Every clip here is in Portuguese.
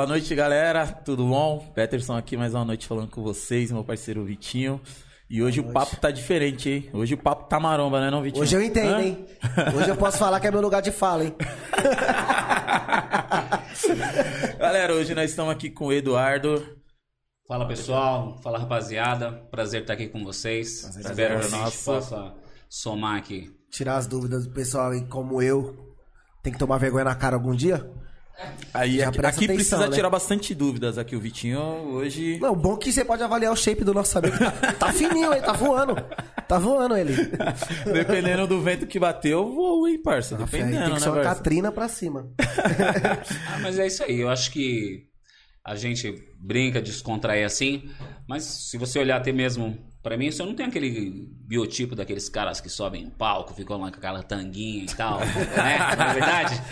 Boa noite, galera. Tudo bom? Peterson aqui mais uma noite falando com vocês, meu parceiro Vitinho. E hoje o papo tá diferente, hein? Hoje o papo tá maromba, né, não, Vitinho? Hoje eu entendo, Hã? hein? Hoje eu posso falar que é meu lugar de fala, hein? Galera, hoje nós estamos aqui com o Eduardo. Fala pessoal, fala rapaziada, prazer estar aqui com vocês. Prazer Espero é que a gente nosso. possa somar aqui. Tirar as dúvidas do pessoal aí, como eu, tem que tomar vergonha na cara algum dia? Aí aqui, aqui atenção, precisa né? tirar bastante dúvidas aqui. O Vitinho hoje. Não, bom que você pode avaliar o shape do nosso amigo. Tá, tá fininho, hein? Tá voando. Tá voando ele. Dependendo do vento que bateu, eu vou, hein, parça? Tem Dependendo, que ser né, uma parça? Catrina pra cima. Ah, mas é isso aí, eu acho que a gente brinca, descontrai assim, mas se você olhar até mesmo pra mim, eu não tenho aquele biotipo daqueles caras que sobem no palco, ficam lá com aquela tanguinha e tal, né? Não é verdade?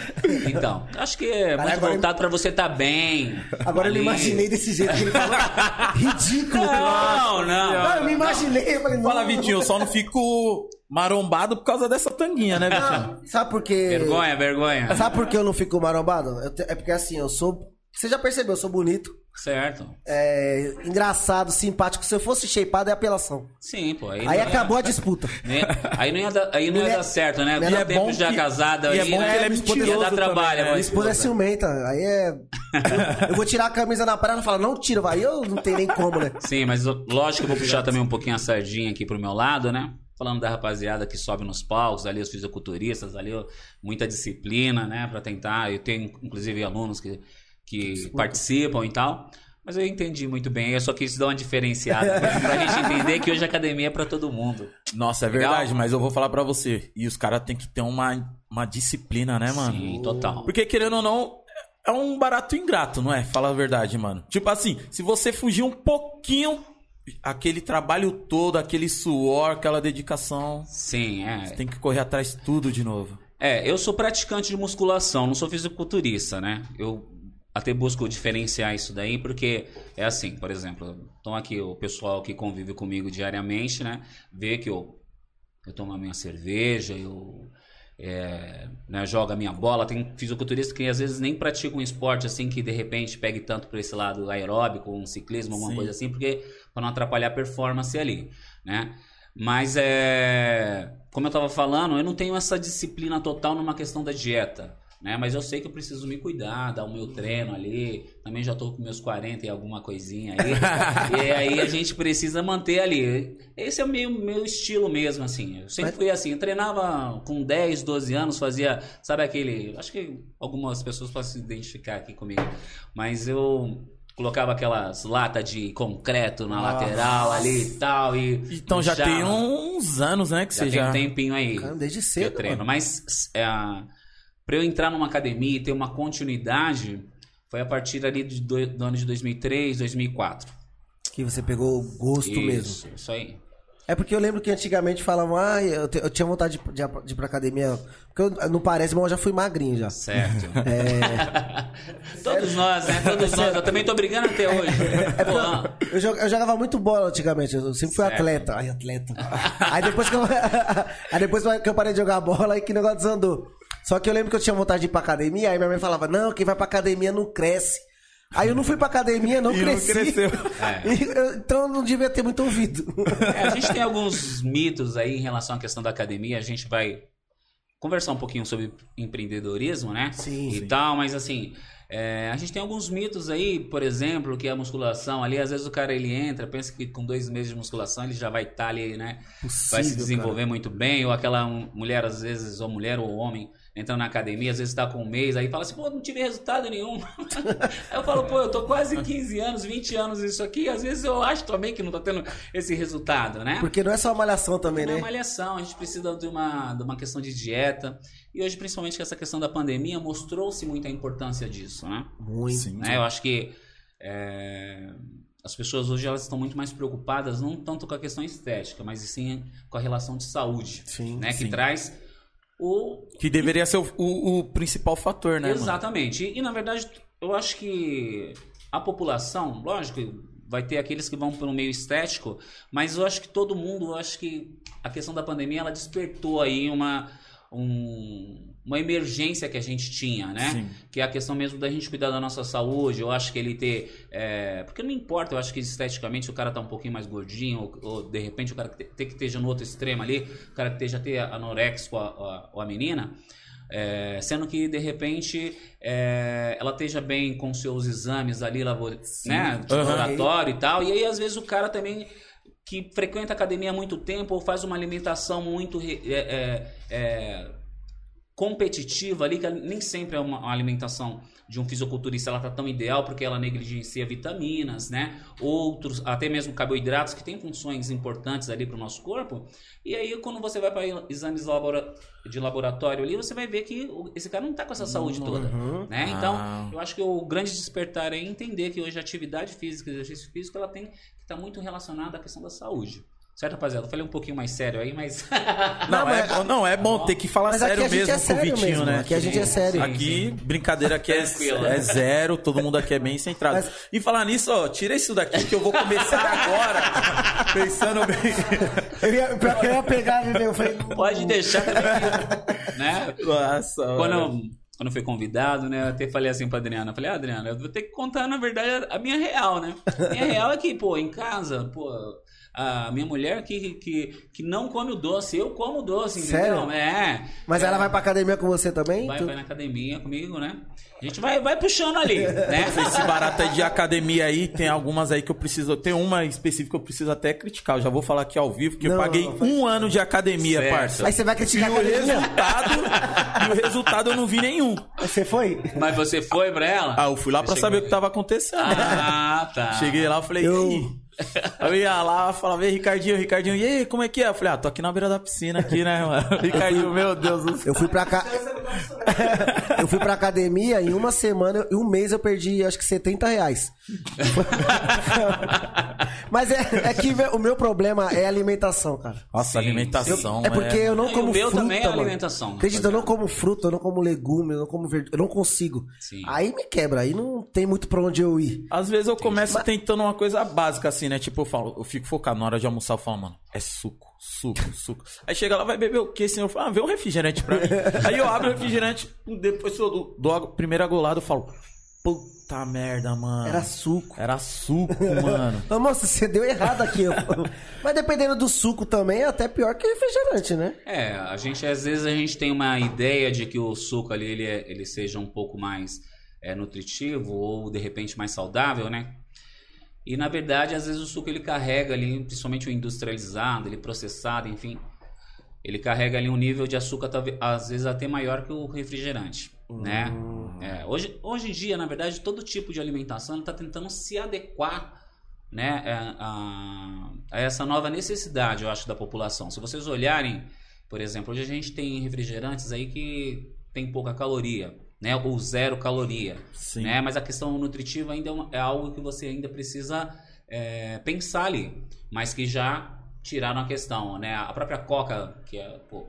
Então, acho que é muito agora- voltado pra você estar bem. Agora eu me ali. imaginei desse jeito que ele falou. Ridículo. Não, não. Não, eu me imaginei. Eu falei, não. Fala, Vitinho, eu só não fico marombado por causa dessa tanguinha, né, Vitinho? Não, Sabe por quê? Vergonha, vergonha. Sabe por que eu não fico marombado? Eu te- É porque assim, eu sou. Você já percebeu, eu sou bonito, Certo. é, engraçado, simpático. Se eu fosse shapeado, é apelação. Sim, pô. Aí, Aí não ia- acabou a disputa. né? Aí não ia dar, aí não ia dar certo, né? Muito é tempo bom já que- casada e é aí, bom né? que ele é Ia mentiroso dar trabalho, também, né? Minha esposa é ciumenta. Aí é. Eu, eu vou tirar a camisa na praia, ela fala, não tira, vai. Eu não tenho nem como, né? Sim, mas lógico que eu vou puxar também um pouquinho a sardinha aqui pro meu lado, né? Falando da rapaziada que sobe nos palcos, ali os fisiculturistas, ali muita disciplina, né? Pra tentar. Eu tenho, inclusive, alunos que, que participam e tal. Mas eu entendi muito bem, eu só quis dar uma diferenciada pra gente entender que hoje a academia é pra todo mundo. Nossa, é Legal. verdade, mas eu vou falar pra você. E os caras têm que ter uma, uma disciplina, né, mano? Sim, total. Porque querendo ou não, é um barato ingrato, não é? Fala a verdade, mano. Tipo assim, se você fugir um pouquinho, aquele trabalho todo, aquele suor, aquela dedicação, Sim, é. tem que correr atrás de tudo de novo. É, eu sou praticante de musculação, não sou fisiculturista, né? Eu até busco diferenciar isso daí, porque é assim, por exemplo, então aqui o pessoal que convive comigo diariamente, né? Vê que eu, eu tomo a minha cerveja, eu é, né, jogo a minha bola. Tem fisiculturista que às vezes nem pratica um esporte assim que de repente pegue tanto para esse lado aeróbico, um ciclismo, alguma Sim. coisa assim, porque para não atrapalhar a performance ali, né? Mas é, como eu estava falando, eu não tenho essa disciplina total numa questão da dieta. Né? Mas eu sei que eu preciso me cuidar, dar o meu treino ali. Também já tô com meus 40 e alguma coisinha aí. e aí a gente precisa manter ali. Esse é o meu, meu estilo mesmo, assim. Eu sempre fui assim. Eu treinava com 10, 12 anos, fazia, sabe aquele. Acho que algumas pessoas podem se identificar aqui comigo. Mas eu colocava aquelas latas de concreto na lateral ali e tal. E Então já tem uns anos, né, que Já você tem já... um tempinho aí Cara, desde que eu cedo, treino. mano. Mas é, para eu entrar numa academia e ter uma continuidade, foi a partir ali do, do ano de 2003, 2004. Que você pegou o gosto isso, mesmo. Isso aí. É porque eu lembro que antigamente falavam, ah, eu, te- eu tinha vontade de, de, de ir pra academia. Porque eu, não parece, mas eu já fui magrinho já. Certo. É, Todos nós, né? Todos nós. Eu também tô brigando até hoje. É Pô, eu, eu jogava muito bola antigamente, eu sempre fui Certo. atleta. Ai, atleta. Aí depois que eu, aí depois que eu parei de jogar bola, aí que negócio desandou. Só que eu lembro que eu tinha vontade de ir pra academia, aí minha mãe falava, não, quem vai pra academia não cresce. Aí eu não fui pra academia, não E não cresci. cresceu. É. E então eu não devia ter muito ouvido. É, a gente tem alguns mitos aí em relação à questão da academia. A gente vai conversar um pouquinho sobre empreendedorismo, né? Sim, E sim. tal, mas assim, é, a gente tem alguns mitos aí, por exemplo, que a musculação ali, às vezes o cara ele entra, pensa que com dois meses de musculação ele já vai estar ali, né? vai se Possível, desenvolver muito bem, ou aquela mulher, às vezes, ou mulher ou homem, entrando na academia, às vezes está com um mês, aí fala assim, pô, não tive resultado nenhum. aí eu falo, pô, eu tô quase 15 anos, 20 anos nisso aqui, e às vezes eu acho também que não tá tendo esse resultado, né? Porque não é só malhação também, Não é né? malhação, a gente precisa de uma, de uma questão de dieta. E hoje, principalmente com essa questão da pandemia, mostrou-se muita importância disso, né? Muito. Sim. né? Eu acho que é, as pessoas hoje elas estão muito mais preocupadas não tanto com a questão estética, mas sim com a relação de saúde, Sim, né? Que sim. traz o Que deveria ser o, o- o principal fator, né? Exatamente. E, e, na verdade, eu acho que a população, lógico, vai ter aqueles que vão pelo meio estético, mas eu acho que todo mundo, eu acho que a questão da pandemia ela despertou aí uma um- uma emergência que a gente tinha, né? Sim. Que é a questão mesmo da gente cuidar da nossa saúde. Eu acho que ele ter. é, porque não importa, eu acho que esteticamente o cara tá um pouquinho mais gordinho, ou, ou, de repente o cara que te- tem que esteja no outro extremo ali, o cara que esteja ter anorexia ou a, a- ou a menina. é, sendo que de repente é, ela esteja bem com seus exames ali labor, né, de Aham. laboratório e tal, e aí às vezes o cara também que frequenta a academia há muito tempo ou faz uma alimentação muito é, é, é, competitiva ali, que nem sempre é uma, alimentação de um fisiculturista ela tá tão ideal porque ela negligencia vitaminas, né? Outros, até mesmo carboidratos que têm funções importantes ali para o nosso corpo. E aí quando você vai para exames de laboratório ali, você vai ver que esse cara não tá com essa saúde toda, né? Então, Ah. eu acho que o grande despertar é entender que hoje a atividade física, exercício físico, ela tem que estar muito relacionada à questão da saúde. Certo, rapaziada? Eu falei um pouquinho mais sério aí, mas Não, Não, é, mas- bom- não, é bom ter que falar sério mesmo é com o sério Vitinho, mesmo, né? aqui a gente é sério. Aqui, brincadeira aqui é, é zero, todo mundo aqui é bem centrado. Mas- E falar nisso, ó, tira isso daqui que eu vou começar agora, pensando bem. Eu ia, pior que eu ia pegar, viu? Eu falei, pode deixar que, né? Nossa, Quando eu, quando eu fui convidado, né, eu até falei assim pra Adriana, eu falei, ah, Adriana, eu vou ter que contar, na verdade, a minha real, né? A minha real é que, pô, em casa, pô, a minha mulher que, que, que não come o doce, eu como o doce, entendeu? Sério? É. Mas ela vai pra academia com você também? Vai, Tu- vai na academia comigo, né? A gente vai, vai puxando ali, né? Esse barato aí de academia aí, tem algumas aí que eu preciso. Tem uma específica que eu preciso até criticar. Eu já vou falar aqui ao vivo, que eu Não, paguei não, faz um ano de academia, Certo. parça. Aí você vai E criticar a o resultado. e o resultado eu não vi nenhum. Você foi? Mas você foi pra ela? Ah, eu fui lá pra Você saber o que tava acontecendo. Ah, tá. Cheguei lá, eu falei, Eu- e aí? Eu ia lá, falava, ei, Ricardinho, Ricardinho, e aí, como é que é? Eu falei, ah, tô aqui na beira da piscina aqui, né, mano? Ricardinho, meu Deus do céu. Eu fui pra cá. eu fui pra academia em uma semana, em um mês eu perdi acho que 70 reais. Mas é, é que o meu problema é alimentação, cara. Nossa, Sim, alimentação. é porque eu não E o como meu fruta, também é alimentação, Acredita, eu não como fruta, eu não como legume, eu não como verdura, eu não consigo. Sim. Aí me quebra, aí não tem muito pra onde eu ir. Às vezes eu começo tentando uma coisa básica, assim, né? Tipo, eu falo, eu fico focado na hora de almoçar, eu falo, mano, é suco, suco, suco. Aí chega lá, vai beber o quê, senhor? Eu falo, ah, vê um refrigerante pra mim. Aí eu abro o refrigerante, depois eu dou- dou a primeira golada, eu falo, puta merda, mano. Era suco. Era suco, mano. Não, moça, você deu errado aqui. eu- Mas dependendo do suco também, é até pior que refrigerante, né? É, a gente às vezes a gente tem uma ideia de que o suco ali ele, é- ele seja um pouco mais é, nutritivo ou de repente mais saudável, né? E na verdade, às vezes o suco ele carrega ali, principalmente o industrializado, ele processado, enfim, ele carrega ali um nível de açúcar às vezes até maior que o refrigerante, né? É, hoje, hoje em dia, na verdade, todo tipo de alimentação está tentando se adequar né, é, a, a essa nova necessidade, eu acho, da população. Se vocês olharem, por exemplo, hoje a gente tem refrigerantes aí que tem pouca caloria, né, ou zero caloria, Sim. né, mas a questão nutritiva ainda é, uma- é algo que você ainda precisa é, pensar ali, mas que já tiraram a questão, né, a própria Coca, que é, pô,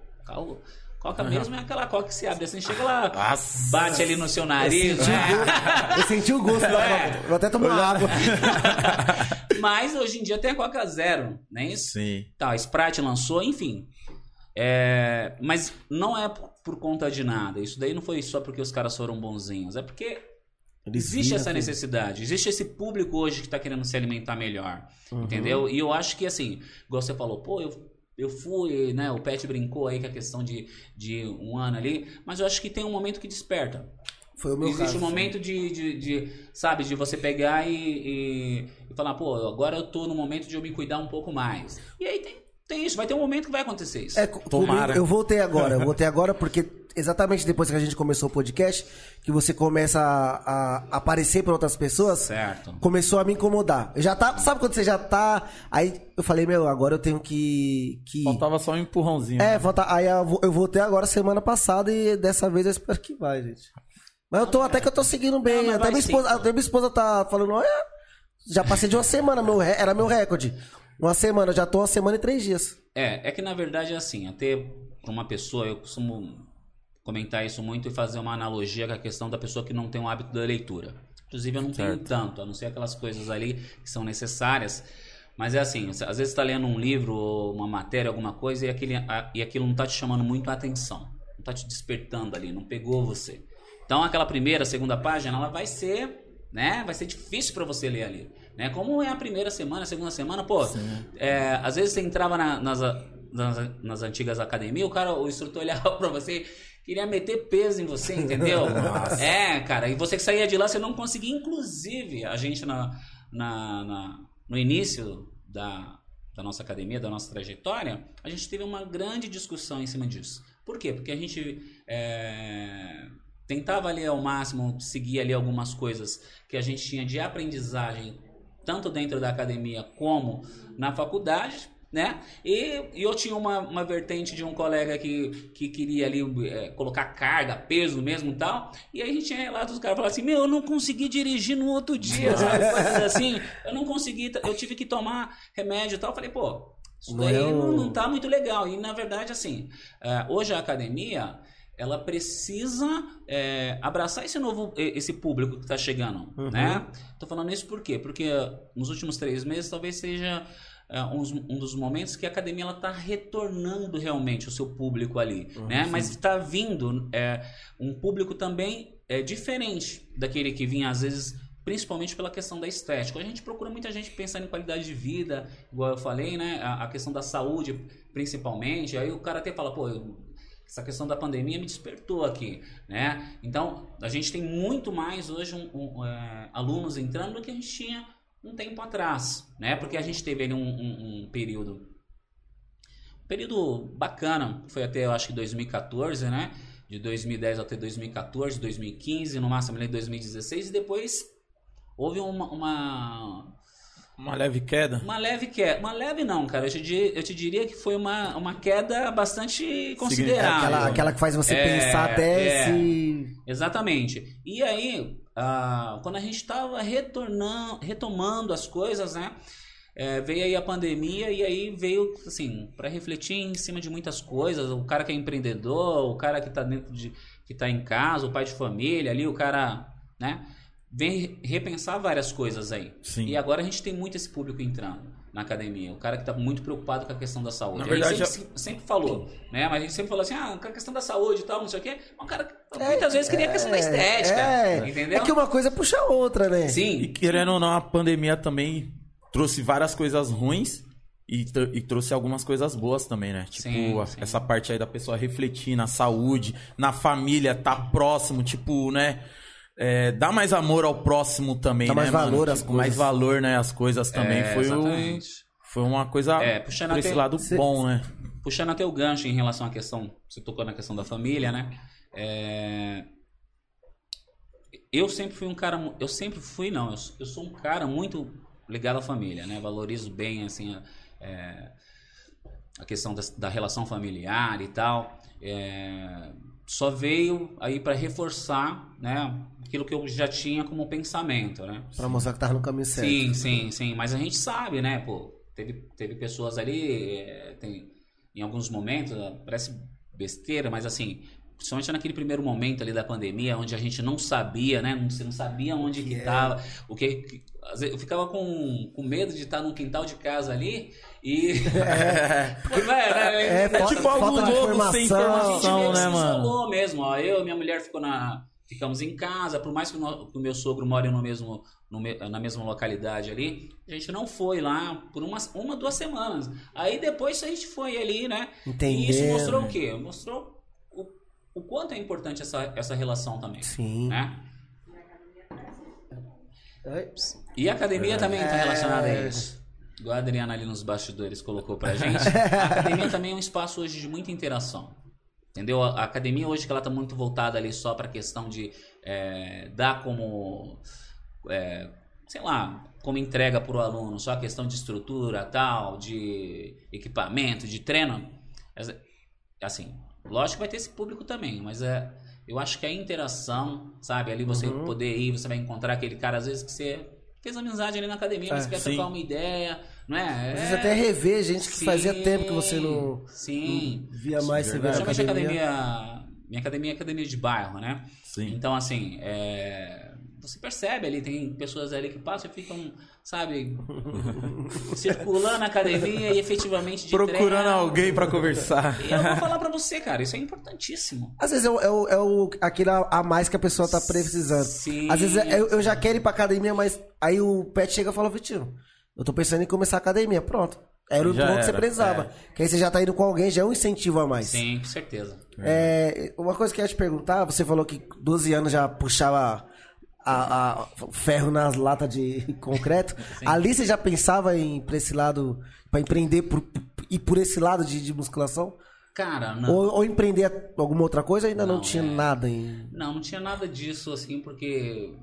Coca mesmo é aquela coca que se abre assim, chega lá, Nossa. bate ali no seu Eu nariz, senti, né? o gosto, eu senti o gosto da É. Coca. Vou até tomar água. Mas hoje em dia tem a Coca Zero, não é isso? Sim. Tá, a Sprite lançou, enfim. É, mas não é por, conta de nada. Isso daí não foi só porque os caras foram bonzinhos. É porque Eles existe essa necessidade. Existe esse público hoje que tá querendo se alimentar melhor. Uhum. Entendeu? E eu acho que assim, igual você falou, pô, eu, eu fui, né? O Pet brincou aí com a questão de, de um ano ali. Mas eu acho que tem um momento que desperta. Foi o meu Existe caso. um momento de, de, de, sabe, de você pegar e, e, e falar, pô, agora eu tô no momento de eu me cuidar um pouco mais. E aí tem, tem isso, vai ter um momento que vai acontecer isso. É, Tomara. eu voltei agora, eu voltei agora porque exatamente depois que a gente começou o podcast, que você começa a, a aparecer para outras pessoas, Certo. começou a me incomodar. Eu já tá, sabe quando você já tá, aí eu falei, meu, agora eu tenho que que Faltava só um empurrãozinho. É, falta, aí eu eu voltei agora semana passada e dessa vez eu espero que vai, gente. Mas eu tô até que eu tô seguindo bem, Não, até minha esposa, até minha esposa tá falando, olha, já passei de uma semana, meu, era meu recorde. Uma semana, eu já tô uma semana e três dias. É, é que na verdade é assim, até pra uma pessoa, eu costumo comentar isso muito e fazer uma analogia com a questão da pessoa que não tem o hábito da leitura. Inclusive eu não tenho Certo. tanto, a não ser aquelas coisas ali que são necessárias. Mas é assim, às vezes você tá lendo um livro, ou uma matéria, alguma coisa, e, aquele, a- e aquilo não tá te chamando muito a atenção. não tá te despertando ali, não pegou você. Então aquela primeira, segunda página, ela vai ser, né? Vai ser difícil para você ler ali, né? Como é a primeira semana, a segunda semana, pô, é, às vezes você entrava na- nas, nas, nas antigas academias, o cara, o instrutor olhava pra você queria meter peso em você, entendeu? É, cara, e você que saía de lá, você não conseguia, inclusive, a gente na, na, na- no início da, da nossa academia, da nossa trajetória, a gente teve uma grande discussão em cima disso. Por quê? Porque a gente é, tentava ali ao máximo seguir ali algumas coisas que a gente tinha de aprendizagem, tanto dentro da academia como na faculdade, né? E, e eu tinha uma, uma vertente de um colega que, que queria ali é, colocar carga, peso mesmo e tal. E aí a gente tinha relatos dos caras falando assim: Meu, eu não consegui dirigir no outro dia, sabe? Coisas assim. Eu não consegui, eu tive que tomar remédio e tal. Eu falei, pô, isso daí não, não tá muito legal. E na verdade, assim, é, hoje a academia. Ela precisa é, abraçar esse novo, esse público que está chegando, né? Tô falando isso por quê? Porque nos últimos três meses talvez seja é, uns- um, dos momentos que a academia ela está retornando realmente o seu público ali, né? Mas está vindo é, um público também é, diferente daquele que vinha às vezes principalmente pela questão da estética. A gente procura muita gente pensando em qualidade de vida, igual eu falei, né? A, a questão da saúde, principalmente. Aí o cara até fala, pô, eu- essa questão da pandemia me despertou aqui, né? Então, a gente tem muito mais hoje um- um, é, alunos entrando do que a gente tinha um tempo atrás, né? Porque a gente teve ali um, um- período período bacana, foi até eu acho que 2014, né? De 2010 até 2014, 2015, no máximo ali 2016 e depois houve uma, uma Uma leve queda. uma leve queda. Uma leve não, cara. Eu te, eu te diria que foi uma, uma queda bastante considerável. Aquela, aquela que faz você É, pensar até é. se. Exatamente. E aí, ah, quando a gente estava retornando, retomando as coisas, né? é, veio aí a pandemia e aí veio, assim, para refletir em cima de muitas coisas. O cara que é empreendedor, o cara que tá dentro de. que tá em casa, o pai de família ali, o cara, né? Vem repensar várias coisas aí. Sim. E agora a gente tem muito esse público entrando na academia. O cara que tá muito preocupado com a questão da saúde. Na a gente verdade, sempre, sempre falou, né? Mas a gente sempre falou assim, ah, com a questão da saúde e tal, não sei o quê. Mas o cara que muitas vezes queria a questão da estética. É, entendeu? é que uma coisa puxa a outra, né? E Sim. querendo ou não, a pandemia também trouxe várias coisas ruins e, tr- e trouxe algumas coisas boas também, né? Tipo, Sim, a- sim. essa parte aí da pessoa refletir na saúde, na família, tá próximo, tipo, né? É, dá mais amor ao próximo também, Dá né, mais mano? valor às Tipo, Mais coisas. valor, né? As coisas também. É, foi, o, exatamente. foi uma coisa É, puxando por esse até- lado Cê- bom, né? Puxando até o gancho em relação à questão, você tocou na questão da família, né? É, Eu sempre fui um cara, eu sempre fui não, eu sou, eu sou um cara muito ligado à família, né? Valorizo bem assim a, é, a questão da, da relação familiar e tal. É, Só veio aí para reforçar, né? Aquilo que eu já tinha como pensamento, né? Pra mostrar que tava no caminho certo. Sim, sim, sim. Mas a gente sabe, né, pô? Teve, teve pessoas ali, é, tem, em alguns momentos, é, parece besteira, mas assim, principalmente naquele primeiro momento ali da pandemia, onde a gente não sabia, né? Você não sabia onde que é. tava, o que, que- eu ficava com, com medo de estar num quintal de casa ali e... Pô, velho, né, É, É falta- tipo algo novo sem informação. que né, se mano? mesmo, ó. Eu e minha mulher ficou na. Ficamos em casa, por mais que o, meu sogro more no mesmo, no na mesma localidade ali, a gente não foi lá por umas, uma, duas semanas. Aí depois a gente foi ali, né? E isso mostrou o quê? Mostrou o, o quanto é importante essa, essa relação também. Sim. Né? É. E a academia também está É. relacionada a isso. Igual a Adriana ali nos bastidores colocou pra gente. A academia também é um espaço hoje de muita interação. Entendeu? A a academia hoje que ela tá muito voltada ali só pra questão de é, dar como. é, sei lá, como entrega pro aluno, só a questão de estrutura, tal, de equipamento, de treino. Assim, lógico que vai ter esse público também, mas é. Eu acho que a interação, sabe? Ali você Uhum. poder ir, você vai encontrar aquele cara, às vezes, que você fez amizade ali na academia, É, você quer sim. trocar uma ideia, não é? Às vezes É- até rever gente que Sim, fazia tempo que você não, Sim. não via mais, você vê na Principalmente a academia. academia. Minha academia é academia de bairro, né? Sim. Então, assim, é, você percebe ali, tem pessoas ali que passam e ficam, sabe, circulando a academia e efetivamente de Procurando treino. alguém pra conversar. E eu vou falar pra você, cara, isso é importantíssimo. Às vezes é, o, é, o, é o- aquele a a mais que a pessoa tá precisando. Sim. Às vezes é- eu, eu já quero ir pra academia, mas aí o pet chega e fala, Vitinho, eu tô pensando em começar a academia. Pronto. Era o Já ponto que você era, precisava. Que aí você já tá indo com alguém, já é um incentivo a mais. Sim, com certeza. É, uma coisa que eu ia te perguntar, você falou que 12 anos já puxava a, a- ferro nas latas de concreto. Ali você já pensava em pra esse lado, pra empreender por, e por esse lado de, de musculação? Cara, não. Ou, ou empreender alguma outra coisa ainda não, Não, tinha é. nada em. Não, não tinha nada disso, assim, porque.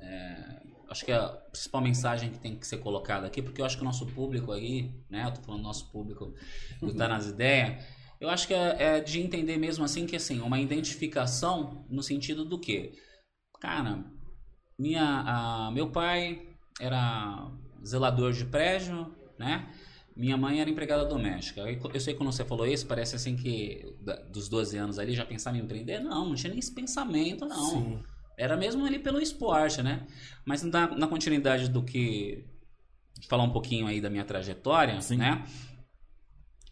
é, acho que a principal mensagem que tem que ser colocada aqui, porque eu acho que o nosso público aí, né? Eu tô falando do nosso público que tá nas ideias. Eu acho que é, é de entender mesmo assim que assim, uma identificação no sentido do quê? Cara, minha, a- meu pai era zelador de prédio, né? Minha mãe era empregada doméstica. Eu sei que quando você falou isso, parece assim que dos 12 anos ali já pensava em empreender. Não, não tinha nem esse pensamento, não. Sim. Era mesmo ali pelo esporte, né? Mas na, na continuidade do que. Falar um pouquinho aí da minha trajetória, Sim. né?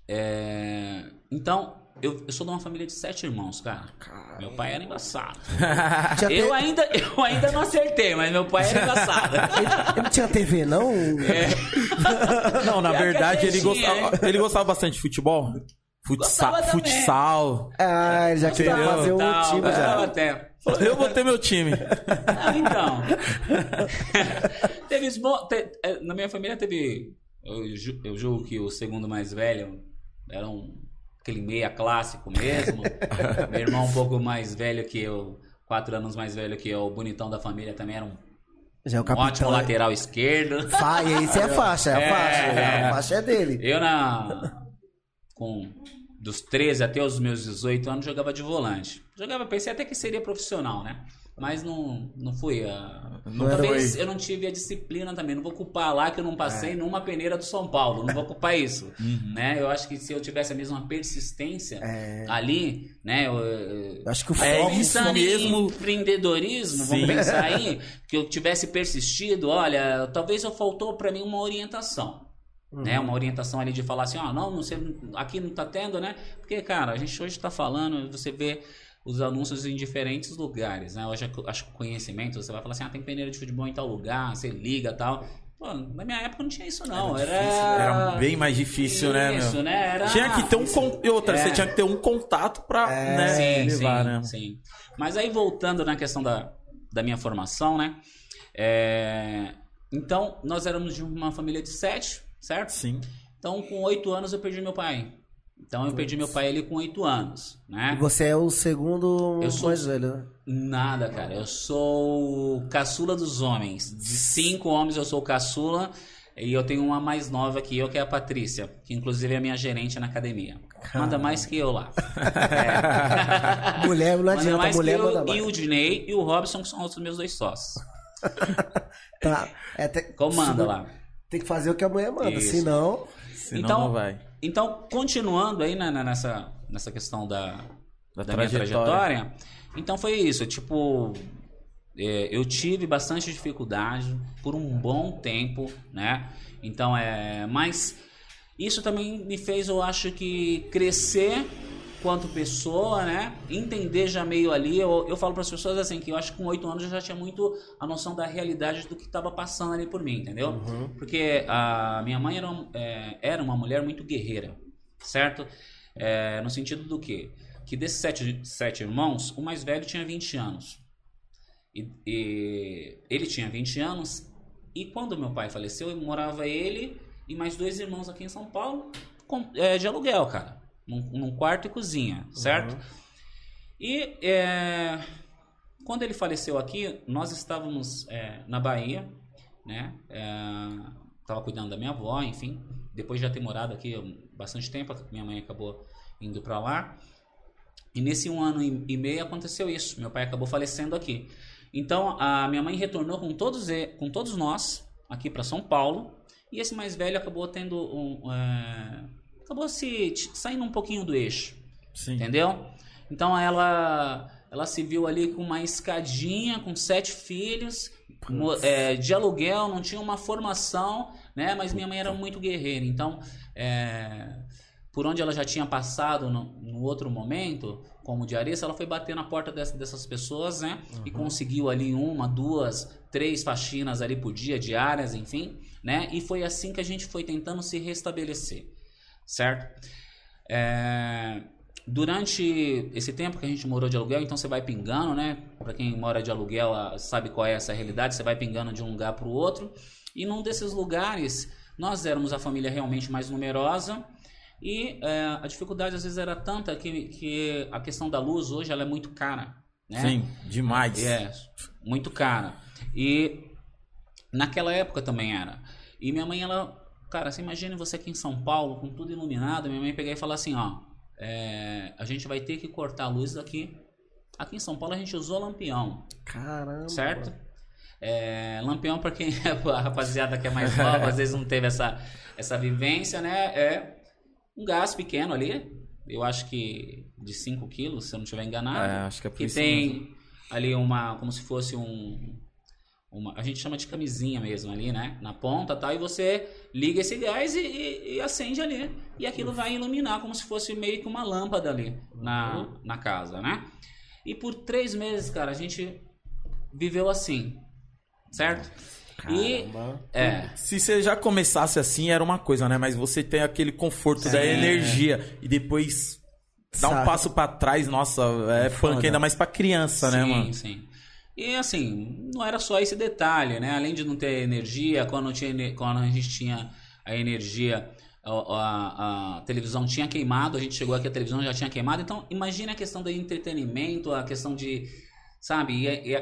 É, Então, eu, eu sou de uma família de sete irmãos, cara. Meu pai era embaçado. Tinha Eu te- ainda, eu ainda não acertei, mas meu pai era embaçado. Ele não tinha TV, não? É. Não, na que verdade, ele tinha, gostava, ele gostava bastante de futebol. Futsal. Futsal. Ah, ele já queria fazer um time gostava já. até. Eu vou ter meu time. Ah, então. teve esmo- te- é, na minha família teve. Eu, ju- eu julgo que o segundo mais velho era um, aquele meia clássico mesmo. Meu irmão um pouco mais velho que eu, quatro anos mais velho que eu, o bonitão da família também era um, Já é o um capitão. ótimo lateral esquerdo. Fa- esse é a faixa, é a É. faixa. A faixa é dele. Eu na. Com. Dos 13 até os meus 18 anos jogava de volante. Jogava, pensei até que seria profissional, né? Mas não, não fui. ah, Não Talvez eu não tive a disciplina também. Não vou culpar lá que eu não passei numa peneira do São Paulo. Não vou culpar isso. Né? Eu acho que se eu tivesse a mesma persistência ali, né? Eu, eu- acho que o É foco. isso Pensando mesmo. em empreendedorismo, vamos Sim. pensar aí, que eu tivesse persistido, olha, talvez eu faltou para mim uma orientação. Né, uma orientação ali de falar assim, ah, não, você, aqui não tá tendo, né? Porque, cara, a gente hoje tá falando, você vê os anúncios em diferentes lugares, né? Hoje acho que o conhecimento, você vai falar assim, ah, tem peneira de futebol em tal lugar, você liga tal. Pô, na minha época não tinha isso, não. Era, Era bem mais difícil, né, meu? Isso, né? Era... Tinha que ter um con... e outra, É. você tinha que ter um contato pra né, sim, levar, sim, né? sim. Mas aí voltando na questão da, da minha formação, né? É, Então, nós éramos de uma família de sete, certo? Sim. Então, com oito anos eu perdi meu pai. Então, eu perdi meu pai ele com oito anos, né? E você é o segundo Eu sou- mais velho, né? Nada, cara. Eu sou o caçula dos homens. De cinco homens, eu sou o caçula. E eu tenho uma mais nova que eu, que é a Patrícia. Que inclusive é a minha gerente na academia. Manda mais que eu lá. É. Mulher não Manda adianta, mais mulher que eu, manda mais. E o Dinei e o Robson, que são os meus dois sócios. Tá. É, Comanda lá. Tem que fazer o que a mulher manda, Isso. senão. Senão Então- não vai. Então, continuando aí na- na- nessa, nessa questão da, Da da minha trajetória. trajetória, então foi isso. Tipo, é, eu tive bastante dificuldade por um bom tempo, né? Então, é. Mas isso também me fez, eu acho que, crescer quanto pessoa, né? Entender já meio ali. Eu, eu falo para as pessoas assim, que eu acho que com oito anos eu já tinha muito a noção da realidade do que estava passando ali por mim, entendeu? Porque a minha mãe era, é, era uma mulher muito guerreira, certo? É, no sentido do quê? Que desses sete, sete irmãos, o mais velho tinha 20 anos. E, e ele tinha 20 anos. E quando meu pai faleceu, morava ele e mais dois irmãos aqui em São Paulo com- é, de aluguel, cara. Num, num quarto e cozinha, certo? E é, quando ele faleceu aqui, nós estávamos é, na Bahia, né? Estava cuidando da minha avó, enfim. Depois de já ter morado aqui bastante tempo, minha mãe acabou indo para lá. E nesse um ano e meio aconteceu isso. Meu pai acabou falecendo aqui. Então a minha mãe retornou com todos, com todos nós aqui para São Paulo. E esse mais velho acabou tendo um. é, acabou se saindo um pouquinho do eixo. Sim. Entendeu? Então ela ela se viu ali com uma escadinha, com sete filhos, mo- é, de aluguel, não tinha uma formação, né? Mas minha mãe era muito guerreira, então é, por onde ela já tinha passado no, no outro momento, como diarista, ela foi bater na porta dessa- dessas pessoas, né? E conseguiu ali uma, duas, três faxinas ali por dia, diárias, enfim, né? E foi assim que a gente foi tentando se restabelecer, certo? É, durante esse tempo que a gente morou de aluguel, então você vai pingando, né? Para quem mora de aluguel ah, sabe qual é essa realidade, você vai pingando de um lugar para o outro. E num desses lugares, nós éramos a família realmente mais numerosa. E é, a dificuldade às vezes era tanta que, que a questão da luz hoje ela é muito cara. Né? Sim, demais. É, muito cara. E naquela época também era. E minha mãe, ela. Cara, você imagina você aqui em São Paulo, com tudo iluminado, minha mãe pegar e falar assim, ó. é, a gente vai ter que cortar a luz daqui. Aqui em São Paulo a gente usou lampião, Caramba. certo? É, lampião, pra quem a rapaziada que é mais nova, às vezes não teve essa, essa vivência, né? É um gás pequeno ali. Eu acho que de 5 quilos, se eu não estiver enganado É, acho que é por que tem mesmo. ali uma como se fosse um uma, a gente chama de camisinha mesmo ali, né? Na ponta, tal, e você liga esse gás e, e- e acende ali. E aquilo vai iluminar como se fosse meio que uma lâmpada ali na, na casa, né? E por três meses, cara, a gente viveu assim, certo? E Caramba. é, Se você já começasse assim, era uma coisa, né? Mas você tem aquele conforto da É. energia e depois dá um Sabe. passo pra trás, nossa, é Foda. punk ainda mais pra criança, né, sim, mano? Sim, E assim, não era só esse detalhe, né? Além de não ter energia, quando, tinha, quando a gente tinha a energia, a, a- a televisão tinha queimado, a gente chegou aqui, a televisão já tinha queimado. Então, imagine a questão do entretenimento, a questão de, sabe? E, e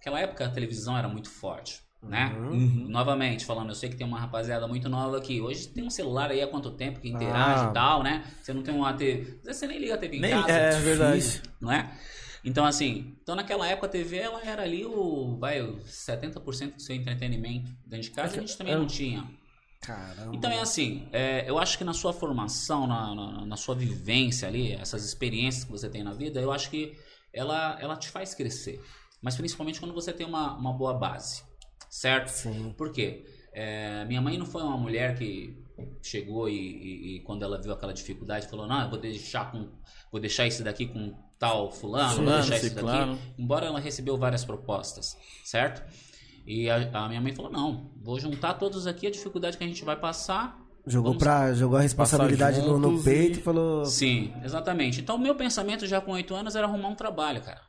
aquela época a televisão era muito forte, né? Uhum. Novamente, falando, eu sei que tem uma rapaziada muito nova aqui. Hoje tem um celular aí há quanto tempo que interage Ah. e tal, né? Você não tem uma TV. Às vezes você nem liga a TV em Nem, casa é verdade. difícil. não é? Então, assim, então naquela época a TV ela era ali o, vai, o 70% do seu entretenimento dentro de casa, a gente também não tinha. Caramba. Então é assim, é, eu acho que na sua formação, na, na, na sua vivência ali, essas experiências que você tem na vida, eu acho que ela, ela te faz crescer. Mas principalmente quando você tem uma, uma boa base, certo? Sim. Por quê? É, minha mãe não foi uma mulher que chegou e, e- e quando ela viu aquela dificuldade falou, não, eu vou deixar com, vou deixar esse daqui com tal fulano, Fulano, deixar ciclano. daqui. Embora ela recebeu várias propostas, certo? E a, a minha mãe falou, não, vou juntar todos aqui a dificuldade que a gente vai passar. Jogou, Vamos- pra, jogou a responsabilidade no, no peito e- falou. Sim, exatamente. Então, o meu pensamento já com oito anos era arrumar um trabalho, cara.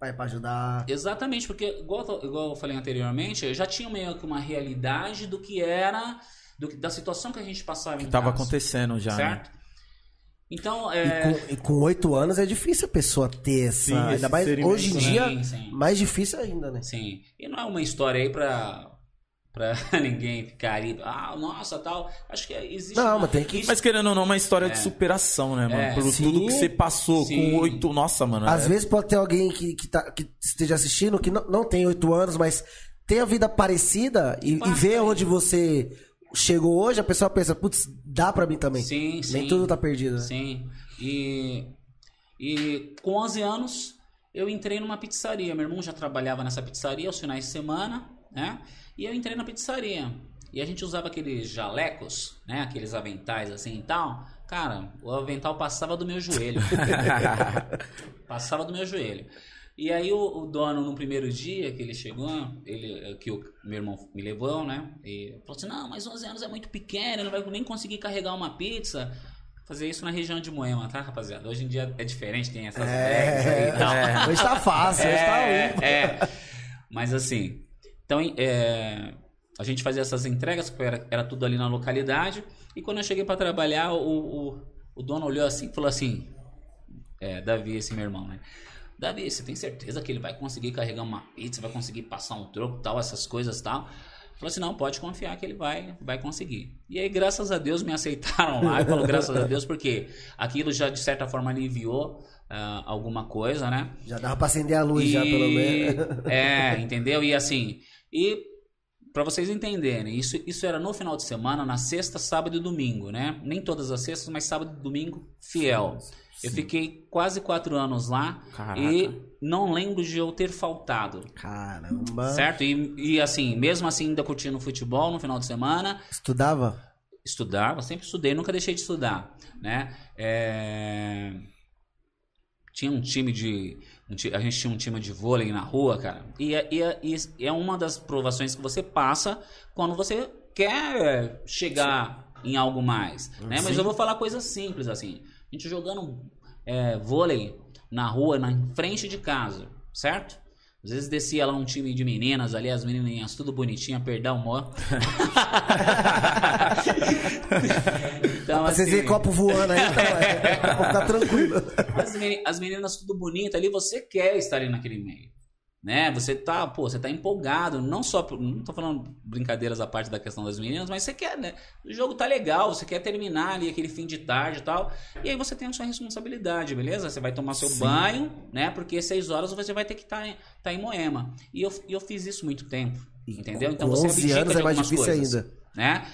Pai, pra ajudar. Exatamente, porque, igual, eu- igual eu falei anteriormente, eu já tinha meio que uma realidade do que era, do da situação que a gente passava em Que tava casa, acontecendo já. né? Então, E é... com- E com oito anos é difícil a pessoa ter essa. Sim, ainda mais hoje em né? dia, Sim, sim. mais difícil ainda, né? Sim. E não é uma história aí pra, pra ninguém ficar aí, ah, nossa, tal. Acho que existe... Não, uma- mas tem que- Mas querendo ou não, uma história de É. superação, né, mano? É, Por sim. tudo que você passou Sim. com oito. Nossa, mano. Às é- vezes pode ter alguém que, que, tá, que esteja assistindo que não, não tem oito anos, mas tem a vida parecida e, e Passa vê aí. onde você chegou hoje, a pessoa pensa, putz, dá pra mim também. Sim, sim. Nem tudo tá perdido. Né? Sim. E, e com 11 anos eu entrei numa pizzaria. Meu irmão já trabalhava nessa pizzaria aos finais de semana, né? E eu entrei na pizzaria. E a gente usava aqueles jalecos, né? Aqueles aventais assim e tal. Cara, o avental passava do meu joelho. passava do meu joelho. E aí o, o dono, no primeiro dia que ele chegou, ele, que o meu irmão me levou, né? E falou assim, não, mas 11 anos é muito pequeno, não vai nem conseguir carregar uma pizza. Fazer isso na região de Moema, tá, rapaziada? Hoje em dia é diferente, tem essas bags aí e tal. É, hoje tá fácil, hoje tá É, limpo. é. Mas assim, então é, a gente fazia essas entregas, porque era, era tudo ali na localidade. E quando eu cheguei para trabalhar, o, o, o dono olhou assim e falou assim: é, Davi, esse meu irmão, né? Davi, você tem certeza que ele vai conseguir carregar uma pizza, vai conseguir passar um troco, tal, essas coisas tal? Falou assim, não, pode confiar que ele vai, vai conseguir. E aí, graças a Deus, me aceitaram lá. Eu falo graças a Deus, porque aquilo já, de certa forma, aliviou ah, alguma coisa, né? Já dava pra acender a luz, já, pelo menos. É, entendeu? E assim, e para vocês entenderem, isso, isso era no final de semana, na sexta, sábado e domingo, né? Nem todas as sextas, mas sábado e domingo, fiel. Eu fiquei quase quatro anos lá Caraca. e não lembro de eu ter faltado. Caramba. Certo? E, e assim, mesmo assim, ainda curtindo futebol no final de semana, Estudava? estudava, sempre estudei, nunca deixei de estudar, né? É, Tinha um time de... a gente tinha um time de vôlei na rua, cara, e é, e é- e é uma das provações que você passa quando você quer chegar em algo mais, né? Mas eu vou falar coisas simples, assim. A gente jogando é, vôlei na rua, na frente de casa, certo? Às vezes descia lá um time de meninas ali, as menininhas tudo bonitinha, perdão, mó. então, Pra vocês verem copo voando aí, então, é, pra ficar tranquilo. as, meni- as meninas tudo bonita ali, você quer estar ali naquele meio. Né? Você tá, pô, você tá empolgado, não só, por- não tô falando brincadeiras à parte da questão das meninas, mas você quer, né? O jogo tá legal, você quer terminar ali aquele fim de tarde e tal. E aí você tem a sua responsabilidade, beleza? Você vai tomar seu banho, né? Porque seis horas você vai ter que estar tá em Moema. E eu, e eu fiz isso muito tempo, entendeu? Então você 11 abdica anos é mais difícil coisas, ainda. Né?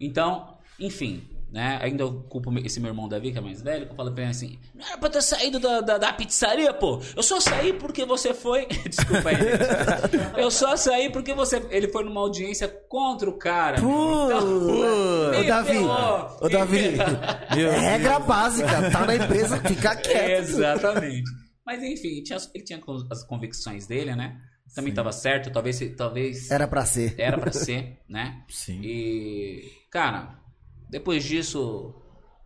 Então, enfim, né? Ainda eu culpo esse meu irmão Davi, que é mais velho, que eu falo pra ele assim: Não era pra ter saído da, da, da pizzaria, pô. Eu só saí porque você foi. Desculpa aí, gente. Eu só saí porque você. Ele foi numa audiência contra o cara. Pô, me ô Davi, ferrou. ô Davi, Meu regra básica, tá na empresa, fica quieto. Exatamente. Mas enfim, tinha- ele tinha as convicções dele, né? Também tava certo, talvez, talvez Era pra ser. era pra ser, né? Sim. E, cara, depois disso,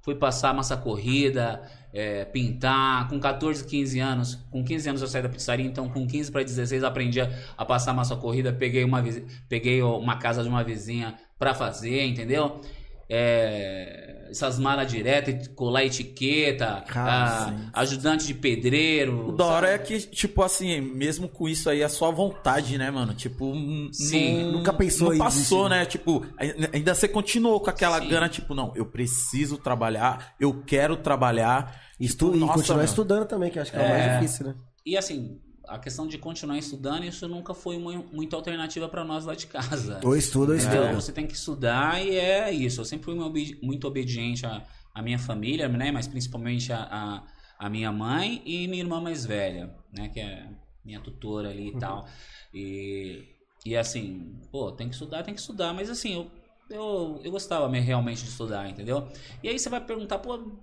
fui passar massa corrida, é, pintar. Com 14, 15 anos, com 15 anos eu saí da pizzaria, então com 15 para 16 eu aprendi a, a passar massa corrida. Peguei uma, peguei uma casa de uma vizinha pra fazer, entendeu? É, essas malas diretas, colar etiqueta, ah, sim. ajudante de pedreiro. O da hora é que, tipo assim, mesmo com isso aí, a sua vontade, né, mano? Tipo, Sim. não- Nunca pensou Não passou, desistir. né? Tipo, ai- ainda você continuou com aquela Sim. gana, tipo, não, eu preciso trabalhar, eu quero trabalhar. Estu Tipo, e nossa, continuar meu. estudando também, que eu acho que é, o É. mais difícil, né? E assim, a questão de continuar estudando, isso nunca foi mu- muito alternativa pra nós lá de casa. Ou estuda ou Então, estuda. você tem que estudar e é isso. Eu sempre fui muito obedi- muito obediente à, à minha família, né? Mas principalmente à, minha mãe e minha irmã mais velha, né? Que é minha tutora ali e tal. E, e assim, pô, tem que estudar, tem que estudar. Mas assim, eu, eu, eu gostava me- realmente de estudar, entendeu? E aí você vai perguntar, pô,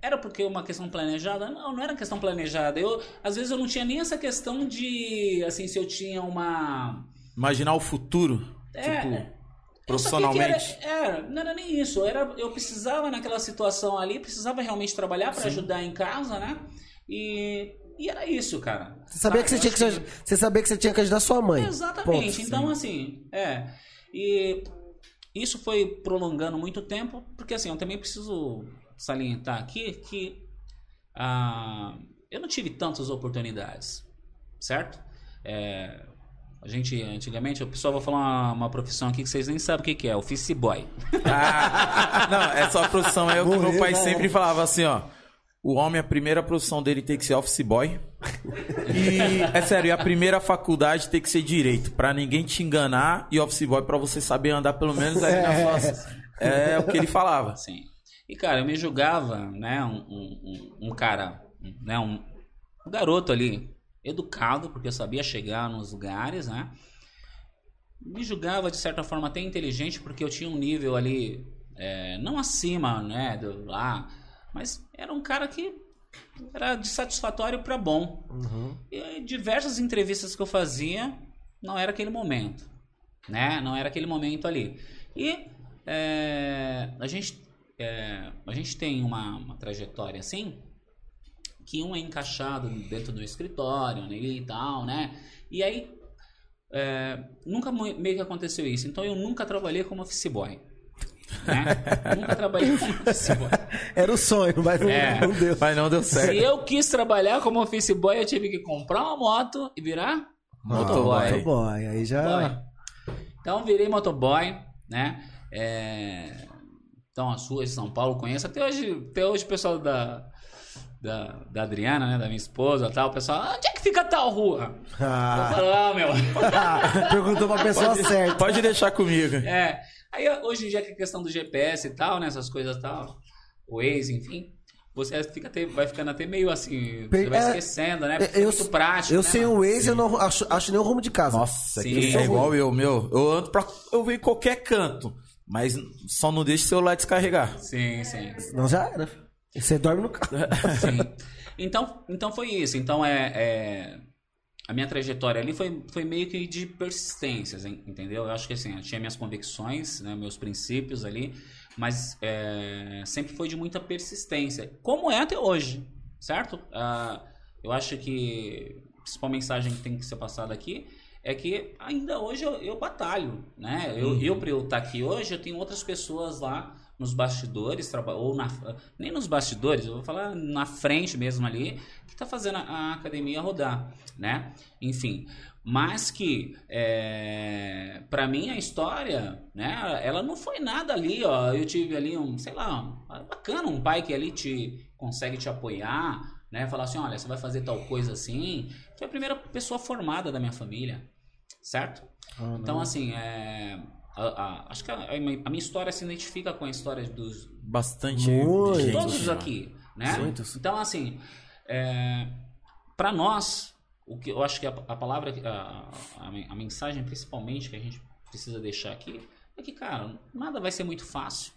era porque uma questão planejada? Não, não era questão planejada. Eu, às vezes eu não tinha nem essa questão de, assim, se eu tinha uma... Imaginar o futuro, É, tipo, que profissionalmente. Era, era, não era nem isso. Era, eu precisava naquela situação ali, precisava realmente trabalhar para ajudar em casa, né? E, e era isso, cara. Você sabia que você Sabe? tinha que, acho você sabia que você tinha que ajudar sua mãe. Exatamente. Ponto. então, assim, é. E isso foi prolongando muito tempo, porque assim, eu também preciso salientar aqui que ah, eu não tive tantas oportunidades, certo? É, a gente, antigamente, o pessoal vai falar uma, uma profissão aqui que vocês nem sabem o que, que é, office boy. Ah, não, essa profissão é o que meu pai né? sempre falava assim, ó. O homem, a primeira profissão dele tem que ser office boy. E, é sério, e a primeira faculdade tem que ser direito. Pra ninguém te enganar e office boy pra você saber andar pelo menos ali na sua... É o que ele falava. Assim. E, cara, eu me julgava, né, um, um, um- cara, né, um, um garoto ali, educado, porque eu sabia chegar nos lugares, né? Me julgava, de certa forma, até inteligente, porque eu tinha um nível ali, é, não acima, né, do lá, mas era um cara que era de satisfatório para bom. Uhum. E diversas entrevistas que eu fazia, não era aquele momento, né? Não era aquele momento ali. E é, a, gente, é, a gente tem uma, uma trajetória assim, que um é encaixado dentro do escritório né, e tal, né? E aí, é, nunca meio que aconteceu isso. Então, eu nunca trabalhei como office boy. Né? nunca trabalhei como office boy. Era o sonho, mas não, É. não deu. Mas não deu Se certo. eu quis trabalhar como office boy, eu tive que comprar uma moto e virar motoboy. Motoboy, aí já... Boy. Então virei motoboy, né? É, Então as ruas de São Paulo conheço. Até hoje, até hoje o pessoal da, da, da Adriana, né? Da minha esposa tal, o pessoal, onde é que fica tal rua? Eu Ah, falo, ah, meu. perguntou pra pessoa certa. Pode deixar comigo. É. Aí hoje em dia que a questão do GPS e tal, né? Essas coisas e tal. O Waze, enfim. você fica até, vai ficando até meio assim, você vai é, esquecendo, né? Porque Eu, é muito prático, eu né, sem mano? o Waze, eu não acho, acho nem o rumo de casa. Nossa, Sim. Eu é igual eu, meu. Eu ando pra. Eu venho em qualquer canto. Mas só não deixe o celular descarregar. Sim, sim. Não já era. Você dorme no carro. Sim. Então, então foi isso. Então é, é- a minha trajetória ali foi, foi meio que de persistências, en- entendeu? Eu acho que assim, eu tinha minhas convicções, né, meus princípios ali, mas é, sempre foi de muita persistência, como é até hoje, certo? Ah, eu acho que a principal mensagem que tem que ser passada aqui é que ainda hoje eu, eu batalho, né? Eu, eu para eu estar aqui hoje, eu tenho outras pessoas lá nos bastidores, ou na, nem nos bastidores, eu vou falar na frente mesmo ali, que tá fazendo a, a academia rodar, né? Enfim, mas que é, para mim a história, né? Ela não foi nada ali, ó. Eu tive ali um, sei lá, um- bacana, um pai que ali te consegue te apoiar, né? Falar assim, olha, você vai fazer tal coisa assim. Foi a primeira pessoa formada da minha família, certo? Então, assim, é, a- a- acho que a, a minha história se identifica com a história dos Bastante. Muito. gente. todos aqui, né? Muitos. Então, assim, é, para nós, o que eu acho que a, a palavra, a, a, a mensagem principalmente que a gente precisa deixar aqui é que, cara, nada vai ser muito fácil.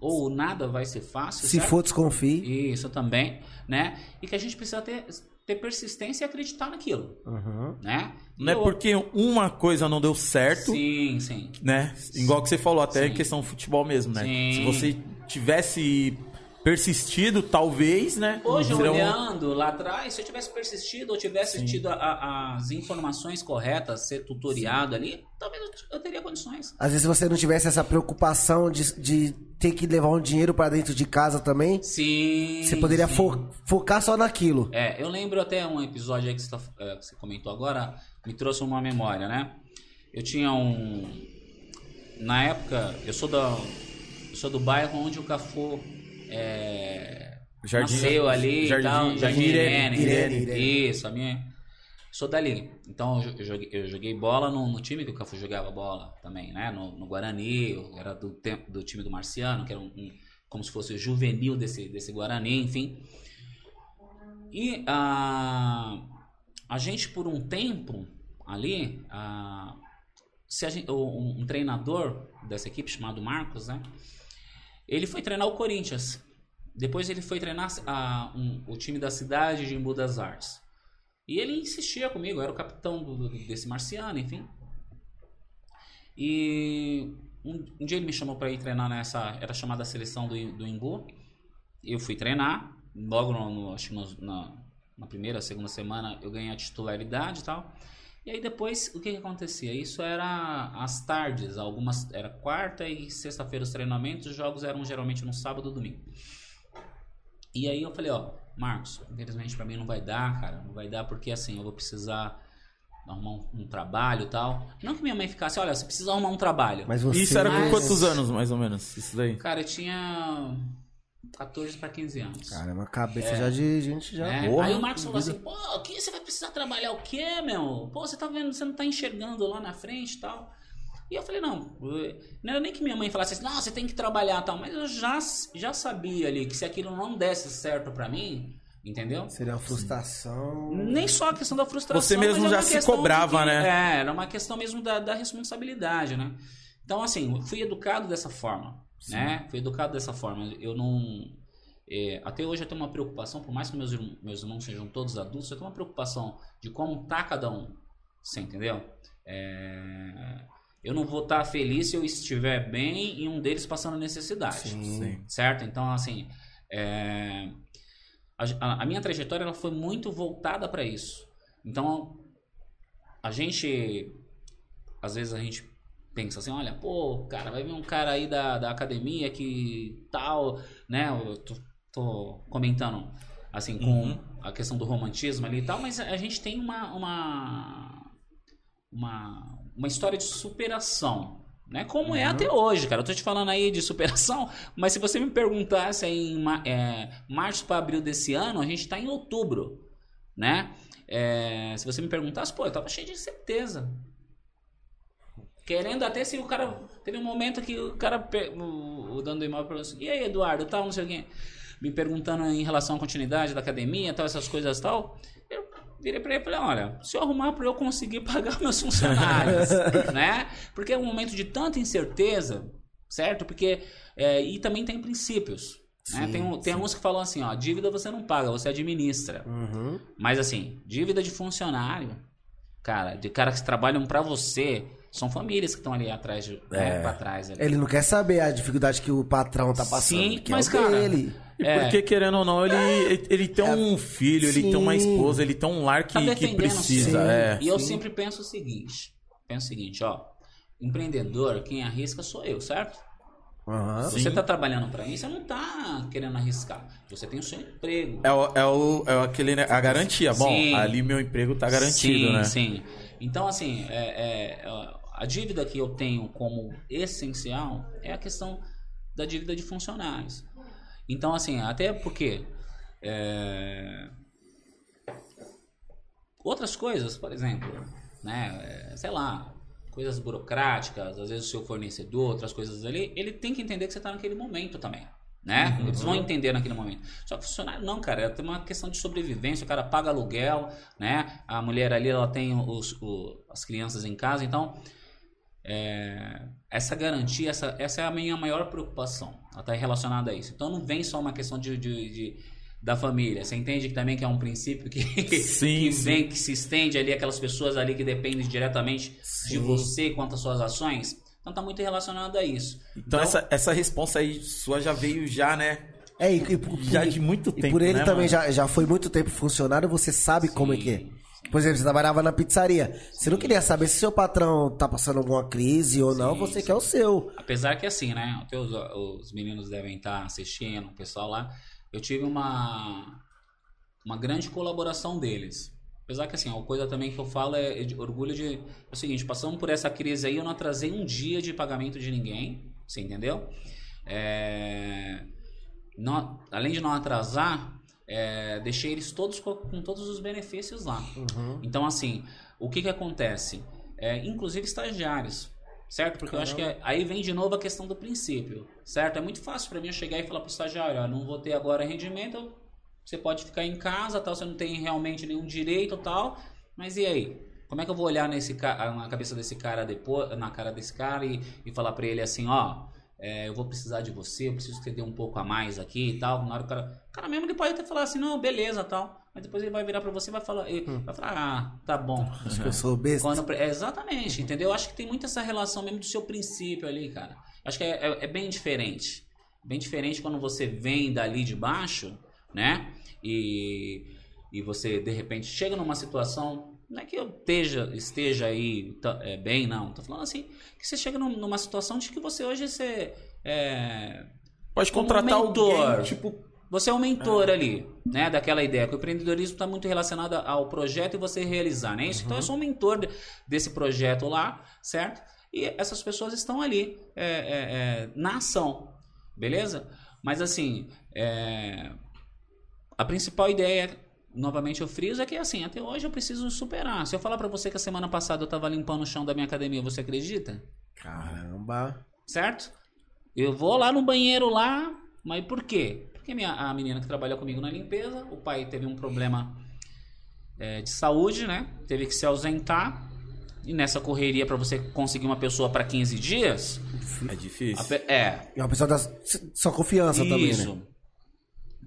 Ou nada vai ser fácil. Se certo? for, desconfie. Isso também, né? E que a gente precisa ter, ter persistência e acreditar naquilo, Uhum. né? E Não é porque uma coisa não deu certo, Sim, sim. né? Igual que você falou, até Sim. em questão do futebol mesmo, né? Sim. Se você tivesse persistido, talvez, né? Hoje, um- olhando lá atrás, se eu tivesse persistido ou tivesse Sim. tido a- a- as informações corretas, ser tutoriado ali, talvez eu, eu teria condições. Às vezes você não tivesse essa preocupação de, de ter que levar um dinheiro pra dentro de casa também. Sim. Você poderia sim. fo- focar só naquilo. É, eu lembro até um episódio aí que você, tá- é, que você comentou agora, me trouxe uma memória, né? Eu tinha um. Na época, eu sou da. Eu sou do bairro onde o Cafu é, Jardim- nasceu ali Jardim- e tal. Jardim Irene. Irene. Irene. Isso, a minha. Sou dali. Então eu joguei, eu joguei bola no, no time que o Cafu jogava bola também, né? No, no Guarani, era do, tempo, do time do Marciano, que era um, um- como se fosse o juvenil desse, desse Guarani, enfim. E a, a gente, por um tempo ali, a, se a gente, um, um treinador dessa equipe chamado Marcos, né? Ele foi treinar o Corinthians. Depois ele foi treinar a- um- o time da cidade de Embu das Artes. E ele insistia comigo, era o capitão do- do- desse marciano, enfim. E um, um dia ele me chamou para ir treinar nessa. Era chamada seleção do, do Embu. Eu fui treinar. Logo, no, no- acho que no- na, na primeira, segunda semana, eu ganhei a titularidade e tal. E aí depois, o que, que acontecia? Isso era às tardes, algumas era quarta e sexta-feira os treinamentos, os jogos eram geralmente no sábado ou domingo. E aí eu falei, ó, Marcos, infelizmente pra mim não vai dar, cara, não vai dar porque assim, eu vou precisar arrumar um, um trabalho e tal. Não que minha mãe ficasse, olha, você precisa arrumar um trabalho. Mas você. Isso era com Mas- quantos anos, mais ou menos? Isso daí. Cara, eu tinha 14 pra 15 anos. Cara, uma cabeça já de gente já. É, Porra, Aí o Marcos falou vida. assim, pô, aqui você vai precisar trabalhar o quê, meu? Pô, você tá vendo, você não tá enxergando lá na frente e tal. E eu falei, não, eu- não era nem que minha mãe falasse assim, não, você tem que trabalhar e tal, mas eu já, já sabia ali que se aquilo não desse certo pra mim, entendeu? Seria uma frustração. Nem só a questão da frustração. Você mesmo é já se cobrava, que- né? É, era uma questão mesmo da, da responsabilidade, né? Então, assim, eu fui educado dessa forma, né? Fui educado dessa forma. Eu não... é, até hoje eu tenho uma preocupação, por mais que meus, meus irmãos sejam todos adultos, eu tenho uma preocupação de como tá cada um. Você entendeu? É, eu não vou estar feliz se eu estiver bem e um deles passando necessidade Sim. certo? Então, assim, é, a, a minha trajetória ela foi muito voltada para isso. Então, a gente, às vezes a gente pensa assim, olha, pô, cara, vai vir um cara aí da, da academia que tal, né? Eu tô, tô comentando, assim, com Uhum. a questão do romantismo ali e tal, mas a gente tem uma, uma, uma, uma história de superação. Né? Como é até hoje, cara. Eu tô te falando aí de superação, mas se você me perguntasse aí em é, março para abril desse ano, a gente tá em outubro, né? É, se você me perguntasse, pô, eu tava cheio de certeza. Querendo até se o cara. Teve um momento que o cara. O, o dono do imóvel perguntou assim: e aí, Eduardo, tal, não sei o quê. me perguntando em relação à continuidade da academia, tal, essas coisas tal. Eu virei pra ele e falei, olha, se eu arrumar pra eu conseguir pagar meus funcionários, né? Porque é um momento de tanta incerteza, certo? Porque, é, e também tem princípios. Né? Sim, tem um, tem uns que falam assim, ó, dívida você não paga, você administra. Uhum. Mas assim, dívida de funcionário, cara, de caras que trabalham pra você, são famílias que estão ali atrás, de, né, pra trás. Ali. Ele não quer saber a dificuldade que o patrão tá passando. Sim, que mas, é o cara, dele. É. porque, querendo ou não, ele, ele, ele tem um filho, ele tem uma Sim. esposa, ele tem um lar que, Tá que precisa. sim. É. E eu sempre penso o seguinte, penso o seguinte, ó, empreendedor, quem arrisca sou eu, certo? Se você tá trabalhando pra isso, você não tá querendo arriscar. Você tem o seu emprego. É, o, é, o, é aquele, né, a garantia. Bom, Sim. ali meu emprego tá garantido, sim, né? Sim, Então, assim, é- é, a dívida que eu tenho como essencial é a questão da dívida de funcionários. Então, assim, até porque é, outras coisas, por exemplo, né, é, sei lá, coisas burocráticas, às vezes o seu fornecedor, outras coisas ali, ele tem que entender que você está naquele momento também. Né? Eles vão entender naquele momento. Só que funcionário não, cara, tem uma questão de sobrevivência, o cara paga aluguel, né? A mulher ali ela tem os, o- as crianças em casa, então é, essa garantia, essa, essa é a minha maior preocupação. Ela está relacionada a isso. Então não vem só uma questão de, de- de- da família. Você entende que também que é um princípio que, Sim, que sim. vem, que se estende ali aquelas pessoas ali que dependem diretamente de Sim. você quanto às suas ações. Então tá muito relacionado a isso. Então, essa, essa resposta aí sua já veio já, né? É, e, e por- Já de muito e tempo, por ele né, também mano? já, já foi muito tempo funcionário, você sabe como é que é. Por exemplo, você trabalhava na pizzaria. Você não queria saber se seu patrão tá passando alguma crise ou não, você quer o seu. Apesar que assim, né? Os, os meninos devem estar assistindo, o pessoal lá. Eu tive uma, uma grande colaboração deles. Apesar que assim, a coisa também que eu falo é de orgulho de. É o seguinte, passamos por essa crise aí, eu não atrasei um dia de pagamento de ninguém. Você entendeu? É, não- além de não atrasar, é, deixei eles todos co- com, todos os benefícios lá. Então, assim, o que que acontece? É, inclusive estagiários, certo? Porque eu acho que é- aí vem de novo a questão do princípio, certo? É muito fácil para mim eu chegar e falar pro estagiário, ó, não vou ter agora rendimento, você pode ficar em casa, tal, você não tem realmente nenhum direito, tal, mas e aí? Como é que eu vou olhar nesse na cabeça desse cara depois, na cara desse cara e, e falar para ele assim, ó, é, eu vou precisar de você, eu preciso que você dê um pouco a mais aqui e tal. Na hora o cara, o cara mesmo ele pode até falar assim, não, beleza, tal. Mas depois ele vai virar pra você e vai falar, e vai falar, ah, tá bom. Acho que eu sou besta. Quando, é, exatamente, entendeu? Eu acho que tem muito essa relação mesmo do seu princípio ali, cara. Acho que é, é- é bem diferente. Bem diferente quando você vem dali de baixo, né? E, e você, de repente, chega numa situação. Não é que eu esteja, esteja aí tá, é, bem, não. Tô falando assim, que você chega num- numa situação de que você hoje você. É, Pode contratar mentor. alguém, tipo, você é um mentor ali, né? Daquela ideia. Que o empreendedorismo está muito relacionado ao projeto e você realizar, né? Isso, Então eu sou um mentor de- desse projeto lá, certo? E essas pessoas estão ali é, é, é, na ação, beleza? Mas assim, é, a principal ideia, novamente eu friso, é que assim, até hoje eu preciso superar. Se eu falar pra você que a semana passada eu tava limpando o chão da minha academia, você acredita? Caramba. certo? Eu vou lá no banheiro lá, mas por quê? Porque minha, a menina que trabalha comigo na limpeza, o pai teve um problema é, de saúde, né? Teve que se ausentar. E nessa correria para você conseguir uma pessoa para 15 dias, é a difícil. pe- é, E uma pessoa da sua confiança também, né?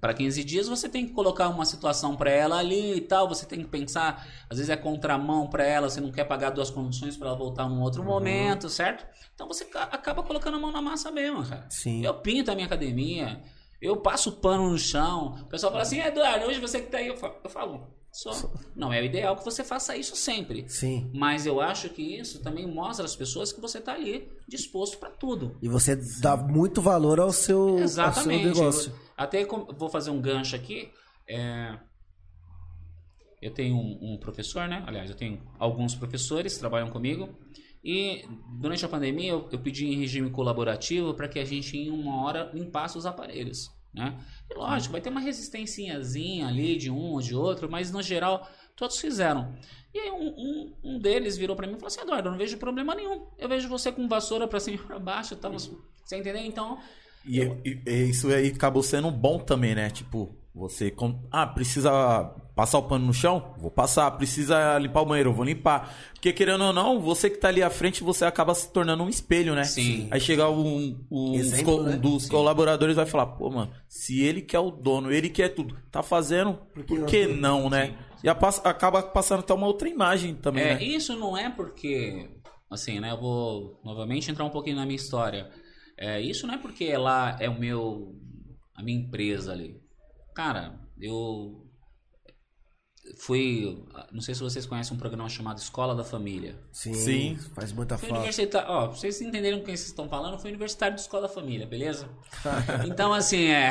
Para 15 dias você tem que colocar uma situação para ela ali e tal, você tem que pensar, às vezes é contramão para ela, você não quer pagar duas condições para ela voltar num outro momento, certo? Então você ca- acaba colocando a mão na massa mesmo, cara. Sim. Eu pinto a minha academia, eu passo pano no chão. O pessoal fala assim, Eduardo, hoje você que tá aí, eu falo, eu falo só. Não é o ideal que você faça isso sempre. Sim. Mas eu acho que isso também mostra às pessoas que você tá ali disposto para tudo. E você dá muito valor ao seu, ao seu Exatamente. negócio. Até vou fazer um gancho aqui. É, eu tenho um, um professor, né? Aliás, eu tenho alguns professores que trabalham comigo. E durante a pandemia eu, eu pedi em regime colaborativo para que a gente em uma hora limpasse os aparelhos. Né? E lógico, vai ter uma resistênciazinha ali de um ou de outro, mas no geral todos fizeram. E aí um, um, um deles virou para mim e falou assim: Eduardo, eu não vejo problema nenhum. Eu vejo você com vassoura para cima e para baixo. Você entendeu? Então E, e- e isso aí acabou sendo bom também, né? Tipo, você. Ah, precisa passar o pano no chão? Vou passar. Precisa limpar o banheiro? Vou limpar. Porque querendo ou não, você que tá ali à frente, você acaba se tornando um espelho, né? Sim. Aí chega um, um Exemplo, co- né? dos colaboradores vai falar, pô, mano, se ele que é o dono, ele que é tudo, tá fazendo, por que não, né? E a pass- acaba passando até uma outra imagem também, É, né? isso não é porque, assim, né? Eu vou novamente entrar um pouquinho na minha história. É, isso não é porque lá é o meu, a minha empresa ali. Cara, eu fui, não sei se vocês conhecem um programa chamado Escola da Família. Sim, Sim. faz muita Fui falta. universitário, ó, vocês entenderem com quem vocês estão falando, foi universitário de Escola da Família, beleza? Então, assim, é.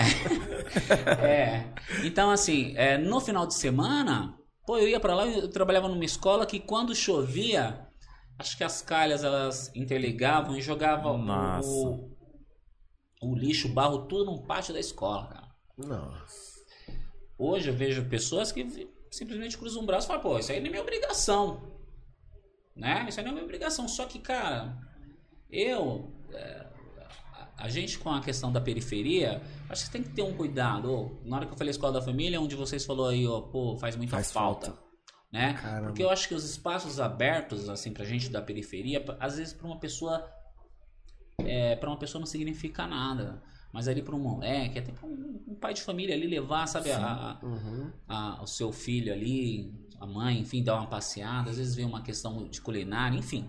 é. Então, assim, é, no final de semana, pô, eu ia pra lá, eu trabalhava numa escola que quando chovia, acho que as calhas elas interligavam e jogavam Nossa. o, o lixo, o barro, tudo no pátio da escola, cara. Nossa. Hoje eu vejo pessoas que simplesmente cruzam um braço e falam, pô, isso aí não é minha obrigação. Né? Isso aí não é minha obrigação. Só que, cara, eu. é, a- gente com a questão da periferia, acho que tem que ter um cuidado. Ô, na hora que eu falei escola da família, onde vocês falou aí, ó, pô, faz muita Faz falta. falta. Né? Caramba. Porque eu acho que os espaços abertos, assim, pra gente da periferia, às vezes pra uma pessoa. É, pra uma pessoa não significa nada. Mas ali pra um moleque, até pra um, um pai de família ali levar, sabe, a- a, Uhum. a- o seu filho ali, a mãe, enfim, dar uma passeada, às vezes vem uma questão de culinária, enfim.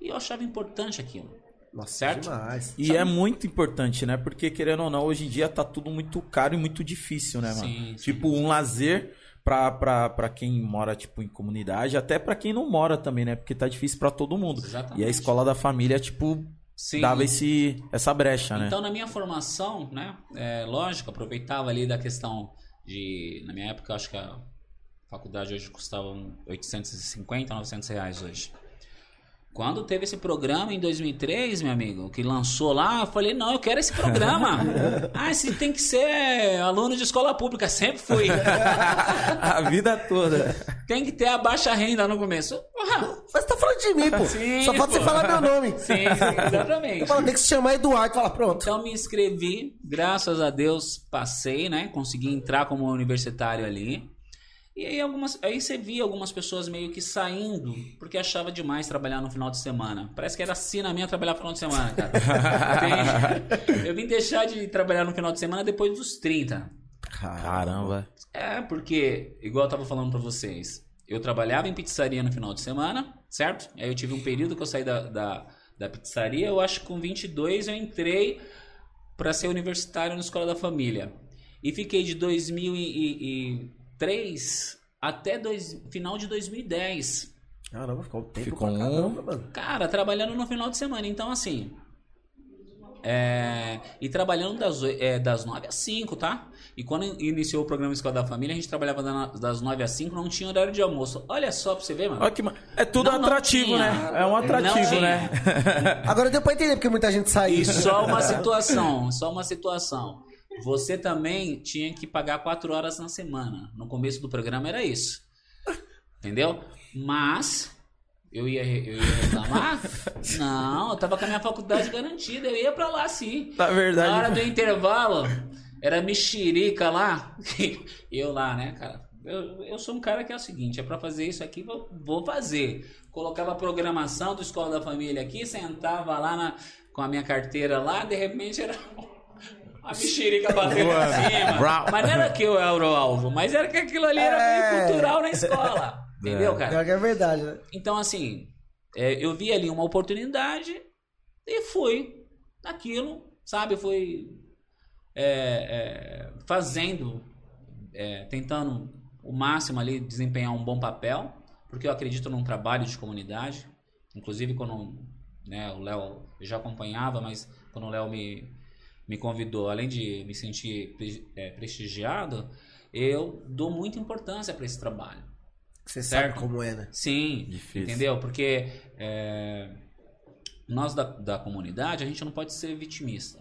E eu achava importante aquilo. Nossa, Certo? demais. E é muito importante, né? Porque, querendo ou não, hoje em dia tá tudo muito caro e muito difícil, né, mano? Sim, sim. Tipo, um lazer pra quem mora, tipo, em comunidade, até pra quem não mora também, né? Porque tá difícil pra todo mundo. Exatamente. E a escola da família, tipo, Sim. dava esse, essa brecha, né? Então, na minha formação, né, é, lógico, aproveitava ali da questão de, na minha época, acho que a faculdade hoje custava um 850, 900 reais hoje. Quando teve esse programa em 2003, meu amigo, que lançou lá, eu falei, não, eu quero esse programa. ah, esse tem que ser aluno de escola pública, sempre fui. a vida toda. tem que ter a baixa renda no começo. Porra, Mas tá falando de mim, pô. Sim, Só pô. você falar meu nome. sim, sim, exatamente. Eu falo, tem que se chamar Eduardo. Fala, pronto. Então me inscrevi, graças a Deus passei, né? Consegui entrar como universitário ali. E aí, algumas, aí você via algumas pessoas meio que saindo, porque achava demais trabalhar no final de semana. Parece que era sina minha trabalhar no final de semana, cara. Eu vim deixar de trabalhar no final de semana depois dos 30. Caramba. É, porque, igual eu tava falando pra vocês, eu trabalhava em pizzaria no final de semana, certo? Aí eu tive um período que eu saí da, da, da pizzaria, eu acho que com 22 eu entrei pra ser universitário na Escola da Família. E fiquei de 2003 até dois, final de 2010. Caramba, ficou um tempo Ficou pra um- caramba, mano. Cara, trabalhando no final de semana. Então, assim. É, e trabalhando das, é, das 9 às 5, tá? E quando iniciou o programa Escola da Família, a gente trabalhava da- das 9 às 5, não tinha horário de almoço. Olha só pra você ver, mano. Olha que ma- É tudo Não, não atrativo, tinha. né? É um Não atrativo, né? Agora deu pra entender porque muita gente saiu. E só uma situação, só uma situação. Você também tinha que pagar 4 horas na semana. No começo do programa era isso. Entendeu? Mas eu ia, eu ia reclamar? Não, eu tava com a minha faculdade garantida, eu ia pra lá sim. Na verdade. Na hora do intervalo, era mexerica lá. Eu lá, né, cara? Eu, eu sou um cara que é o seguinte, é pra fazer isso aqui, vou, vou fazer. Colocava a programação do Escola da Família aqui, sentava lá na- com a minha carteira lá, de repente era a mexerica batendo em cima. Brau. Mas não era que eu era o alvo, mas era que aquilo ali era É. meio cultural na escola. Entendeu, cara? Que é verdade, né? Então, assim, é, eu vi ali uma oportunidade e fui naquilo, sabe? Fui é, é, fazendo, é, tentando o máximo ali desempenhar um bom papel, porque eu acredito num trabalho de comunidade. Inclusive, quando né, o Léo eu já acompanhava, mas quando o Léo me, me convidou, além de me sentir é, prestigiado, eu dou muita importância para esse trabalho. Você Certo. sabe como é, né? Sim, Difícil. entendeu? Porque é, nós da, da comunidade, a gente não pode ser vitimista.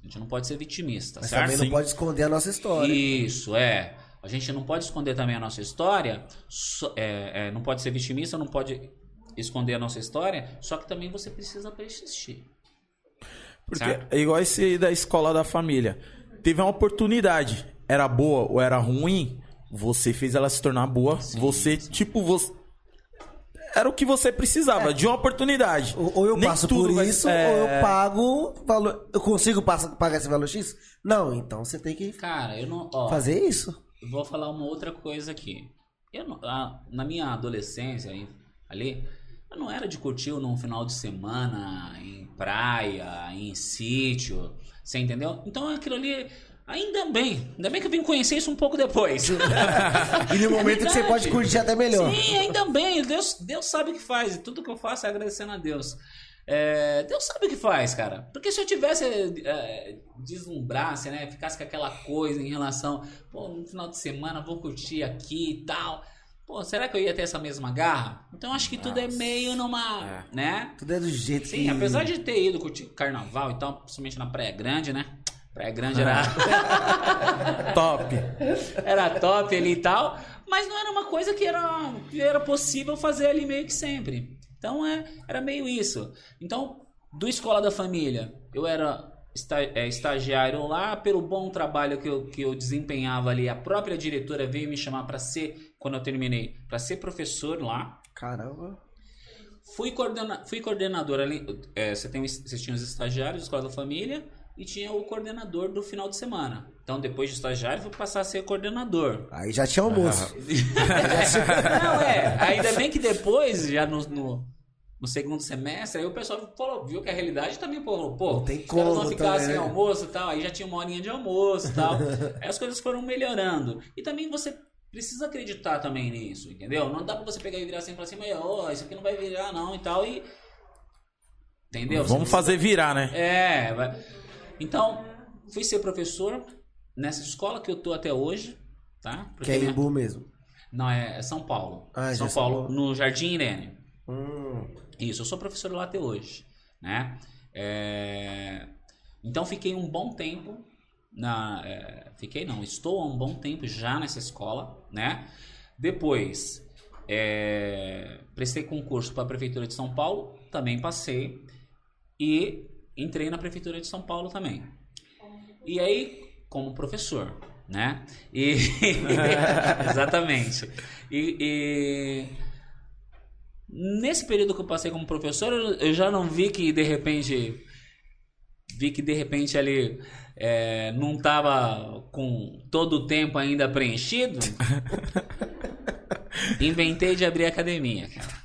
A gente não pode ser vitimista, Mas certo? também Sim. não pode esconder a nossa história. Isso, é. A gente não pode esconder também a nossa história, só- é, é, não pode ser vitimista, não pode esconder a nossa história, só que também você precisa persistir. Porque Certo. é igual esse aí da escola da família. Teve uma oportunidade. Era boa ou era ruim, você fez ela se tornar boa. você, tipo, você. Era o que você precisava, de uma oportunidade. Ou, ou eu Nem passo tudo por vai- isso, é, ou eu pago. Valor, eu consigo pagar esse valor X? Não, então você tem que Cara, eu não. Ó, fazer isso. eu vou falar uma outra coisa aqui. Eu não- na minha adolescência ali, não era de curtir num final de semana em praia, em sítio, você entendeu? Então aquilo ali, ainda bem, ainda bem que eu vim conhecer isso um pouco depois. E no momento que você pode curtir até melhor. Sim, ainda bem. Deus, Deus sabe o que faz. Tudo que eu faço é agradecendo a Deus. É, Deus sabe o que faz, cara. Porque se eu tivesse é, deslumbrasse, né? Ficasse com aquela coisa em relação, pô, no final de semana vou curtir aqui e tal. Pô, será que eu ia ter essa mesma garra? Então acho que tudo é meio numa, né? Tudo é do jeito Sim, que. apesar de ter ido curtir carnaval e tal, principalmente na Praia Grande, né? Praia Grande era Top. era top ali e tal, mas não era uma coisa que era, que era possível fazer ali meio que sempre. Então é, era meio isso. Então, do Escola da Família, eu era é, estagiário lá, pelo bom trabalho que eu, que eu desempenhava ali, a própria diretora veio me chamar para ser, quando eu terminei, para ser professor lá. Caramba. Fui, coordena, fui coordenador ali. é, você tem, os- vocês tinham os estagiários da Escola da Família e tinha o coordenador do final de semana. Então, depois de estagiário, fui passar a ser coordenador. Aí já tinha almoço. Não, é. Ainda bem que depois, já no, no, no segundo semestre, aí o pessoal falou, viu que a realidade também, pô, pô, Não tem como ficar também, sem almoço e tal. Aí já tinha uma horinha de almoço e tal. aí as coisas foram melhorando. E também você precisa acreditar também nisso, entendeu? Não dá pra você pegar e virar assim e falar assim, mas ó, isso aqui não vai virar não e tal. E. Entendeu? Vamos fazer virar, né? é, vai- então, fui ser professor nessa escola que eu tô até hoje, tá? Porque Que é minha- Imbu mesmo. Não, é, São Paulo. Ah, São já São Paulo, Paulo. no Jardim Irene. Hum. Isso, eu sou professor lá até hoje, né? É, Então, fiquei um bom tempo na... é, Fiquei não, estou há um bom tempo já nessa escola, né? Depois, é, prestei concurso para a Prefeitura de São Paulo, também passei. E entrei na Prefeitura de São Paulo também. E aí, como professor, né? E... Exatamente. E, e nesse período que eu passei como professor, eu eu já não vi que de repente. Vi que de repente ali é, não tava com todo o tempo ainda preenchido. Inventei de abrir academia, cara.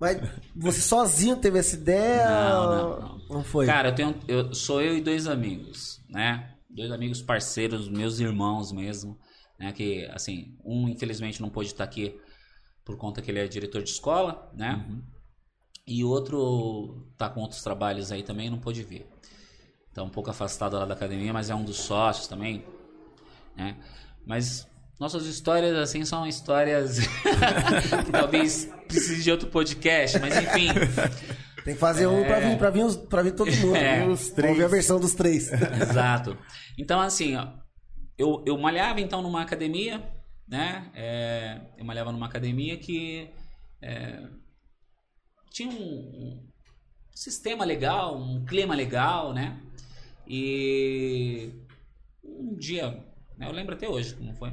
Mas você sozinho teve essa ideia? Não, não, não. Não foi? Cara, eu tenho. Eu, sou eu e dois amigos, né? Dois amigos parceiros, meus irmãos mesmo, né? Que, assim, um infelizmente não pôde estar aqui por conta que ele é diretor de escola, né? E o outro tá com outros trabalhos aí também e não pôde vir. Tá um pouco afastado lá da academia, mas é um dos sócios também, né? Mas nossas histórias, assim, são histórias que talvez precise de outro podcast, mas enfim. Tem que fazer um pra vir, pra, vir, os- pra vir todo mundo. É. Os três. Vamos ver a versão dos três. Exato. Então, assim, ó, eu, eu malhava então numa academia, né? É, eu malhava numa academia que é, tinha um, um sistema legal, um clima legal, né? E um dia, né, eu lembro até hoje como foi.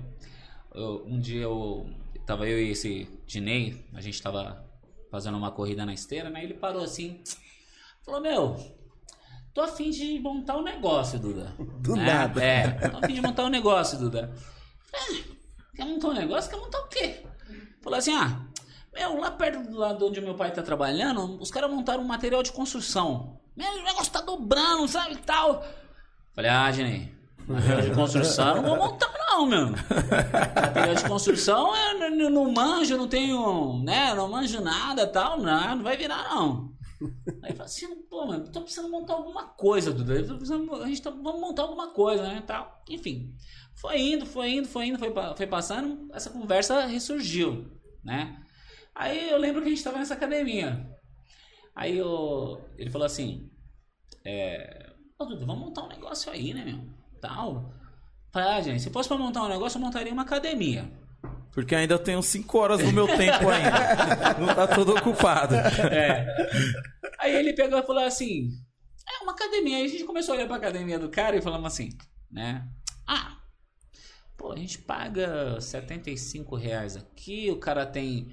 Eu- um dia eu tava eu e esse Dinei, a gente tava fazendo uma corrida na esteira, né? Ele parou assim, falou: Meu, tô afim de montar um negócio, Duda. Do Né? nada. É, tô afim de montar um negócio, Duda. "Ah, quer montar um negócio? Quer montar o quê? Falou assim: Ah, meu, lá perto do lado onde meu pai tá trabalhando, os caras montaram um material de construção. Meu, o negócio tá dobrando, sabe e tal. Falei: Ah, Dinei, material de construção não vou montar, não, meu. Material de construção eu não, manjo, não tenho, né? Não manjo nada tal, não, não vai virar, não. Aí falei assim, pô, mano, tô precisando montar alguma coisa, Duda. A gente tá, vamos montar alguma coisa, né? Tal. Enfim. Foi indo, foi indo, foi indo, foi, foi passando, essa conversa ressurgiu, né? Aí eu lembro que a gente tava nessa academia. Aí eu, ele falou assim, é, Ô, Duda, vamos montar um negócio aí, né, meu? Tal. Falei, ah, gente, se fosse pra montar um negócio, eu montaria uma academia. Porque ainda tenho 5 horas do meu tempo ainda. Não tá todo ocupado. É. Aí ele pegou e falou assim: É uma, ca- academia. Aí a gente começou a olhar pra academia do cara e falamos assim, né? Ah, pô, a gente paga 75 reais aqui, o cara tem.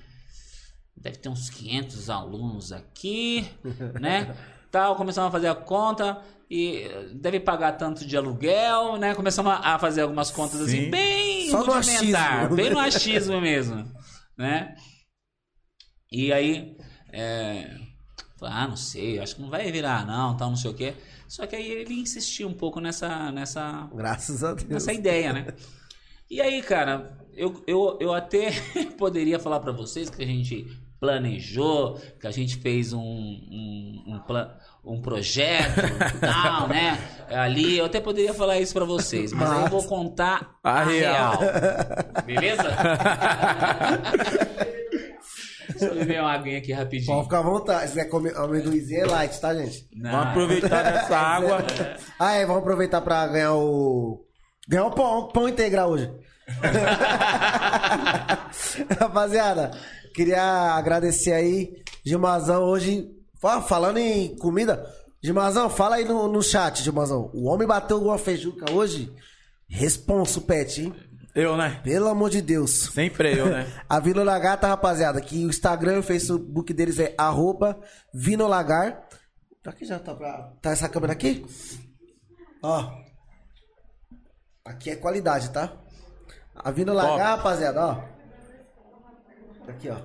Deve ter uns 500 alunos aqui, né? Tal, começamos a fazer a conta e deve pagar tanto de aluguel, né? Começamos a fazer algumas contas assim, Sim. bem Só no rudimentar, achismo. bem no achismo mesmo, né? E aí, é, ah, não sei, acho que não vai virar não, tal, não sei o quê. Só que aí ele insistiu um pouco nessa, nessa, Graças a Deus. nessa ideia, né? E aí, cara, eu, eu, eu até poderia falar pra vocês que a gente planejou, que a gente fez um, um, um, um projeto e tal, né? Ali, eu até poderia falar isso pra vocês, mas aí eu vou contar A a, real. real. Beleza? Deixa eu beber uma aguinha aqui rapidinho. Pode ficar à vontade. Se quiser comer amendoizinho é light, tá, gente? Não, Vamos aproveitar dessa água. Ah, é, vamos aproveitar pra ganhar o. Ganhar o pão, pão integral hoje. Rapaziada, queria agradecer aí, Gilmazão, hoje. Ó, Falando em comida, Gilmazão, fala aí no, no chat, Gilmazão. O homem bateu uma feijuca hoje. Responso, pet, hein? Eu, né? Pelo amor de Deus. Sempre eu, né? A Vinolagar, rapaziada, que o Instagram e o Facebook deles é arroba Vinolagar. Pra que já tá pra... Tá essa câmera aqui? Ó. Aqui é qualidade, tá? A Vinolagar, Top. rapaziada, ó. Aqui, ó.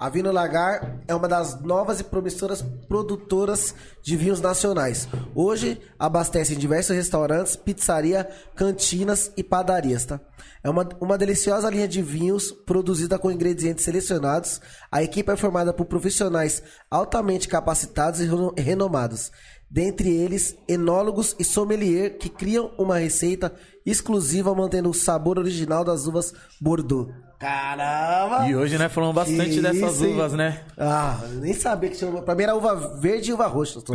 A Vino Lagar é uma das novas e promissoras produtoras de vinhos nacionais. Hoje abastece em diversos restaurantes, pizzaria, cantinas e padarias, tá? É uma, uma deliciosa linha de vinhos produzida com ingredientes selecionados. A equipe é formada por profissionais altamente capacitados e reno- renomados. Dentre eles, enólogos e sommelier que criam uma receita exclusiva mantendo o sabor original das uvas Bordeaux. Caramba! E hoje, né, falamos bastante Que dessas isso, hein? uvas, né? Ah, nem sabia que tinha. Pra mim era uva verde e uva roxa. tô-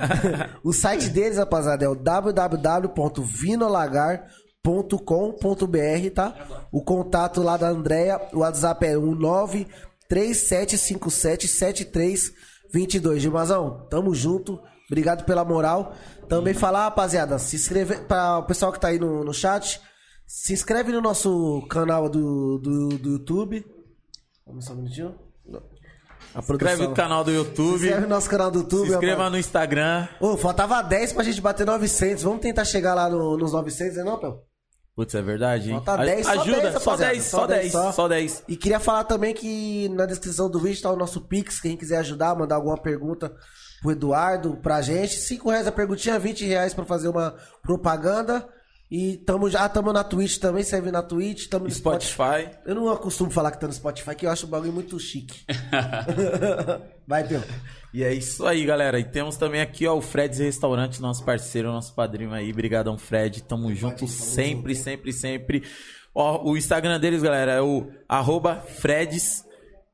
o site deles, rapaziada, é o www.vinolagar.com.br, tá? O contato lá da Andrea, o WhatsApp é 1937577322. Gilmazão, tamo junto. Obrigado pela moral. Também falar, rapaziada, se inscrever para o pessoal que tá aí no, no chat. Se inscreve no nosso canal do, do, do YouTube. Vamos só um minutinho. A Inscreve no canal do Se YouTube. inscreve no nosso canal do YouTube. Se inscreva rapaz. no Instagram. Ô, faltava 10 pra gente bater 900. Vamos tentar chegar lá no- nos 900, né, não, Pel? Putz, é verdade, hein? Falta 10, só Ajuda, 10, só rapaziada. 10, só 10, só 10. E queria falar também que na descrição do vídeo tá o nosso Pix. Quem quiser ajudar, mandar alguma pergunta pro Eduardo, pra gente. 5 reais a perguntinha, 20 reais pra fazer uma propaganda. E tamo já tamo na Twitch também, serve na Twitch, tamo no Spotify. Spotify. Eu não costumo falar que tá no Spotify, que eu acho o bagulho muito chique. Vai, Pel. E é isso aí, galera. E temos também aqui, ó, o Fred's Restaurante, nosso parceiro, nosso padrinho aí. Brigadão, Fred. Tamo junto sempre, sempre, sempre. Ó, o Instagram deles, galera, é o arroba Fred's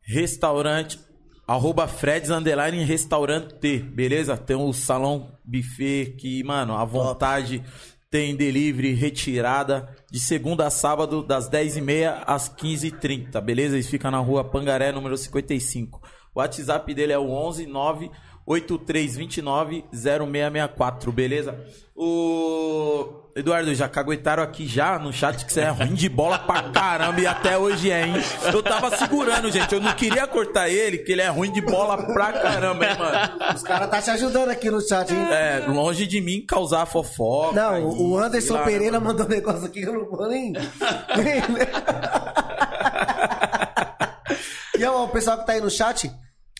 Restaurante. Arroba Fred's Underline Restaurante, beleza? Tem o salão buffet que, mano, à vontade. Tem delivery, retirada, de segunda a sábado, das 10h30 às 15h30, beleza? Eles ficam na rua Pangaré, número 55. O WhatsApp dele é o 11 9 8329 0664, beleza? O Eduardo, já caguetaram aqui já no chat que você é ruim de bola pra caramba e até hoje é, hein? Eu tava segurando, gente. Eu não queria cortar ele, que ele é ruim de bola pra caramba, hein, mano? Os caras tá te ajudando aqui no chat, hein? É, longe de mim causar fofoca. Não, e- o Anderson lá, Pereira mandou um negócio aqui que eu não vou nem. e ó, o pessoal que tá aí no chat,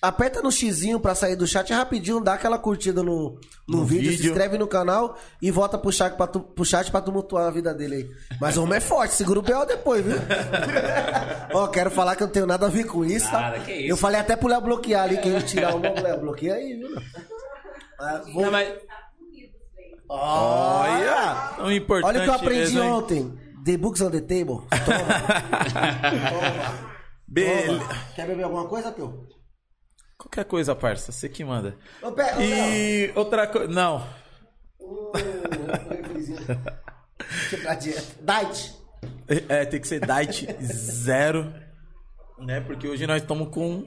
aperta no xizinho pra sair do chat rapidinho, dá aquela curtida no, no, No vídeo, se vídeo. inscreve no canal e volta pro chat, pra tu, pro chat pra tumultuar a vida dele aí. Mas o homem é forte, segura o B.O. depois, viu? ó, quero falar que eu não tenho nada a ver com isso, tá? Isso. Eu falei até pro Léo bloquear ali, que ele tirar o nome, Léo, bloqueia aí, viu? Ah, vou- Não, mas Olha! Tão importante Olha o que eu aprendi mesmo, ontem. The books on the table. Toma. Bele- Toma. Quer beber alguma coisa, Pio? Qualquer coisa, parça, você que manda. Ô, Pé, ô. E outra coisa. Não. Diet. É, tem que ser diet zero. Né? Porque hoje nós estamos com,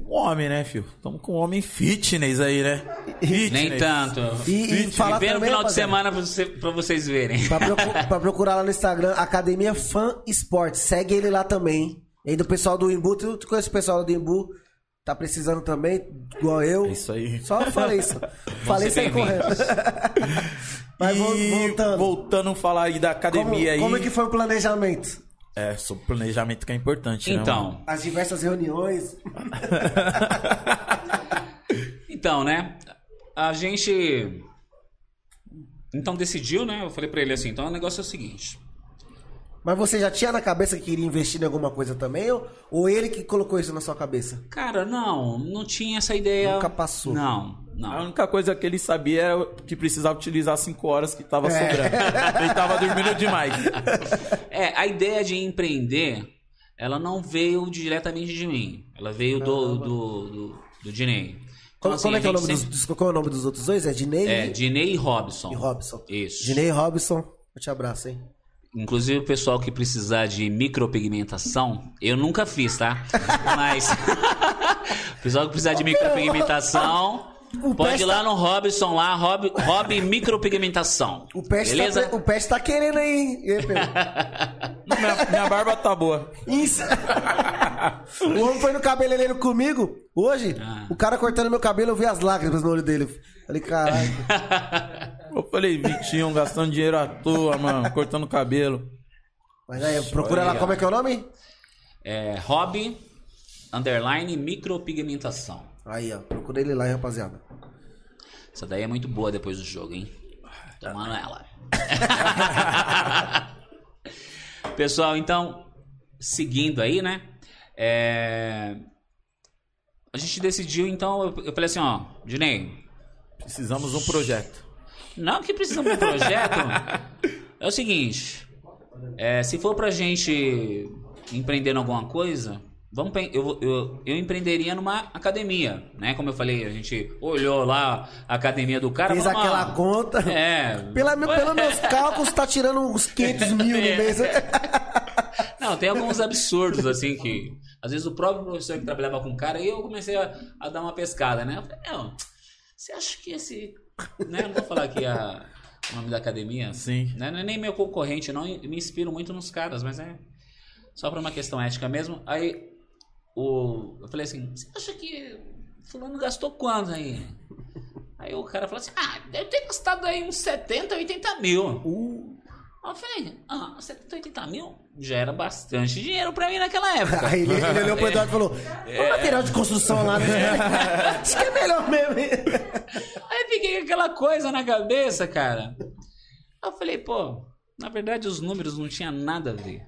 um homem, né, filho? Estamos com um homem fitness aí, né? Fitness. Nem tanto. E, e falar Vem no final de semana pra, você- pra vocês verem. Pra, procu- pra procurar lá no Instagram, Academia Fan Esportes. Segue ele lá também. E aí do pessoal do Imbu, tu, tu conhece o pessoal do Imbu? Tá precisando também, igual eu. É isso aí. Só falei isso. falei isso aí. Mas e vol- voltando. voltando a falar aí da Como, academia aí. como é que foi o planejamento? É, sobre planejamento que é importante, né? Então, As diversas reuniões. então, né? A gente. Então decidiu, né? Eu falei pra ele assim: então o negócio é o seguinte. Mas você já tinha na cabeça que queria investir em alguma coisa também? Ou, ou ele que colocou isso na sua cabeça? Cara, não, não tinha essa ideia. Nunca passou. Não, A não. única coisa que ele sabia era que precisava utilizar 5 horas que tava É. sobrando. Ele tava dormindo demais. É, a ideia de empreender, ela não veio diretamente de mim. Ela veio do, do, do, do Dinei. Então, Como, assim, como é a que é o nome dos, sempre- dos- qual é o nome dos outros dois? É Dinei É, Dinei e Robson. e Robson. Isso. Dinei e Robson. Eu te abraço, hein? Inclusive o pessoal que precisar de micropigmentação, eu nunca fiz, tá? Mas o pessoal que precisar de micropigmentação, O pode ir lá no Robson lá, Rob, Rob micropigmentação. O Peste, Beleza? tá, o Peste tá querendo aí, hein? E aí, Pedro? Minha, minha barba tá boa. Isso. o homem foi no cabeleireiro comigo hoje. Ah. O cara cortando meu cabelo, eu vi as lágrimas no olho dele. Falei, caralho. Eu falei, Vitinho, gastando dinheiro à toa, mano, cortando o cabelo. Mas aí, procura lá, como é que é o nome? É, Rob underline micropigmentação. Aí, ó. Procura ele lá, hein, rapaziada. Essa daí é muito boa depois do jogo, hein? Tomando ela. Pessoal, então, seguindo aí, né? É, A gente decidiu, então, eu- eu falei assim, ó, Dinei, Precisamos de um projeto. Não que precisamos de um projeto. é o seguinte, é, se for pra gente empreender em alguma coisa, vamos, eu, eu, eu empreenderia numa academia, né? Como eu falei, a gente olhou lá a academia do cara. Fez falou, aquela "Mano, conta. É. Pela, pelos meus cálculos, tá tirando uns 500 mil no É. mês. Não, tem alguns absurdos, assim, que. Às vezes o próprio professor que trabalhava com o cara, e eu comecei a, a dar uma pescada, né? Eu falei, não, você acha que esse. Né? Não vou falar aqui a, o nome da academia. Sim. Né? Não é nem meu concorrente, não. Me inspiro muito nos caras, mas é só pra uma questão ética mesmo. Aí o, eu falei assim, você acha que fulano gastou quanto aí? Aí o cara falou assim, ah, deve ter gastado aí uns 70, 80 mil. Aí eu falei, ah, 70, 80 mil já era bastante dinheiro pra mim naquela época. Aí ele, ele olhou pro Eduardo e falou: o material de construção lá, né? Acho que é melhor mesmo. hein?" Aí fiquei com aquela coisa na cabeça, cara. Aí eu falei, pô, na verdade os números não tinham nada a ver.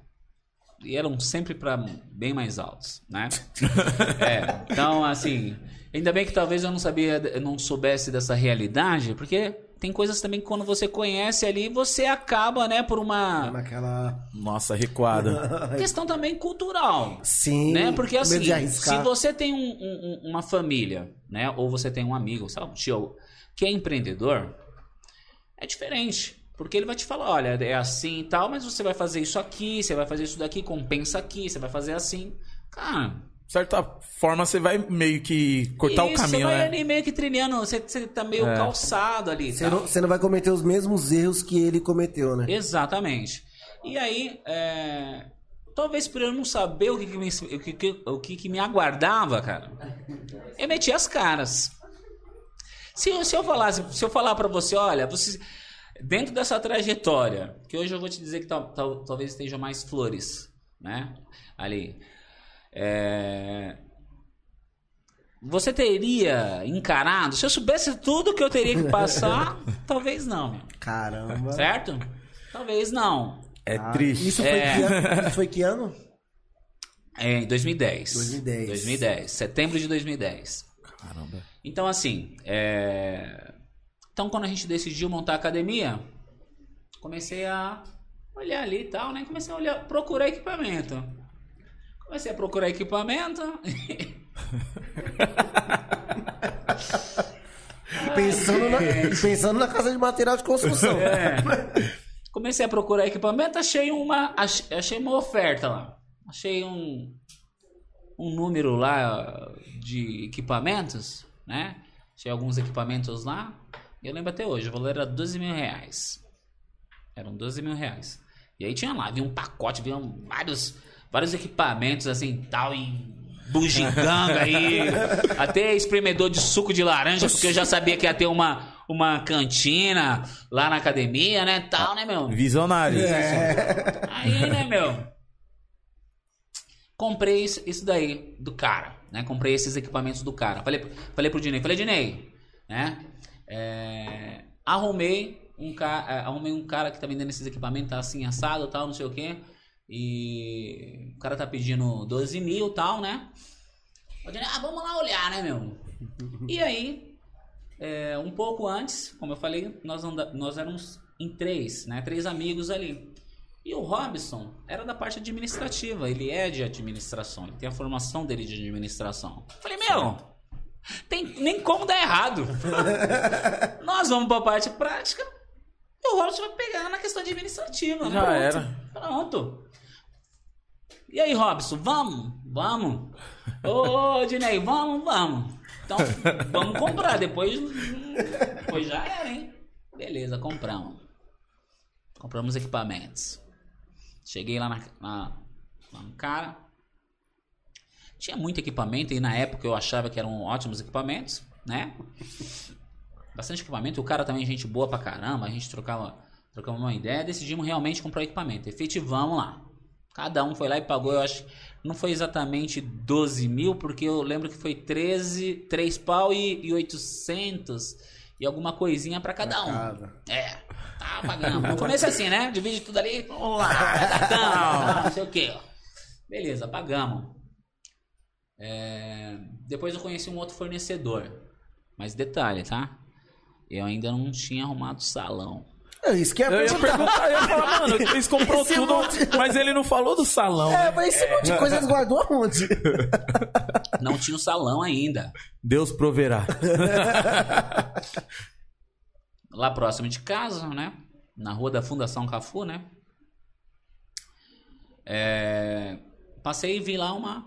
E eram sempre pra bem mais altos, né? É, então assim, ainda bem que talvez eu não sabia, eu não soubesse dessa realidade, porque tem coisas também que quando você conhece ali, você acaba, né, por uma Naquela. Nossa, recuada. questão também cultural. Sim. né? Porque assim, se você tem um- um- um- uma família, né? Ou você tem um amigo, sabe, um tio, que é empreendedor, é diferente. Porque ele vai te falar, olha, é assim e tal, mas você vai fazer isso aqui, você vai fazer isso daqui, compensa aqui, você vai fazer assim. Cara, certa forma, você vai meio que cortar o isso, caminho, você vai né? ali meio que trilhando, você, você tá meio É. calçado ali. Você tal. não, você não vai cometer os mesmos erros que ele cometeu, né? Exatamente. E aí, é, talvez por eu não saber o que, que me, o que, que- o que, que me aguardava, cara, eu meti as caras. Se, eu- se eu falasse, se eu falar pra você, olha, você, dentro dessa trajetória, que hoje eu vou te dizer que tal- tal- talvez estejam mais flores, né? Ali. É, você teria encarado? Se eu soubesse tudo que eu teria que passar, talvez não. Caramba. certo? Talvez não. É Ah, triste. Isso foi, É. que ano? Isso foi que ano? É, em 2010. 2010. 2010. Setembro de 2010. Caramba. Então, assim, é... Então, quando a gente decidiu montar a academia, comecei a olhar ali e tal, né? Comecei a olhar, procurar equipamento. Comecei a procurar equipamento. Pensando na, pensando na casa de material de construção. É. Comecei a procurar equipamento, achei uma, ach- achei uma oferta lá. Achei um, um número lá de equipamentos, né? tinha alguns equipamentos lá. E eu lembro até hoje, o valor era 12 mil reais. Eram 12 mil reais. E aí tinha lá, vinha um pacote, vinha vários, vários equipamentos assim tal, e bugiganga aí. até espremedor de suco de laranja, porque eu já sabia que ia ter uma, uma cantina lá na academia, né? Tal, né, meu? Visionário. Aí, né, meu? Comprei isso, isso daí do cara, né? Comprei esses equipamentos do cara. Falei, falei pro Dinei, falei, Dinei, né? É, arrumei um cara, arrumei um cara que tá vendendo esses equipamentos, tá assim, assado tal, não sei o quê. E o cara tá pedindo 12 mil tal, né? Eu ah, vamos lá olhar, né, meu? E aí, é, um pouco antes, como eu falei, nós, anda, nós éramos em três, né? Três amigos ali. E o Robson era da parte administrativa, ele é de administração, ele tem a formação dele de administração. Falei, meu, tem nem como dar errado. Nós vamos pra parte prática e o Robson vai pegar na questão administrativa. Já Pronto. era. Pronto. E aí, Robson, vamos? Vamos. Ô, Dinei, vamos, vamos. Então, vamos comprar. Depois, depois já era, hein? Beleza, compramos. Compramos equipamentos. Cheguei lá na, na, lá no cara. Tinha muito equipamento e na época eu achava que eram ótimos equipamentos, né? Bastante equipamento. O cara também, gente boa pra caramba. A gente trocava, trocava uma ideia. Decidimos realmente comprar equipamento. Efetivamos lá. Cada um foi lá e pagou, eu acho. Não foi exatamente 12 mil, porque eu lembro que foi 13, 3 pau e, e 800 e alguma coisinha pra cada um. cada. É, tá pagando. No começo é assim, né? Divide tudo ali. Vamos lá, cada tanto, não sei o que. Beleza, pagamos. É, Depois eu conheci um outro fornecedor. Mas detalhe, tá? Eu ainda não tinha arrumado salão. É isso que é Eu ia perguntar, eu ia falar, mano, eles comprou Esse tudo, monte- mas ele não falou do salão. É, né? mas esse monte de coisa eles guardou aonde? Não tinha o salão ainda. Deus proverá. lá próximo de casa, né? Na rua da Fundação Cafu, né? É, Passei e vi lá uma.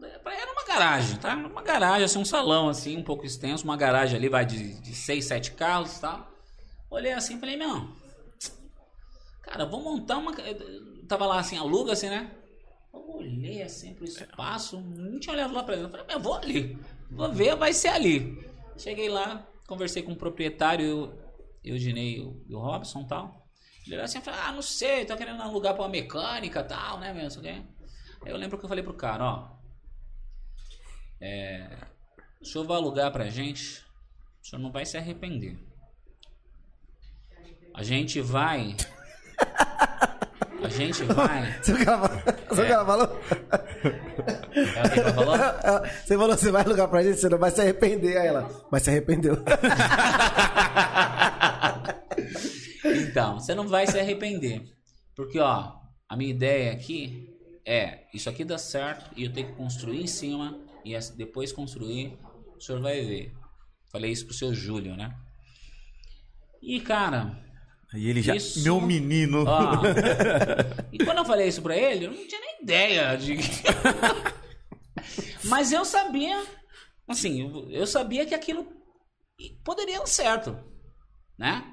Era uma garagem, tá? Uma garagem, assim, um salão, assim, um pouco extenso. Uma garagem ali, vai de, de seis, sete carros e tal. Olhei assim e falei, meu. Cara, vou montar uma. eu Tava lá assim, aluga assim, né? Eu olhei assim pro espaço, não tinha olhado lá pra dentro. Eu Falei, meu, vou ali. Vou ver, vai ser ali. Cheguei lá, conversei com o proprietário, eu, eu Ginei e o, Robson e tal. Ele olhou assim e falou, ah, não sei, tô querendo alugar pra uma mecânica e tal, né, meu, sei o quê. Aí eu lembro que eu falei pro cara, ó. É, o senhor vai alugar pra gente, o senhor não vai se arrepender. A gente vai. A gente vai. Você viu o que ela falou? O que ela falou? Você falou, você vai alugar pra gente, você não vai se arrepender. Aí ela, mas se arrependeu. Então, você não vai se arrepender. Porque, ó, a minha ideia aqui é: isso aqui dá certo e eu tenho que construir em cima e depois construir, o senhor vai ver. Falei isso pro seu Júlio, né? E, cara, E ele já. Isso. Meu menino. ó. e quando eu falei isso pra ele, eu não tinha nem ideia de. Mas eu sabia, assim, eu- eu sabia que aquilo poderia dar certo, né?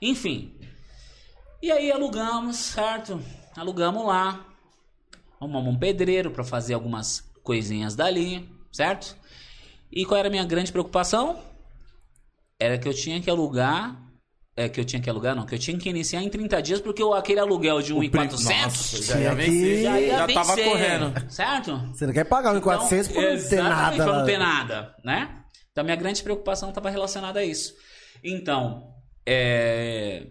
Enfim. E aí alugamos, certo? Alugamos lá. Arrumamos um pedreiro para fazer algumas coisinhas dali, certo? E qual era a minha grande preocupação? Era que eu tinha que alugar. É que eu tinha que alugar, não, que eu tinha que iniciar em 30 dias, porque o- aquele aluguel de 1,400 Nossa, já ia vencer. já ia já tava vencer, correndo. Certo? Você não quer pagar 1,400 por não ter nada. Pra não ter nada, né? Então, minha grande preocupação estava relacionada a isso. Então, é,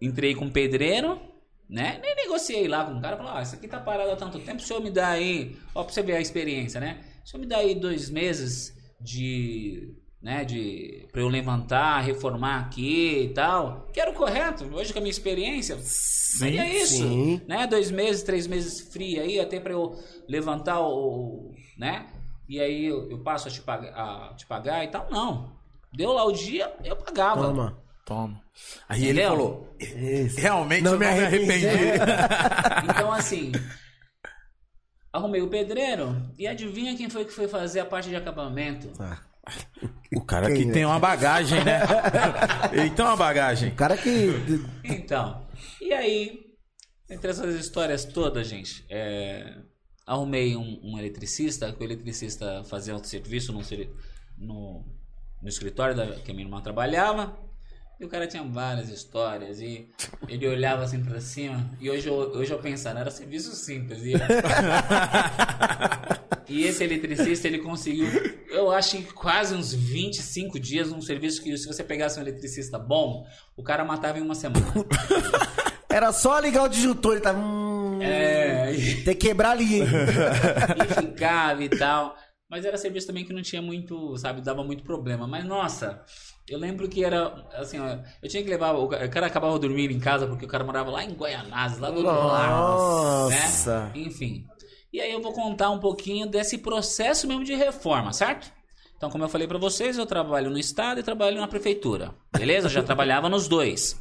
entrei com o pedreiro, né? Nem negociei lá com o cara. Falei, ó, isso aqui tá parado há tanto tempo, o senhor me dá aí... Ó, pra você ver a experiência, né? O senhor me dá aí dois meses de... Né, de pra eu levantar, reformar aqui e tal. Que era o correto. Hoje com a minha experiência, seria isso sim. né? Dois meses, três meses free aí, até pra eu levantar o. né? E aí eu, eu passo a te, pagar, a te pagar e tal. Não. Deu lá o dia, eu pagava. Toma. Toma. Aí ele falou: Isso. realmente Não eu me não me arrependi. arrependi. Então, assim. Arrumei o pedreiro e adivinha quem foi que foi fazer a parte de acabamento? Ah. O cara Quem, que né? tem uma bagagem, né? Ele tem uma bagagem. O cara que. Então, e aí, entre essas histórias todas, gente, é, arrumei um, um eletricista, que o eletricista fazia outro serviço no, no, no escritório da, que a minha irmã trabalhava. E o cara tinha várias histórias e ele olhava assim pra cima. E hoje eu, hoje eu pensando, era serviço simples. E, e esse eletricista, ele conseguiu, eu acho que quase uns 25 dias, um serviço que se você pegasse um eletricista bom, o cara matava em uma semana. Era só ligar o disjuntor e tava. Hum, É, Tem que quebrar ali, e ficava e tal. Mas era serviço também que não tinha muito, sabe, dava muito problema. Mas nossa, eu lembro que era assim, ó, eu tinha que levar, o ca- o cara acabava dormindo em casa porque o cara morava lá em Guaianazes, lá do outro lado. Nossa. Né? Enfim. E aí eu vou contar um pouquinho desse processo mesmo de reforma, certo? Então, como eu falei pra vocês, eu trabalho no estado e trabalho na prefeitura. Beleza? Já trabalhava nos dois.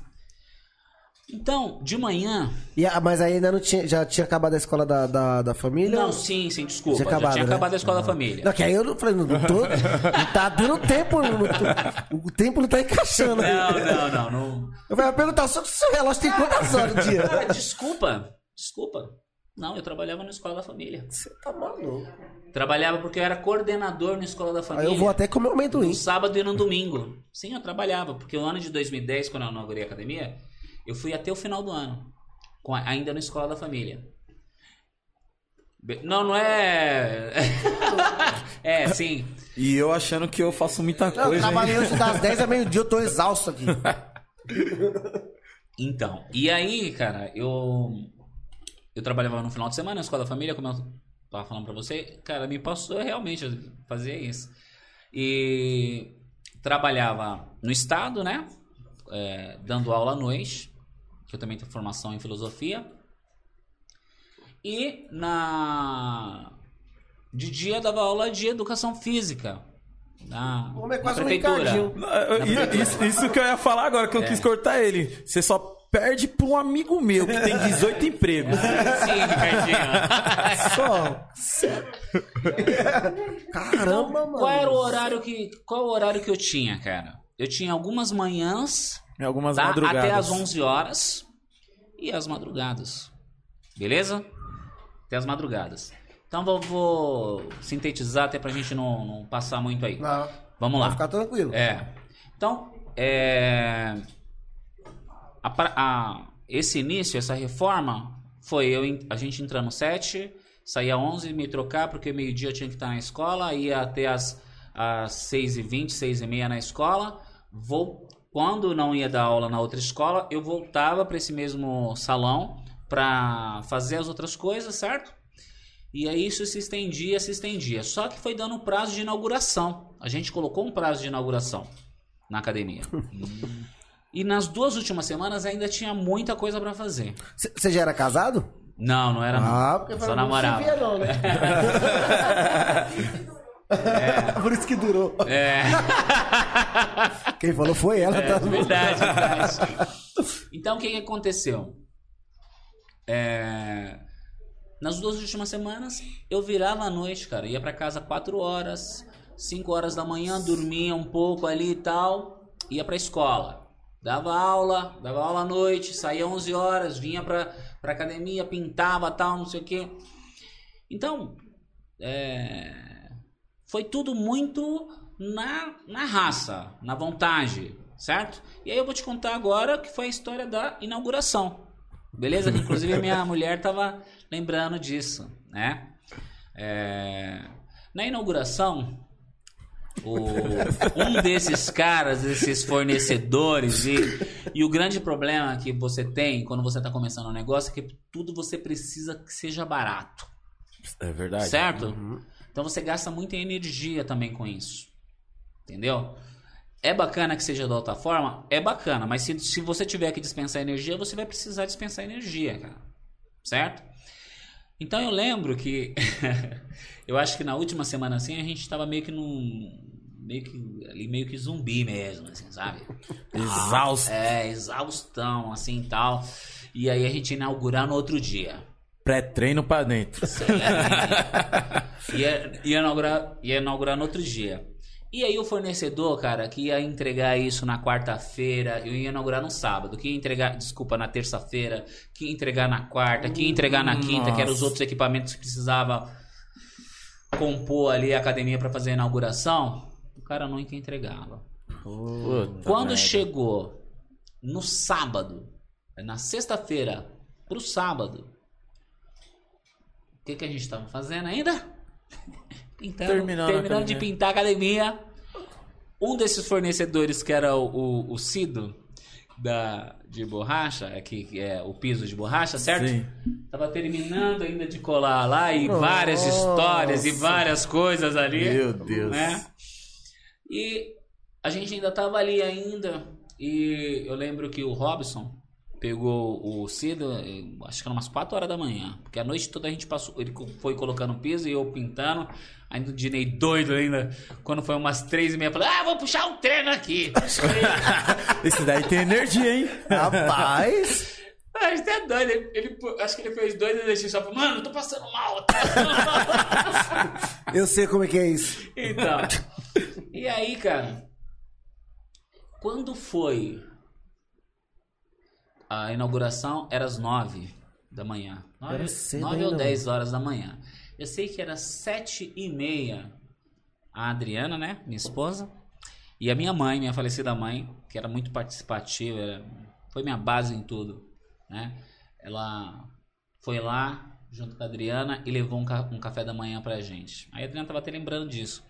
Então, de manhã, E mas aí ainda não tinha. Já tinha acabado a escola da, da, da família? Não, sim, sim, desculpa. Tinha já acabado, tinha né? acabado a escola da família. Não, que aí eu não falei, não, não tô. Não tá dando tempo. não tô- o tempo não tá encaixando. Não, não, não, não. Eu vou perguntar só se o seu relógio tem quantas horas no dia? Ah, desculpa, desculpa. Não, eu trabalhava na escola da família. Você tá maluco. Trabalhava porque eu era coordenador na escola da Aí família. eu vou até comer um amendoim. No sábado e no domingo. Sim, eu trabalhava, porque o ano de 2010, quando eu inaugurei a academia, eu fui até o final do ano, com a- ainda na escola da família. Não, não é. é, sim. E eu achando que eu faço muita Não, eu coisa. hein? trabalhei hoje das 10 a meio-dia, eu tô exausto aqui. Então, e aí, cara, eu eu trabalhava no final de semana na escola da família, como eu tava falando pra você, cara, me passou realmente fazer isso. E trabalhava no estado, né? É, dando aula à noite, que eu também tenho formação em filosofia. E na de dia dava aula de educação física. Na, O homem é na quase um prefeitura. Ricardinho. Não, eu- Isso, isso que eu ia falar agora, que eu É. quis cortar ele. Você só perde pra um amigo meu que tem 18 empregos. Sim, Ricardinho. Só. Caramba, mano. Qual era o horário que qual o horário que eu tinha, cara? Eu tinha algumas manhãs, Em algumas tá? madrugadas. até as 11 horas e as madrugadas. Beleza? Até as madrugadas. Então vou, vou sintetizar até pra gente não, não passar muito aí. Não, Vamos lá. ficar tranquilo. É. Então, é, a a- esse início, essa reforma, foi eu, a gente entrando 7, saía 11, me trocar, porque meio-dia eu tinha que estar na escola, ia até as, as 6h20, 6h30 na escola. Vou, quando não ia dar aula na outra escola, eu voltava para esse mesmo salão para fazer as outras coisas, certo? E aí isso se estendia, se estendia. Só que foi dando um prazo de inauguração. A gente colocou um prazo de inauguração na academia. e nas duas últimas semanas ainda tinha muita coisa pra fazer. Você já era casado? Não, não era Ah, não. porque Só não se namorava. não, né? Por isso que durou. É, Quem falou foi ela, é tá? verdade, verdade. Então o que, que aconteceu? É, nas duas últimas semanas eu virava à noite, cara. Ia pra casa 4 horas, 5 horas da manhã, dormia um pouco ali e tal, ia pra escola. Dava aula, dava aula à noite, saía 11 horas, vinha pra, pra academia, pintava tal, não sei o quê. Então, é, foi tudo muito na, na raça, na vontade, certo? E aí eu vou te contar agora que foi a história da inauguração. Beleza? Inclusive a minha mulher tava lembrando disso, né? É, na inauguração, o- um desses caras, esses fornecedores, e, e o grande problema que você tem quando você está começando um negócio é que tudo você precisa que seja barato. É verdade. Certo? Então você gasta muita energia também com isso. Entendeu? É bacana que seja da outra forma? É bacana, mas se, se você tiver que dispensar energia, você vai precisar dispensar energia, cara. Certo? Então eu lembro que. eu acho que na última semana assim a gente tava meio que num. Meio que. Ali meio que zumbi mesmo, assim, sabe? Exausto. É, exaustão, assim e tal. E aí a gente inaugurar no outro dia. Pré-treino pra dentro. ia, ia, inaugurar, ia inaugurar no outro dia. E aí o fornecedor, cara, que ia entregar isso na quarta-feira, eu ia inaugurar no sábado, que ia entregar, desculpa, na terça-feira, que ia entregar na quarta, que ia entregar na quinta, que eram os Nossa. outros equipamentos que precisava compor ali a academia para fazer a inauguração, o cara nunca entregava. Puta Quando merda. chegou no sábado, na sexta-feira pro sábado, que, que a gente estava fazendo ainda? Pintando, Terminando terminando de pintar a academia. Um desses fornecedores, que era o, o, o Cido, da, de borracha, é que que é o piso de borracha, certo? Sim. Tava terminando ainda de colar lá e Nossa. várias histórias e várias coisas ali. Meu Deus. Né? E a gente ainda tava ali ainda. E eu lembro que o Robson pegou o Cido, eh, acho que era umas 4 horas da manhã. Porque a noite toda a gente passou. Ele foi colocando piso e eu pintando. Ainda o Dinei doido ainda. Quando foi umas 3 e meia, falei, ah, vou puxar um treino aqui. Esse daí tem energia, hein? Rapaz. Ah, isso é doido. Ele, ele- acho que ele fez dois exercícios só. falou, Mano, eu tô passando mal. Eu sei como é que é isso. Então. E aí, cara? Quando foi a inauguração? Era às nove da manhã. Nove, Era cedo nove ainda, ou mano. dez horas da manhã. Eu sei que era sete e meia. A Adriana, né? Minha esposa. E a minha mãe, minha falecida mãe, que era muito participativa, era- foi minha base em tudo, né? Ela foi lá junto com a Adriana e levou um, ca- um café da manhã pra gente. Aí a Adriana tava até lembrando disso.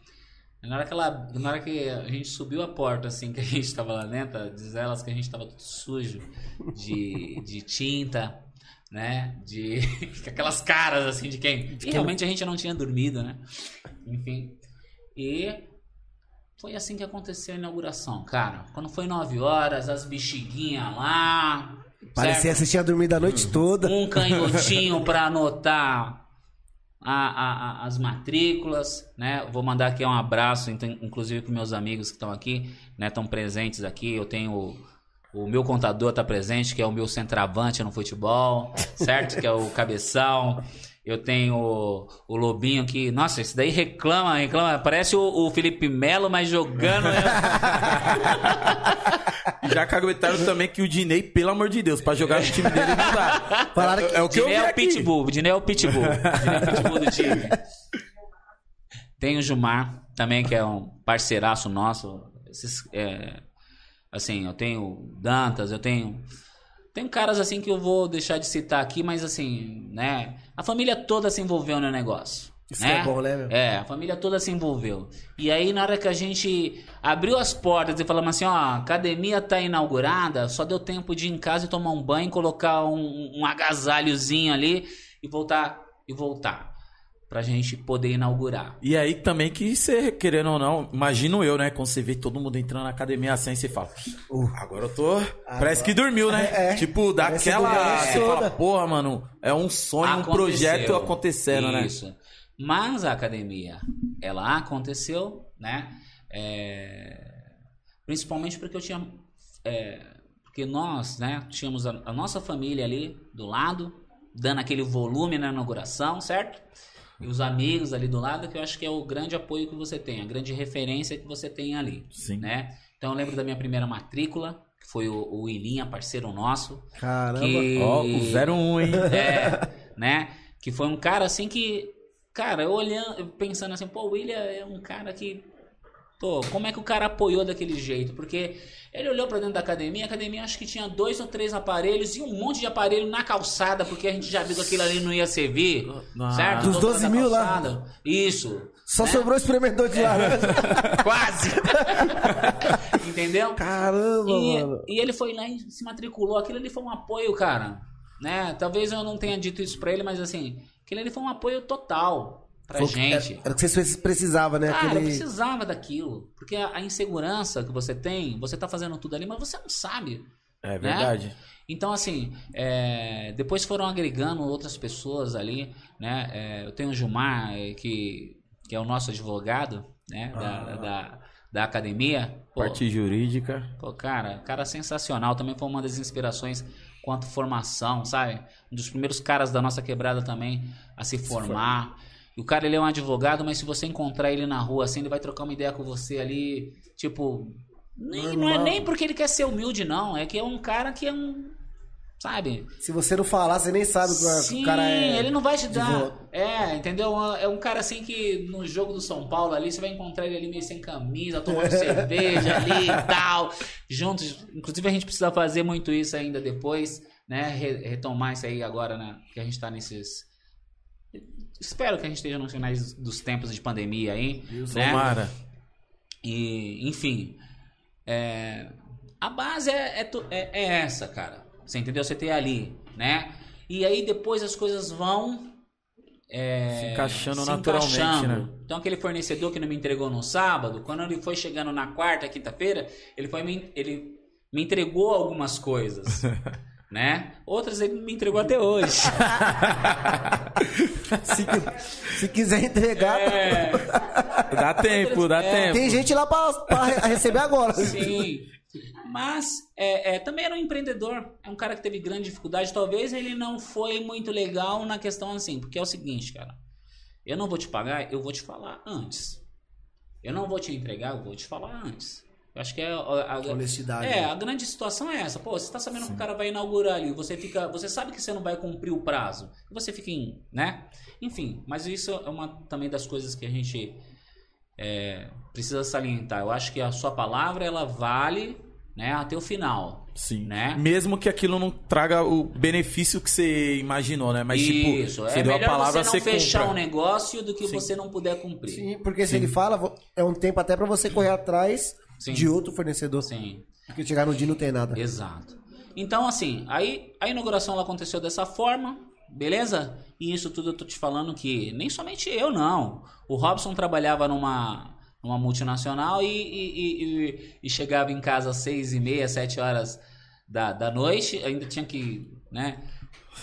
Na hora, que ela, na hora que a gente subiu a porta, assim, que a gente tava lá dentro, diz elas que a gente tava tudo sujo de, de tinta, né? De aquelas caras, assim, de quem... E realmente a gente não tinha dormido, né? Enfim. E foi assim que aconteceu a inauguração, cara. Quando foi 9 horas, as bexiguinhas lá... Parecia certo? que você tinha dormido a noite toda. um canhotinho para anotar a- a- as matrículas, né? Vou mandar aqui um abraço, então, inclusive para meus amigos que estão aqui, né? Estão presentes aqui. Eu tenho o, meu contador tá presente, que é o meu centroavante no futebol, certo? Que é o cabeção. Eu tenho o, o Lobinho que, nossa, esse daí reclama, reclama. Parece o, o Felipe Melo, mas jogando. né? Já caguetaram também que o Dinei, pelo amor de Deus, pra jogar no time dele não dá. Falaram que- é, o que eu Dinei é o aqui. pitbull. O Dinei é o pitbull. O Dinei é o pitbull do time. Tem o Gilmar também, que é um parceiraço nosso. Esses, é, assim, eu tenho o Dantas, eu tenho... Tem caras assim que eu vou deixar de citar aqui, mas assim, né? A família toda se envolveu no negócio. Isso né? é bom, né, meu? É, a família toda se envolveu. E aí, na hora que a gente abriu as portas e falamos assim, ó, a academia tá inaugurada, só deu tempo de ir em casa e tomar um banho, colocar um, um agasalhozinho ali e voltar e voltar. Pra gente poder inaugurar. E aí também que você, querendo ou não, imagino eu, né? Quando você vê todo mundo entrando na academia assim, você fala, Uh. agora eu tô. Parece que dormiu, né? É, é. Tipo, daquela. Você fala, porra, mano, é um sonho, um Aconteceu. projeto acontecendo, né? Isso. Mas a academia, ela aconteceu, né? É, Principalmente porque eu tinha. é, Porque nós, né, tínhamos a, a nossa família ali do lado, dando aquele volume na inauguração, certo? E os amigos ali do lado, que eu acho que é o grande apoio que você tem, a grande referência que você tem ali, Sim. né? Então eu lembro da minha primeira matrícula, que foi o, o Ilinha, parceiro nosso. Caramba. Que... Ó, o 01, hein? É, né? Que foi um cara assim que, cara, eu olhando, eu pensando assim, pô, o William é um cara que, pô, como é que o cara apoiou daquele jeito? Porque ele olhou pra dentro da academia, a academia acho que tinha dois ou três aparelhos e um monte de aparelho na calçada, porque a gente já viu que aquilo ali não ia servir, Ah. certo? Dos Do outro 12 lado da mil lá. Isso. Só né? sobrou espremedor de laranja. Quase. Entendeu? Caramba, E, mano. e ele foi lá e se matriculou. Aquilo ali foi um apoio, cara. Né? Talvez eu não tenha dito isso pra ele, mas assim, aquilo ali foi um apoio total pra Foi gente. Era, era o que vocês precisavam, né? Cara, eu Aquele... precisava daquilo. Porque a, a insegurança que você tem, você tá fazendo tudo ali, mas você não sabe. É verdade. Então, assim, é, depois foram agregando outras pessoas ali, né? É, eu tenho o Gilmar, é, que, que é o nosso advogado, né? Da, da, da academia. Pô, Parte jurídica. Pô, cara, cara sensacional. Também foi uma das inspirações quanto formação, sabe? Um dos primeiros caras da nossa quebrada também a se formar. E o cara, ele é um advogado, mas se você encontrar ele na rua, assim, ele vai trocar uma ideia com você ali, tipo... Nem, não é nem porque ele quer ser humilde, não. É que é um cara que é um... Sabe? Se você não falar, você nem sabe que o Sim, cara é. ele não vai te dar. É, entendeu? É um cara assim que no jogo do São Paulo ali, você vai encontrar ele ali meio sem camisa, tomando cerveja ali e tal. Juntos. Inclusive a gente precisa fazer muito isso ainda depois, né? Re- retomar isso aí agora, né? Que a gente tá nesses. Espero que a gente esteja nos finais dos tempos de pandemia aí. né? Tomara. E, enfim, é, a base é, é, é- é essa, cara. Você entendeu? Você tem ali, né? E aí depois as coisas vão é, Se encaixando se naturalmente, encaixando. né? Então aquele fornecedor que não me entregou no sábado, quando ele foi chegando na quarta, quinta-feira, ele foi me, ele me entregou algumas coisas, né? Outras ele me entregou até hoje. Se, se quiser entregar, É, Dá tempo, dá É, tempo. tem gente lá re- receber agora. Sim. Mas é, é, também era um empreendedor. É um cara que teve grande dificuldade. Talvez ele não foi muito legal na questão assim. Porque é o seguinte, cara. Eu não vou te pagar, eu vou te falar antes. Eu não vou te entregar, eu vou te falar antes. Acho que é a, a- Honestidade. É, a grande situação é essa. Pô, você tá sabendo que o cara vai inaugurar ali, você fica, você sabe que você não vai cumprir o prazo. E você fica em, né? Enfim, mas isso é uma também das coisas que a gente é, precisa salientar. Eu acho que a sua palavra ela vale, né, até o final. Sim. Né? Mesmo que aquilo não traga o benefício que você imaginou, né? Mas, Isso, tipo, é você deu a palavra, você não você fechar cumpra. um negócio do que Sim. você não puder cumprir. Sim, porque se ele fala, é um tempo até pra você correr atrás Sim. de outro fornecedor. Sim. Porque chegar no dia não tem nada. Exato. Então, assim, aí a inauguração ela aconteceu dessa forma, beleza? E isso tudo eu tô te falando que nem somente eu, não. O Robson trabalhava numa, numa multinacional e, e, e- e- chegava em casa às seis e meia, sete horas da, da noite, ainda tinha que, né?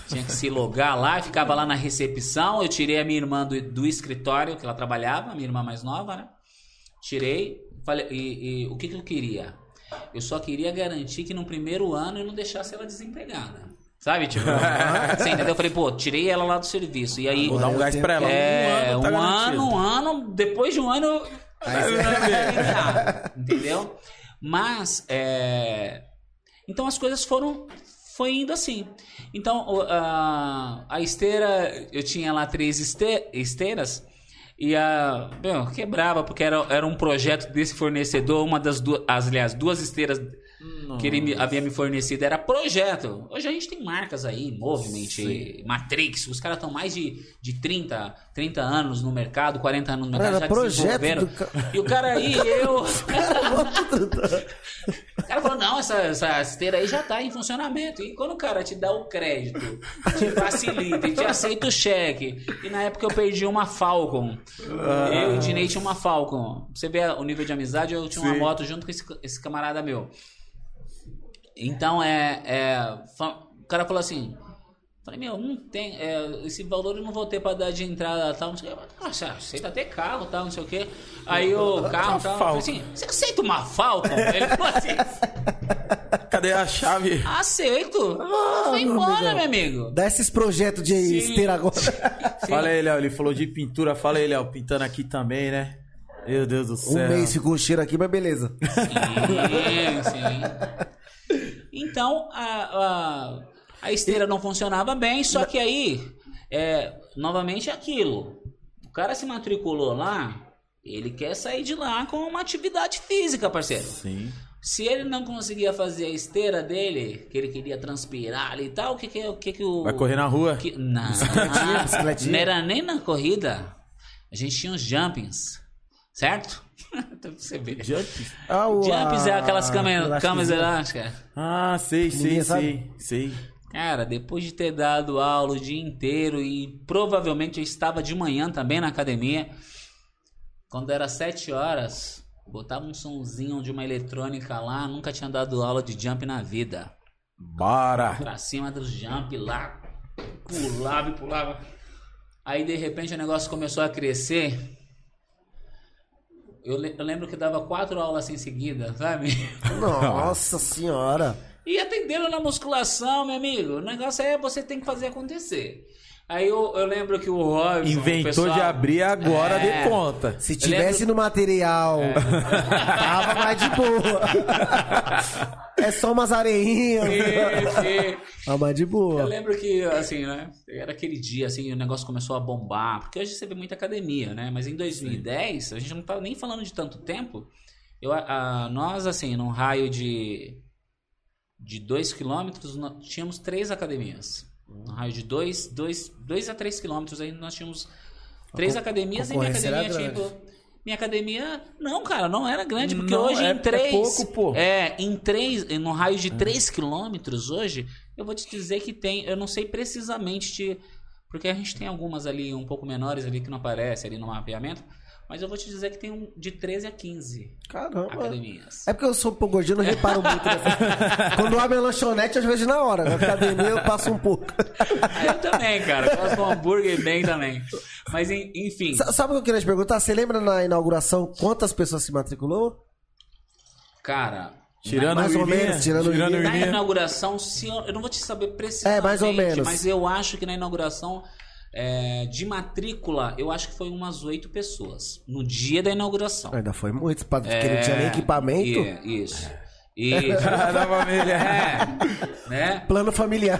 Tinha que se logar lá, ficava lá na recepção. Eu tirei a minha irmã do, do escritório que ela trabalhava, a minha irmã mais nova, né? Tirei, e, e o que, que eu queria? Eu só queria garantir que no primeiro ano eu não deixasse ela desempregada. Sabe, tipo, você entendeu? Eu falei, pô, tirei ela lá do serviço. E aí, Vou dar um gás pra ela. é, um, tá ano, garantido. um ano, depois de um ano, eu- entendeu? Mas, é... então as coisas foram, foi indo assim. Então, a, a esteira, eu tinha lá três este- esteiras e a, quebrava porque era, era um projeto desse fornecedor, uma das duas, aliás, duas esteiras que ele havia me fornecido era projeto. Hoje a gente tem marcas aí, Movement, Matrix, os caras estão mais de, de 30, 30 anos no mercado, 40 anos no mercado, Era já projeto desenvolveram. do E o cara aí, eu... O cara falou, não, essa, essa esteira aí já tá em funcionamento. E quando o cara te dá o crédito, te facilita, e te aceita o cheque. E na época eu perdi uma Falcon. Eu e o Dinei tinha uma Falcon. Você vê o nível de amizade, eu tinha uma Sim. moto junto com esse, esse camarada meu. Então é, é. fa- O cara falou assim. Falei, meu, não tem. é, esse valor eu não vou ter pra dar de entrada tal. Não sei o quê. Ah, você aceita até carro tal, não sei o quê. Aí o carro tal. Falei assim, você aceita uma Falcon? Ele falou assim, Cadê a chave? aceito. Foi embora, meu amigo. Dá esses projetos de Sim. esteira agora. Fala aí, Léo. Ele falou de pintura. Fala aí, Léo. Pintando aqui também, né? Meu Deus do Um céu. mês ficou o cheiro aqui, mas beleza. Sim, sim. Então, a, a, a esteira não funcionava bem, só que aí, é, novamente, é aquilo. O cara se matriculou lá, ele quer sair de lá com uma atividade física, parceiro. Sim. Se ele não conseguia fazer a esteira dele, que ele queria transpirar ali e tal, o que que, o que, que o... Vai correr na rua? Que, não, não era nem na corrida. A gente tinha os jumpings, certo? Pra você ver. Jump? Ah, o- Jumps é aquelas câmeras, câmeras elastiquezinha. elásticas. Ah, sei, sei, sei. Sei. Cara, depois de ter dado aula o dia inteiro e provavelmente eu estava de manhã também na academia, quando era sete horas, botava um sonzinho de uma eletrônica lá, nunca tinha dado aula de jump na vida. Bora. Pra cima dos jump lá, pulava e pulava. Aí de repente o negócio começou a crescer. Eu, le- eu lembro que dava quatro aulas assim em seguida, sabe? Nossa senhora. E atendendo na musculação, meu amigo, o negócio é você tem que fazer acontecer. Aí eu, eu lembro que o Robson. Inventou o pessoal- de abrir agora, É. dê conta. Se Eu tivesse lembro- no material, É. tava mais de boa. é só umas areinhas. Sim, sim. Tava mais de Eu boa. lembro que, assim, né? Era aquele dia, assim, o negócio começou a bombar. Porque hoje você vê muita academia, né? Mas em 2010, a gente não tá nem falando de tanto tempo. Eu, a- nós, assim, num raio de de 2 quilômetros, tínhamos três academias. No raio de 2 dois, dois a 3 quilômetros aí nós tínhamos três co- academias e minha academia, tipo. Minha academia. Não, cara, não era grande, porque Não, hoje é- em três. é pouco, pô. É, em três, no raio de 3 quilômetros hoje, eu vou te dizer que tem. Eu não sei precisamente de. Porque a gente tem algumas ali um pouco menores ali que não aparecem ali no mapeamento. Mas eu vou te dizer que tem um de 13 a 15 Caramba. academias. É porque eu sou um pouco gordinho, eu não reparo muito nessa. Quando abre a lanchonete, eu vejo na hora. Na academia eu passo um pouco. Ah, eu também, cara. Eu de um hambúrguer bem também. Mas en- enfim. Sa- Sabe o que eu queria te perguntar? Você lembra na inauguração quantas pessoas se matriculou? Cara. Tirando Mais o ou menos, tirando o tirando o. Na inauguração, se eu, eu não vou te saber precisamente, É, mais ou menos. mas eu acho que na inauguração é, de matrícula, eu acho que foi umas oito pessoas no dia da inauguração. Ainda foi muito, porque não tinha nem equipamento. E- isso. E, da família. é, né? Plano familiar.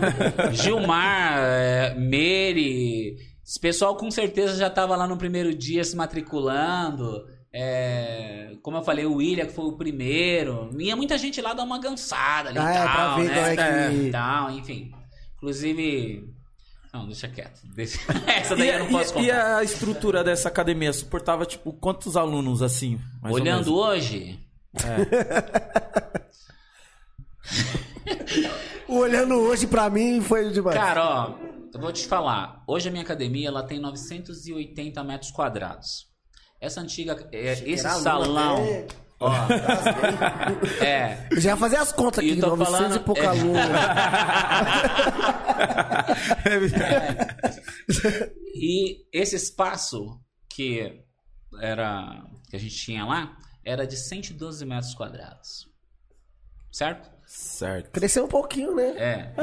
Gilmar, é, Mary, esse pessoal com certeza já estava lá no primeiro dia se matriculando. É, como eu falei, o William, que foi o primeiro. Ia muita gente lá dar uma gansada ali Ah, é, tal, pra ver né? é que- tal, enfim. Inclusive... Não, deixa quieto. Deixa- Essa daí E, eu não posso e- e contar. a estrutura dessa academia suportava, tipo, quantos alunos assim? mais ou Olhando hoje, Olhando hoje pra mim foi demais. cara, ó, eu vou te falar. Hoje a minha academia ela tem 980 metros quadrados. Essa antiga, é, esse salão, até- ó, é, Eu já ia fazer as contas aqui, eu tô 900 falando- e pouco é. alunos. E esse espaço que era que a gente tinha lá era de 112 metros quadrados. Certo? Certo. Cresceu um pouquinho, né? É.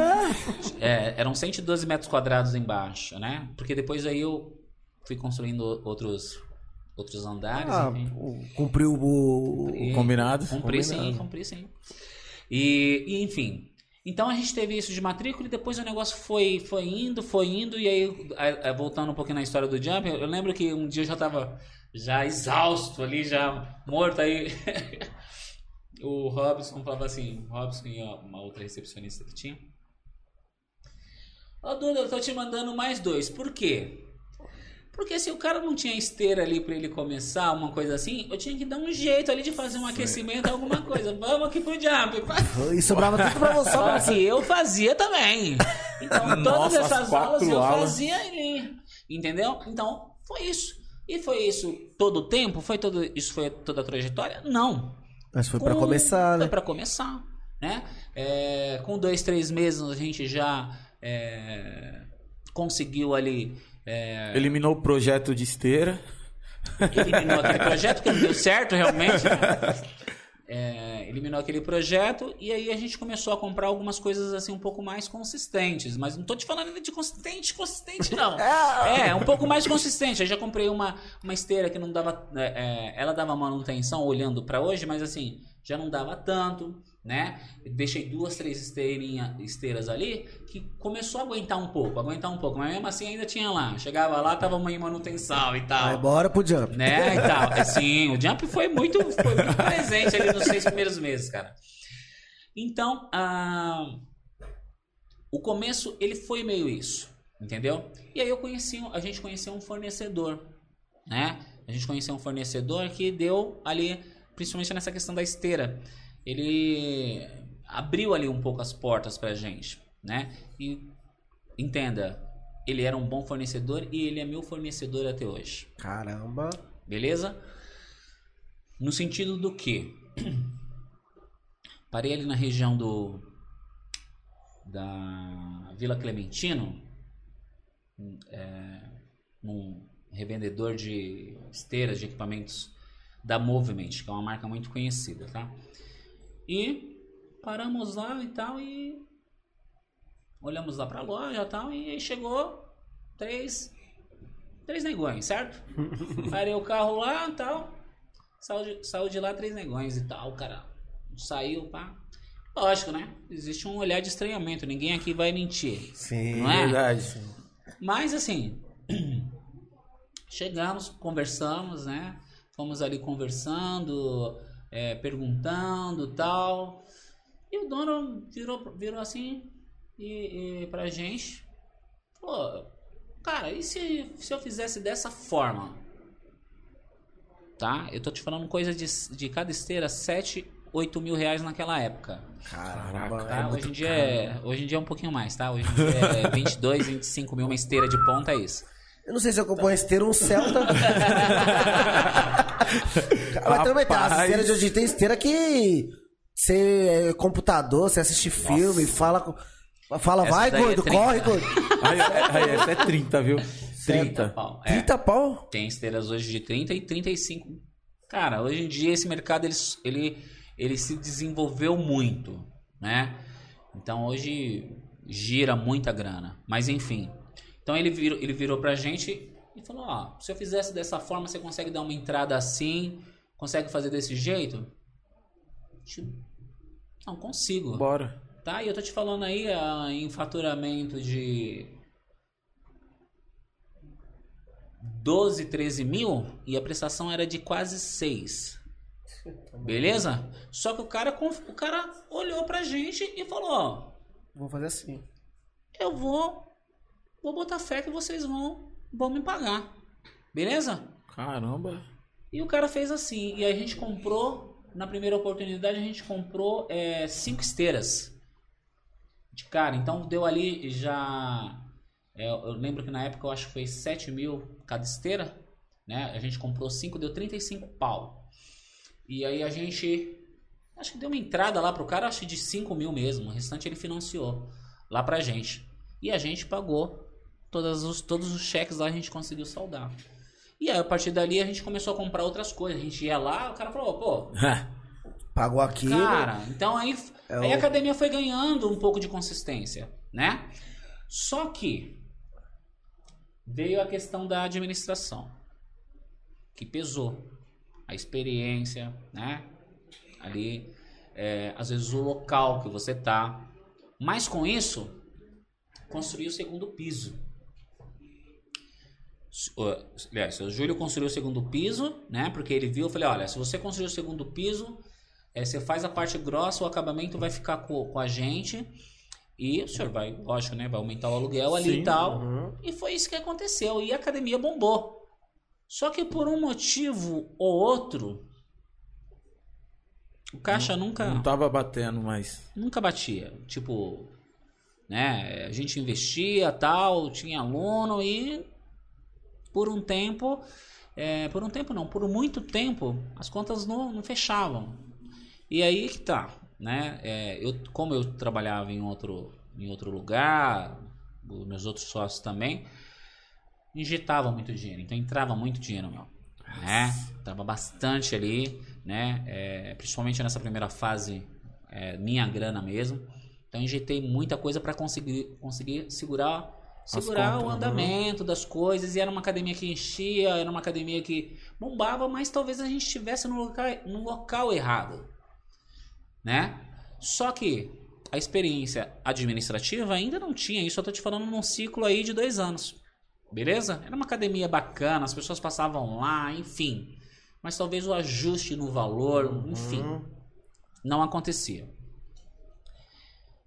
É, eram 112 metros quadrados embaixo, né? Porque depois aí eu fui construindo outros outros andares, Ah, enfim. cumpriu o. E- Combinado? Cumpri sim, Combinado. cumpri sim. E, e, enfim. Então a gente teve isso de matrícula e depois o negócio foi, foi indo, foi indo. E aí, a- a- voltando um pouquinho na história do Jump, eu, eu lembro que um dia eu já tava já exausto ali, já morto. Aí o Robson falava assim: o Robson e uma outra recepcionista que tinha. Ó, Duda, eu tô te mandando mais dois. Por quê? Porque se o cara não tinha esteira ali pra ele começar, uma coisa assim, eu tinha que dar um jeito ali de fazer um aquecimento, alguma coisa. Vamos aqui pro jump. E sobrava tudo pra você. Só que eu fazia também. Então, todas Nossa, essas quatro aulas eu aulas. fazia ali. Entendeu? Então, foi isso. E foi isso todo o tempo? Foi todo, isso foi toda a trajetória? Não. Mas foi pra Com- começar, né? Foi pra começar, né? É, com dois, três meses a gente já é, conseguiu ali... é, Eliminou o projeto de esteira. eliminou aquele projeto que não deu certo realmente. né? É, eliminou aquele projeto e aí a gente começou a comprar algumas coisas assim um pouco mais consistentes. Mas não tô te falando de consistente, consistente não. É, um pouco mais consistente. Eu já comprei uma, uma esteira que não dava. é, é, ela dava manutenção olhando para hoje, mas assim, já não dava tanto. Né? Deixei duas, três esteirinha, esteiras ali que começou a aguentar um pouco, aguentar um pouco, mas mesmo assim ainda tinha lá. Chegava lá, tava uma em manutenção e tal Vai bora pro jump. né, e tal. É, Sim, o Jump foi muito, foi muito presente ali nos seis primeiros meses, cara. Então, ah, o começo, ele foi meio isso, entendeu? E aí eu conheci, a gente conheceu um fornecedor, né? A gente conheceu um fornecedor que deu ali, principalmente nessa questão da esteira, ele abriu ali um pouco as portas pra gente, né? E entenda, ele era um bom fornecedor e ele é meu fornecedor até hoje. Caramba. Beleza? No sentido do que? Parei ali na região do da Vila Clementino, é, num revendedor de esteiras, de equipamentos da Movement, que é uma marca muito conhecida, tá? E paramos lá e tal e olhamos lá pra loja e tal e aí chegou três, três negões, certo? Parei o carro lá e tal. Saiu de, saiu de lá três negões e tal, cara. Saiu, pá. Lógico, né? Existe um olhar de estranhamento. Ninguém aqui vai mentir. Sim. É? Verdade. Mas assim, chegamos, conversamos, né? Fomos ali conversando, é, perguntando tal. E o dono virou, virou assim e, e pra gente. Pô, cara, e se, se eu fizesse dessa forma? Tá? Eu tô te falando coisa de, de cada esteira, 7, 8 mil reais naquela época. Caramba, Tá? é hoje, em dia caro. é, hoje em dia é um pouquinho mais, tá? Hoje em dia é 22, 25 mil uma esteira de ponta, é isso. Eu não sei se eu compro uma esteira ou um Celta. Mas também tem as Rapaz. esteiras de hoje tem esteira que você é computador, você assiste filme, fala com- fala, Essa vai, é gordo, 30. corre, gordo. Aí, aí, essa é 30, viu? 30. Pau. É, 30 pau? tem esteiras hoje de 30 e 35. Cara, hoje em dia esse mercado ele, ele, ele se desenvolveu muito, né? Então hoje gira muita grana. Mas enfim. Então ele virou, ele virou pra gente e falou: Ó, se eu fizesse dessa forma, você consegue dar uma entrada assim? Consegue fazer desse jeito? Não consigo. Bora. Tá, e eu tô te falando aí ah, em faturamento de 12, 13 mil e a prestação era de quase 6. Beleza? Só que o cara, o cara olhou pra gente e falou: Ó, Vou fazer assim. eu vou, vou botar fé que vocês vão, vão me pagar. Beleza? Caramba. E o cara fez assim. E a gente comprou, na primeira oportunidade, a gente comprou é, cinco esteiras. De cara. Então deu ali já. é, eu lembro que na época eu acho que foi 7 mil cada esteira. Né? A gente comprou cinco, deu 35 pau. E aí a gente. Acho que deu uma entrada lá pro cara, acho que de 5 mil mesmo. O restante ele financiou lá pra gente. E a gente pagou. Todos os, todos os cheques lá a gente conseguiu saldar. E aí, a partir dali, a gente começou a comprar outras coisas. A gente ia lá, o cara falou, pô, Pagou aqui. cara, então aí, É aí o- a academia foi ganhando um pouco de consistência, né? Só que veio a questão da administração, que pesou. A experiência, né? Ali, é, às vezes o local que você tá. Mas com isso, construir o segundo piso. Aliás, o Júlio construiu o segundo piso, né? Porque ele viu, eu falei, olha, se você construir o segundo piso, é, você faz a parte grossa, o acabamento vai ficar co- com, a gente. E o senhor vai, lógico, né? Vai aumentar o aluguel ali Sim, e tal. uhum. E foi isso que aconteceu. E a academia bombou. Só que por um motivo ou outro, o caixa nunca Não tava batendo mais. nunca batia. Tipo, né? A gente investia tal, tinha aluno e por um tempo, é, por um tempo não, por muito tempo as contas não, não fechavam. E aí que tá, né? É, eu, como eu trabalhava em outro, em outro lugar, meus outros sócios também, injetava muito dinheiro, então entrava muito dinheiro, meu. Né? Tava bastante ali, né? É, principalmente nessa primeira fase, é, minha grana mesmo. Então injetei muita coisa para conseguir, conseguir segurar, segurar contas, o né? andamento das coisas. E era uma academia que enchia, era uma academia que bombava, mas talvez a gente estivesse no local, no local errado, né? Só que a experiência administrativa ainda não tinha. Isso eu tô te falando num ciclo aí de dois anos. Beleza? Era uma academia bacana, as pessoas passavam lá, enfim. Mas talvez o ajuste no valor, enfim, não acontecia.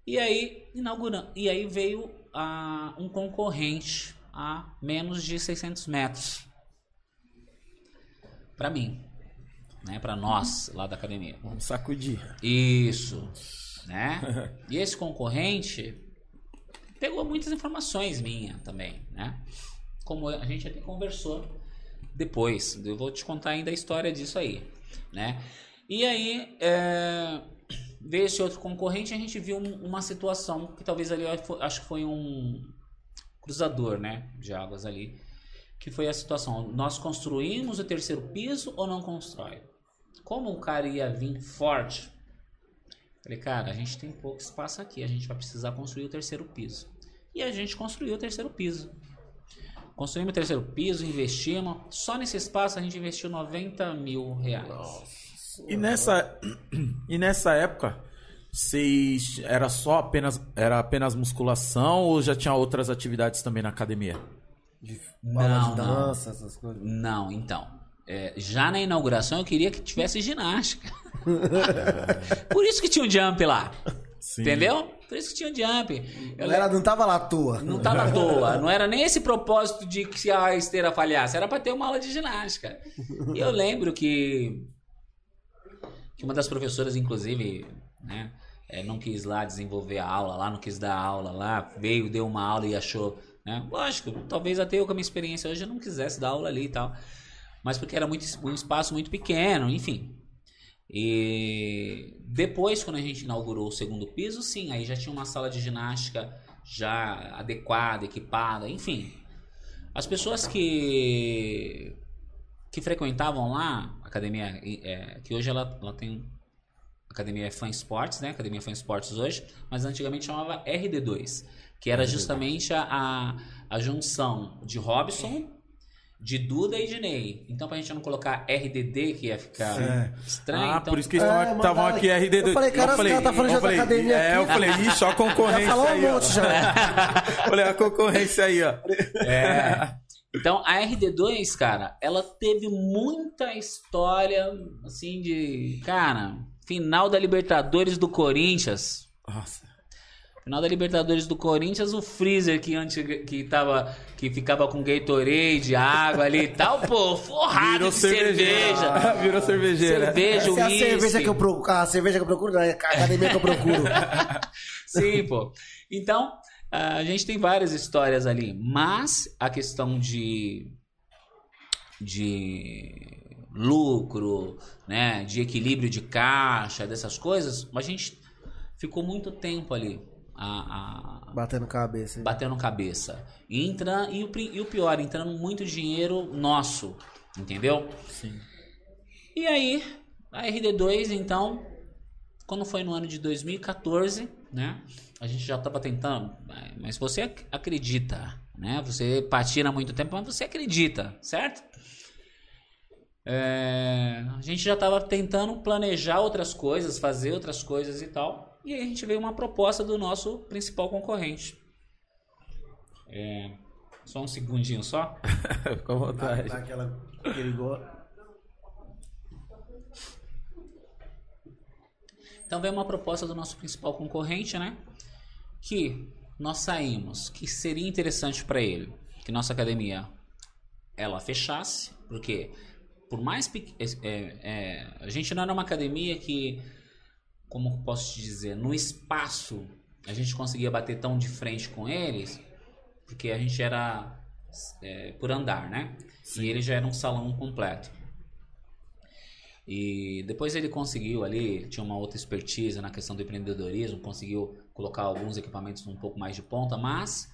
E aí, inaugurando, e aí veio ah, um concorrente a menos de 600 metros para mim, né, para nós lá da academia. Vamos sacudir. Isso, né? E esse concorrente pegou muitas informações minhas também, né? Como a gente até conversou depois, eu vou te contar ainda a história disso aí, né? E aí é, veio esse outro concorrente, a gente viu um- uma situação que talvez ali acho que foi um cruzador, né, de águas ali, que foi a situação. Nós construímos o terceiro piso ou não constrói? Como o cara ia vir forte, falei, cara, a gente tem pouco espaço aqui, a gente vai precisar construir o terceiro piso. E a gente construiu o terceiro piso. construímos o terceiro piso, investimos. Só nesse espaço a gente investiu 90 mil reais. E nessa, e nessa época, vocês era só apenas era apenas musculação ou já tinha outras atividades também na academia? Aula Não, de não. dança, essas coisas. Não, então. É, já na inauguração eu queria que tivesse ginástica. Por isso que tinha um jump lá. Sim. Entendeu? Por isso que tinha um jump. Eu Ela não tava lá à toa. Não tava à toa. Não era nem esse propósito de que se a esteira falhasse. Era pra ter uma aula de ginástica. E eu lembro que, que uma das professoras, inclusive, né, eh, não quis lá desenvolver a aula lá, não quis dar aula lá, veio, deu uma aula e achou. Né? Lógico, talvez até eu com a minha experiência hoje eu não quisesse dar aula ali e tal. Mas porque era muito, um espaço muito pequeno, enfim. E depois, quando a gente inaugurou o segundo piso, sim, aí já tinha uma sala de ginástica já adequada, equipada, enfim. As pessoas que que frequentavam lá, academia, é, que hoje ela, ela tem academia Fan Sports, né? Academia Fan Sports hoje, mas antigamente chamava RD2, que era justamente a, a, junção de Robson, de Duda e de Ney. Então, pra gente não colocar RDD, que ia ficar É. estranho. Ah, então, por isso que eles É, estavam mandaram aqui. RD2. Eu falei, cara, os caras tá falando de eu outra falei, academia É, aqui. eu falei, ixi, ó a Já concorrência falou um aí, ó. monte já. falei, a concorrência aí, ó. É. Então, a RD2, cara, ela teve muita história, assim, de. Cara, final da Libertadores do Corinthians. Nossa. Final da Libertadores do Corinthians, o freezer que antes que tava que ficava com Gatorade, água ali e tal, pô, forrado Virou de cervejeira. cerveja. Virou cervejeira. Cerveja, Essa é a cerveja que eu procuro. A cerveja que eu procuro, não, é a academia que eu procuro. Sim, pô. Então, a gente tem várias histórias ali, mas a questão de de lucro, né, de equilíbrio de caixa, dessas coisas, a gente ficou muito tempo ali a, a- Batendo cabeça. batendo cabeça. E, entra, e, o, e o pior, entrando muito dinheiro nosso, entendeu? Sim. E aí, a RD2, então, quando foi no ano de 2014, né? A gente já estava tentando, mas você ac- acredita, né? Você patina há muito tempo, mas você acredita, certo? É, a gente já estava tentando planejar outras coisas, fazer outras coisas e tal. E aí a gente veio uma proposta do nosso principal concorrente. É, só um segundinho só. Fica à vontade. Que ele gosta. Então veio uma proposta do nosso principal concorrente, né? Que nós saímos, que seria interessante para ele, que nossa academia ela fechasse, porque por mais pe- é, é, a gente não era uma academia que, como posso te dizer, no espaço a gente conseguia bater tão de frente com eles, porque a gente era é, por andar, né? E ele já era um salão completo. E depois ele conseguiu ali, tinha uma outra expertise na questão do empreendedorismo, conseguiu colocar alguns equipamentos um pouco mais de ponta, mas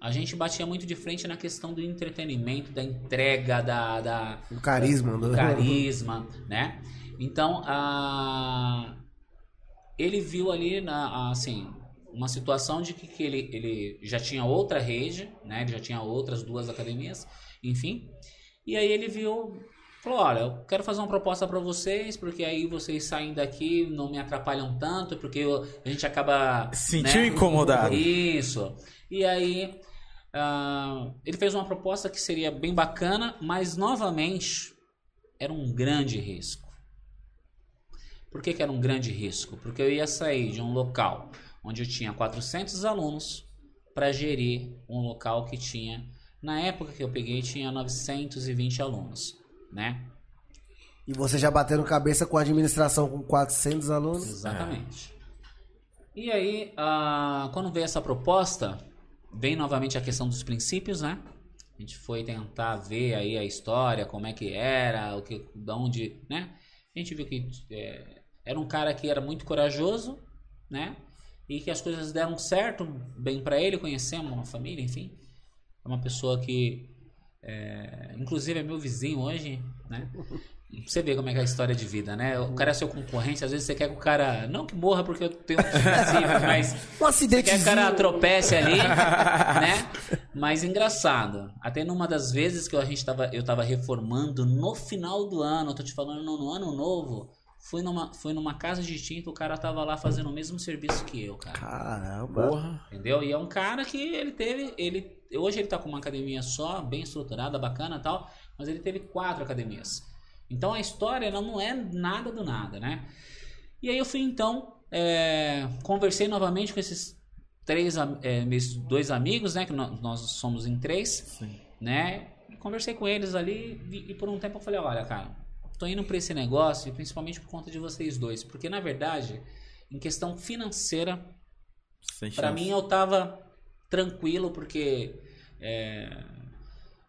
a gente batia muito de frente na questão do entretenimento, da entrega, da, da O carisma. do do- carisma, né? Então, a... ele viu ali, na, assim, uma situação de que, que ele, ele já tinha outra rede, né? Ele já tinha outras duas academias, enfim. E aí ele viu, falou, olha, eu quero fazer uma proposta para vocês, porque aí vocês saem daqui, não me atrapalham tanto, porque eu- a gente acaba... Sentiu né? incomodado. Isso. E aí, ah, ele fez uma proposta que seria bem bacana, mas novamente era um grande risco. Por que, que era um grande risco? Porque eu ia sair de um local onde eu tinha 400 alunos para gerir um local que tinha, na época que eu peguei, tinha 920 alunos, né? E você já batendo cabeça com a administração com 400 alunos. Exatamente. E aí, ah, quando veio essa proposta, vem novamente a questão dos princípios, né? A gente foi tentar ver aí a história, como é que era, o que, de onde, né? A gente viu que é, era um cara que era muito corajoso, né? E que as coisas deram certo, bem para ele, conhecemos uma família, enfim. É uma pessoa que, é, inclusive, é meu vizinho hoje, né? Você vê como é que é a história de vida, né? O cara é seu concorrente, às vezes você quer que o cara. Não que morra porque eu tenho um princípios, mas Um quer que o cara tropece ali, né? Mas engraçado, até numa das vezes que a gente tava, eu tava reformando no final do ano, eu tô te falando no, no ano novo, fui numa, fui numa casa de tinta, o cara tava lá fazendo o mesmo serviço que eu, cara. Caramba. Porra. Entendeu? E é um cara que ele teve, ele hoje ele tá com uma academia só, bem estruturada, bacana, tal, mas ele teve quatro academias. Então a história não é nada do nada, né? E aí eu fui então, é, conversei novamente com esses três, é, meus dois amigos, né? Que nó- nós somos em três, Sim. né? Conversei com eles ali e, e por um tempo eu falei, olha, cara, tô indo pra esse negócio, principalmente por conta de vocês dois, porque na verdade, em questão financeira, chance. mim eu tava tranquilo porque é,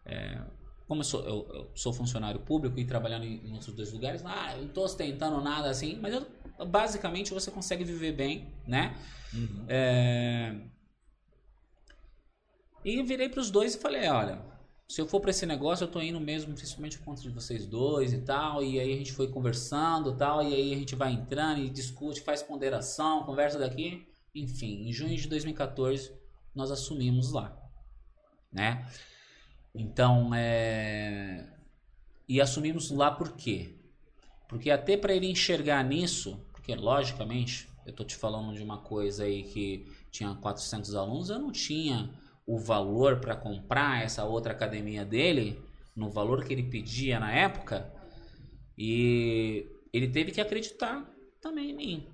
é, como eu sou, eu, eu sou funcionário público e trabalhando em, em outros dois lugares, ah, eu não tô ostentando nada assim, mas eu, basicamente você consegue viver bem, né? Uhum. É, e virei pros dois e falei, olha, se eu for pra esse negócio, eu tô indo mesmo, principalmente por conta de vocês dois e tal. E aí a gente foi conversando tal. E aí a gente vai entrando e discute, faz ponderação, conversa daqui. Enfim, em junho de 2014, nós assumimos lá. Né? Então, é... E assumimos lá por quê? Porque até para ele enxergar nisso, porque logicamente, eu tô te falando de uma coisa aí que tinha 400 alunos, eu não tinha o valor para comprar essa outra academia dele, no valor que ele pedia na época, e ele teve que acreditar também em mim.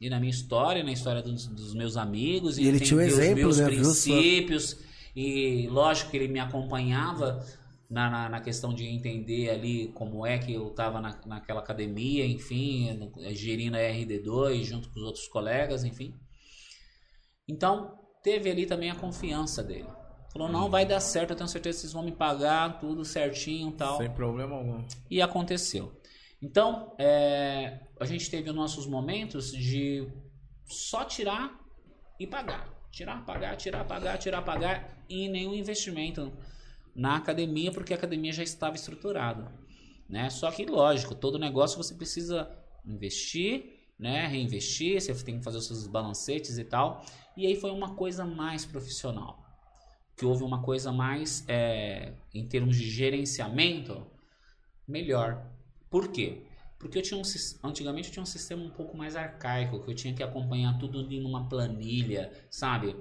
E na minha história, na história dos, dos meus amigos, E ele tinha um exemplo, os meus né? Princípios, e lógico que ele me acompanhava na, na, na questão de entender ali como é que eu estava na, naquela academia, enfim, gerindo a RD2 junto com os outros colegas, enfim. Então, teve ali também a confiança dele. Falou, não, vai dar certo, eu tenho certeza que vocês vão me pagar tudo certinho tal. Sem problema algum. E aconteceu. Então, é, a gente teve os nossos momentos de só tirar e pagar. Tirar, pagar, tirar, pagar, tirar, pagar. E nenhum investimento na academia, porque a academia já estava estruturada. Né? Só que, lógico, todo negócio você precisa investir, né? reinvestir, você tem que fazer os seus balancetes e tal. E aí foi uma coisa mais profissional. Que houve uma coisa mais, é, em termos de gerenciamento, melhor. Por quê? Porque eu tinha um, antigamente eu tinha um sistema um pouco mais arcaico, que eu tinha que acompanhar tudo em uma planilha, sabe?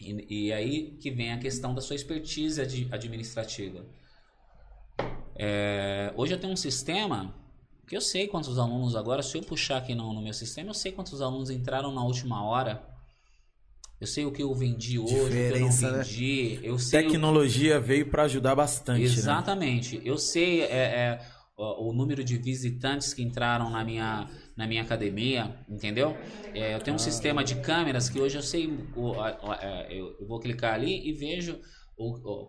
E, e aí que vem a questão da sua expertise adi- administrativa. É, hoje eu tenho um sistema que eu sei quantos alunos agora, se eu puxar aqui no, no meu sistema, eu sei quantos alunos entraram na última hora. Eu sei o que eu vendi hoje, o que eu não Diferença, né? vendi. Eu sei o- Tecnologia veio pra ajudar bastante, né? Exatamente. Eu sei é, é, o, o número de visitantes que entraram na minha, na minha academia, entendeu? É, eu tenho um sistema de câmeras que hoje eu sei, é, eu, vou clicar ali e vejo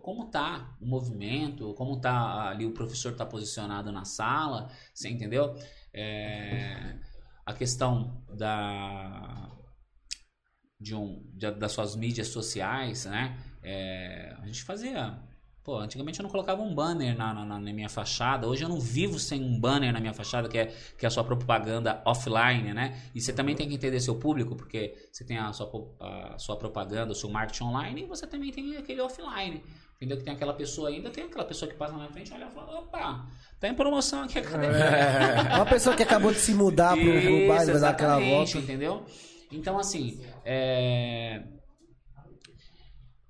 como tá o movimento, como tá ali o professor tá posicionado na sala, você entendeu? É, a questão da de um de- das suas mídias sociais, né? É, a gente fazia. Pô, antigamente eu não colocava um banner na, na, na minha fachada. Hoje eu não vivo sem um banner na minha fachada, que é, que é a sua propaganda offline, né? E você também tem que entender seu público, porque você tem a sua, a sua propaganda, o seu marketing online, e você também tem aquele offline. Entendeu? Que tem aquela pessoa ainda, tem aquela pessoa que passa na frente, olha e fala, opa, tá em promoção aqui a academia. Uma pessoa que acabou de se mudar pro, pro bairro, vai dar aquela volta. entendeu? Então, assim, é,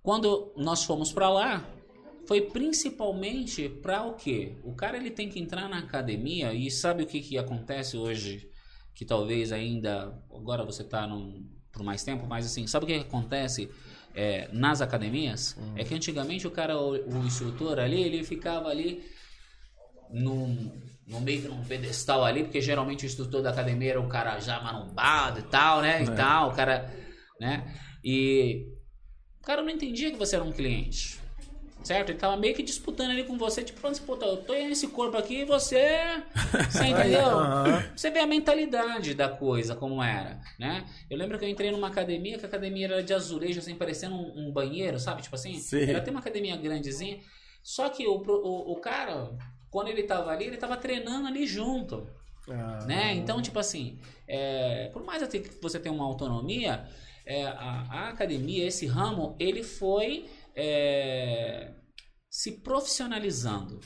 quando nós fomos pra lá, foi principalmente pra o quê? O cara ele tem que entrar na academia e sabe o que, que acontece hoje? Que talvez ainda, agora você tá num, por mais tempo, mas assim, sabe o que, que acontece é, nas academias? É que antigamente o cara, o, o instrutor ali, ele ficava ali num, no meio que num pedestal ali, porque geralmente o instrutor da academia era um cara já marombado e tal, né? E tal, o cara, né? E o cara não entendia que você era um cliente. Certo? Ele tava meio que disputando ali com você, tipo, falando assim, pô, eu tô nesse corpo aqui e você. Você entendeu? Você vê a mentalidade da coisa, como era, né? Eu lembro que eu entrei numa academia, que a academia era de azulejo, assim, parecendo um, um banheiro, sabe? Tipo assim, Sim. ela tem uma academia grandezinha. Só que o, o, o cara, quando ele tava ali, ele tava treinando ali junto, Ah, né? Então, tipo assim, é, por mais até que você tenha uma autonomia, é, a, a academia, esse ramo, ele foi é, se profissionalizando,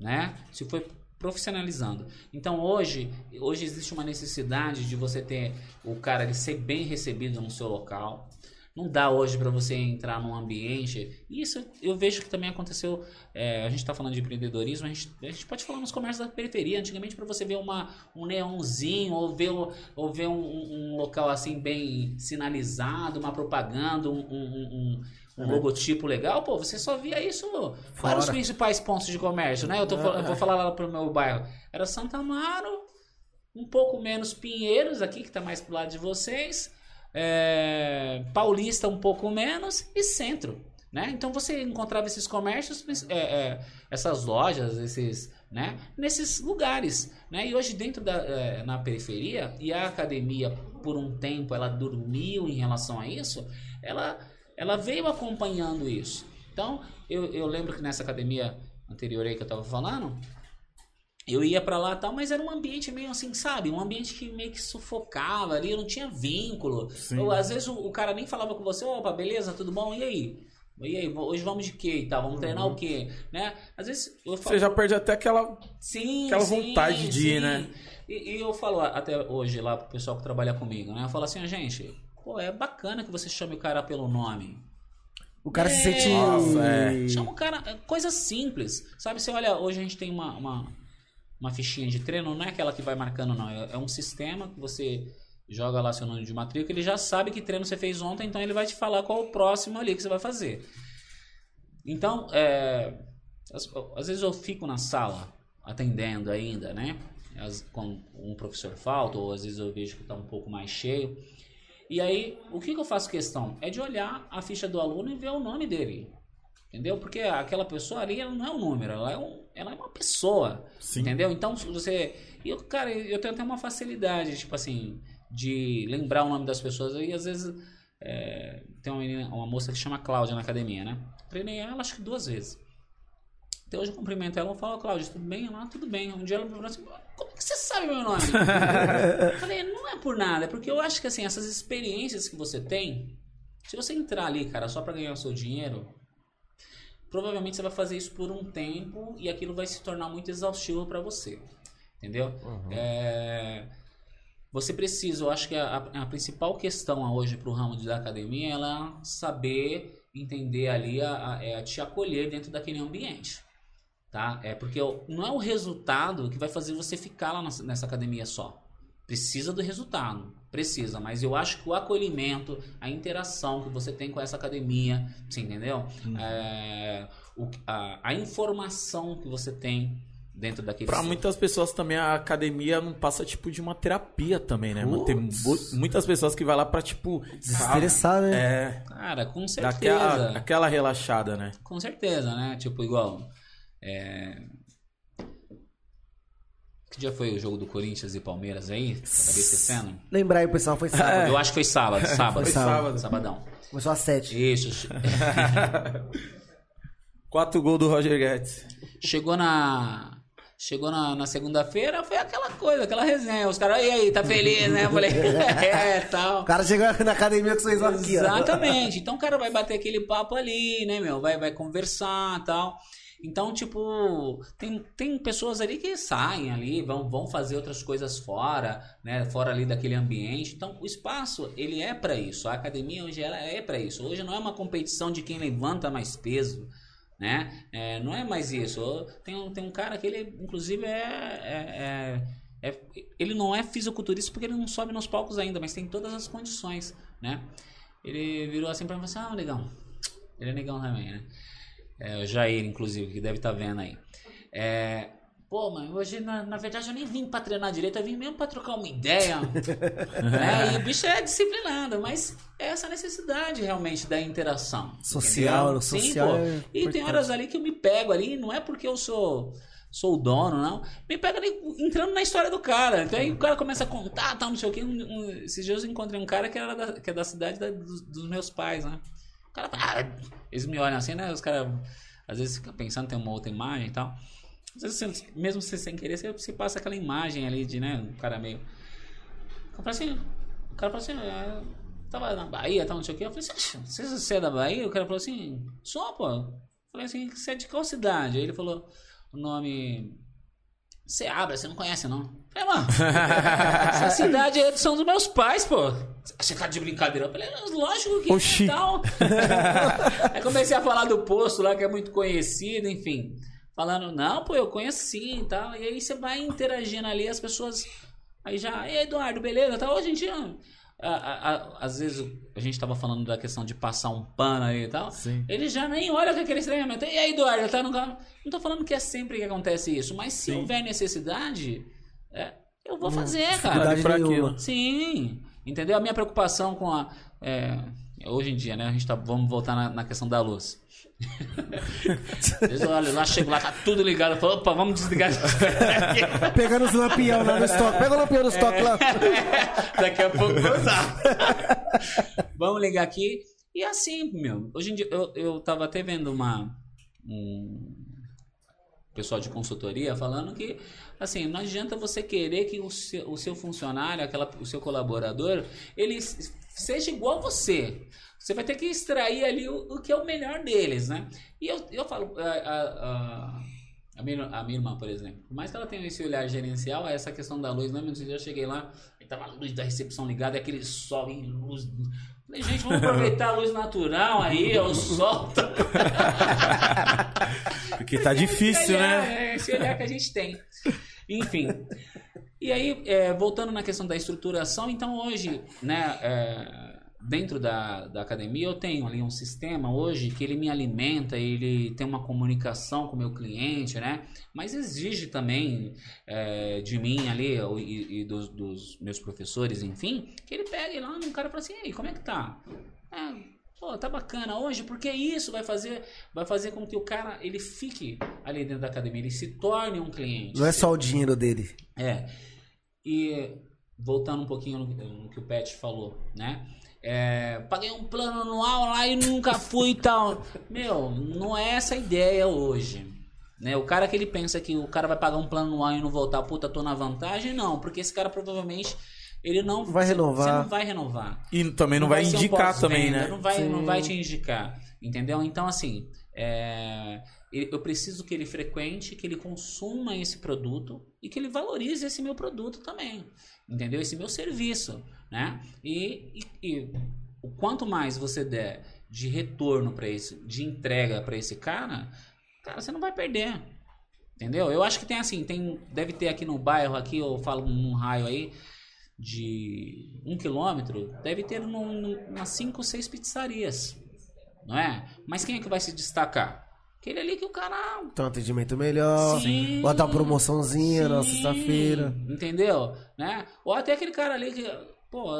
né? Se foi profissionalizando. Então hoje, hoje existe uma necessidade de você ter o cara de ser bem recebido no seu local. Não dá hoje para você entrar num ambiente. Isso eu vejo que também aconteceu. é, a gente está falando de empreendedorismo, a gente, a gente pode falar nos comércios da periferia. Antigamente, para você ver uma, um neonzinho ou ver, ou ver um, um- local assim bem sinalizado, uma propaganda, um, um- um- um logotipo legal, pô, você só via isso para os Fora. principais pontos de comércio, né? Eu, tô, eu vou falar lá pro meu bairro. Era Santa Amaro, um pouco menos Pinheiros aqui, que tá mais pro lado de vocês. É, Paulista um pouco menos e Centro, né? Então você encontrava esses comércios, é, é, essas lojas, esses, né? Nesses lugares, né? E hoje dentro da na periferia e a academia por um tempo ela dormiu em relação a isso, ela ela veio acompanhando isso. Então eu, eu lembro que nessa academia anterior aí que eu tava falando, eu ia pra lá e tal, mas era um ambiente meio assim, sabe? Um ambiente que meio que sufocava ali, não tinha vínculo. Sim. Ou, às vezes o, o cara nem falava com você, opa, beleza, tudo bom? E aí? E aí, hoje vamos de quê e tal? Vamos treinar o quê? Né? Às vezes eu falo, Você já perde até aquela. Sim, Aquela sim, vontade de ir, sim. né? E, e eu falo até hoje lá pro pessoal que trabalha comigo, né? Eu falo assim, "Ah, gente, pô, é bacana que você chame o cara pelo nome. O cara se É. sente. Nossa, é. Chama o cara, é coisa simples. Sabe, você olha, hoje a gente tem uma, uma, uma fichinha de treino, não é aquela que vai marcando, não. É, é um sistema que você joga lá seu número de matrícula, ele já sabe que treino você fez ontem, então ele vai te falar qual o próximo ali que você vai fazer. Então, é, às, às vezes eu fico na sala atendendo ainda, né? As, quando um professor falta, ou às vezes eu vejo que está um pouco mais cheio. E aí, o que, que eu faço questão? É de olhar a ficha do aluno e ver o nome dele. Entendeu? Porque aquela pessoa ali ela não é um número, ela é, um, ela é uma pessoa. Sim. Entendeu? Então, você. Eu, cara, eu tenho até uma facilidade, tipo assim, de lembrar o nome das pessoas. E às vezes é, tem uma, menina, uma moça que chama Cláudia na academia, né? Treinei ela acho que duas vezes. Até hoje eu cumprimento ela e falo, Cláudia, tudo bem? Ela, tudo bem. Um dia ela me perguntou assim, como que você sabe meu nome? eu falei, não é por nada, é porque eu acho que assim, essas experiências que você tem, se você entrar ali, cara, só pra ganhar o seu dinheiro, provavelmente você vai fazer isso por um tempo e aquilo vai se tornar muito exaustivo pra você. Entendeu? É, Você precisa, eu acho que a, a- a principal questão hoje pro ramo de- da academia é ela saber entender ali, a, a- é te acolher dentro daquele ambiente. Tá? É porque o- não é o resultado que vai fazer você ficar lá nessa academia só. Precisa do resultado, precisa, mas eu acho que o acolhimento, a interação que você tem com essa academia, você entendeu? É, o- a, a informação que você tem dentro daquele Pra muitas pessoas também a academia não passa tipo de uma terapia também, né? Tem muitas pessoas que vai lá pra tipo. Desestressar, né? É. Cara, com certeza. aquela, aquela relaxada, né? Com certeza, né? Tipo, igual. É... Que dia foi o jogo do Corinthians e Palmeiras aí? Acabei esquecendo. Lembrar aí, pessoal, foi sábado. Eu acho que foi sábado, sábado. Foi sábado. Sabadão. Começou às sete. Isso. Quatro gols do Roger Guedes. Chegou na. Chegou na, na segunda-feira, foi aquela coisa, aquela resenha. Os caras, e aí, tá feliz, né? Eu falei, é, tal. O cara chegou na academia com seus olhos aqui, ó. Exatamente. Então o cara vai bater aquele papo ali, né, meu? Vai, vai conversar tal. Então, tipo, tem, tem pessoas ali que saem ali, vão, vão fazer outras coisas fora, né? Fora ali daquele ambiente. Então, o espaço, ele é pra isso. A academia hoje ela é pra isso. Hoje não é uma competição de quem levanta mais peso, né? É, não é mais isso. Tem tem um cara que ele, inclusive, é, é- é- é- Ele não é fisiculturista porque ele não sobe nos palcos ainda, mas tem todas as condições, né? Ele virou assim pra mim e falou assim, ah, negão. Ele é negão também, né? É, o Jair, inclusive, que deve estar vendo aí. É, Pô, mano, hoje na, na verdade eu nem vim pra treinar direito, eu vim mesmo pra trocar uma ideia. né? E o bicho é disciplinado, mas é essa necessidade realmente da interação. Social, entendeu? social pô. é E tem horas ali que eu me pego ali, não é porque eu sou sou o dono, não. Me pega ali entrando na história do cara. Então aí o cara começa a contar, tal, não sei o quê. Um- um- esses dias eu encontrei um cara que era da, que é da cidade da- dos, dos meus pais, né? Cara, ah, eles me olham assim, né? Os caras às vezes ficam pensando tem uma outra imagem e tal. Às vezes, você- mesmo você sem querer, você, você passa aquela imagem ali de, né? Um cara meio. Cara fala assim. O cara fala assim, ah, tava na Bahia, tal, não sei o quê. Eu falei assim, "Oxe, você é da Bahia? O cara falou assim, sou, pô. Eu falei assim, você é de qual cidade? Aí ele falou o nome. Seabra, você não conhece, não? Falei, mano, essa cidade é são dos meus pais, pô. Você tá de brincadeira? Eu falei, lógico que Oxi. é tal. Aí comecei a falar do posto lá, que é muito conhecido, enfim. Falando, não, pô, eu conheço sim e tal. E aí você vai interagindo ali, as pessoas. Aí já, e Eduardo, beleza? Tá, hoje em dia. A- a- a- às vezes a gente tava falando da questão de passar um pano aí e tal. Sim. Ele já nem olha com aquele estranhamento. E aí, Eduardo, tá no carro? Não tô falando que é sempre que acontece isso, mas se Sim. houver necessidade, é, eu vou fazer, cara. pra aquilo. Sim, entendeu? A minha preocupação com a. é, hoje em dia, né? A gente tá. Vamos voltar na, na questão da luz. Olho lá, chego lá, tá tudo ligado. Eu falo, opa, vamos desligar. Pegando os lampião lá no estoque. Pega o lampião no estoque lá. Daqui a pouco usar. Vamos ligar aqui. E assim, meu. Hoje em dia, eu, eu tava até vendo uma. Um pessoal de consultoria falando que, assim, não adianta você querer que o seu, o seu funcionário, aquela, o seu colaborador, ele seja igual a você. Você vai ter que extrair ali o, o que é o melhor deles, né? E eu, eu falo, a, a, a, minha, a minha irmã, por exemplo, por mais que ela tenha esse olhar gerencial, essa questão da luz, lembra? Eu cheguei lá, e tava a luz da recepção ligada, aquele sol em luz. Falei, gente, vamos aproveitar a luz natural aí, o sol. Porque tá difícil, esse olhar, né? É, esse olhar que a gente tem. Enfim. E aí, é, voltando na questão da estruturação, então hoje, né, é, dentro da, da academia, eu tenho ali um sistema hoje que ele me alimenta, ele tem uma comunicação com o meu cliente, né? Mas exige também é, de mim ali e, e dos, dos meus professores, enfim, que ele pegue lá num cara e fala assim, ei, como é que tá? É, pô, tá bacana hoje, porque isso vai fazer, vai fazer com que o cara ele fique ali dentro da academia, ele se torne um cliente. Não é só o dinheiro dele. É. E voltando um pouquinho no, no que o Pet falou, né? É, paguei um plano anual lá e nunca fui e tal. Meu, não é essa a ideia hoje. Né? O cara que ele pensa que o cara vai pagar um plano anual e não voltar, puta, tô na vantagem, não. Porque esse cara provavelmente ele não Vai você- renovar. Você não vai renovar. E também não, vai, ser um indicar pós-venda, também, né? Não vai, não vai te indicar, entendeu? Então, assim, é, eu preciso que ele frequente, que ele consuma esse produto e que ele valorize esse meu produto também, entendeu? Esse meu serviço, né? E, e- e o quanto mais você der de retorno para esse, de entrega para esse cara, cara, você não vai perder. Entendeu? Eu acho que tem assim, tem, deve ter aqui no bairro, aqui, eu falo num raio aí, de um quilômetro, deve ter num, num- umas cinco ou seis pizzarias. Não é? Mas quem é que vai se destacar? Aquele ali que o cara. Tem um atendimento melhor. Sim. Bota uma promoçãozinha na Sim, sexta-feira. Entendeu? Né? Ou até aquele cara ali que. Pô,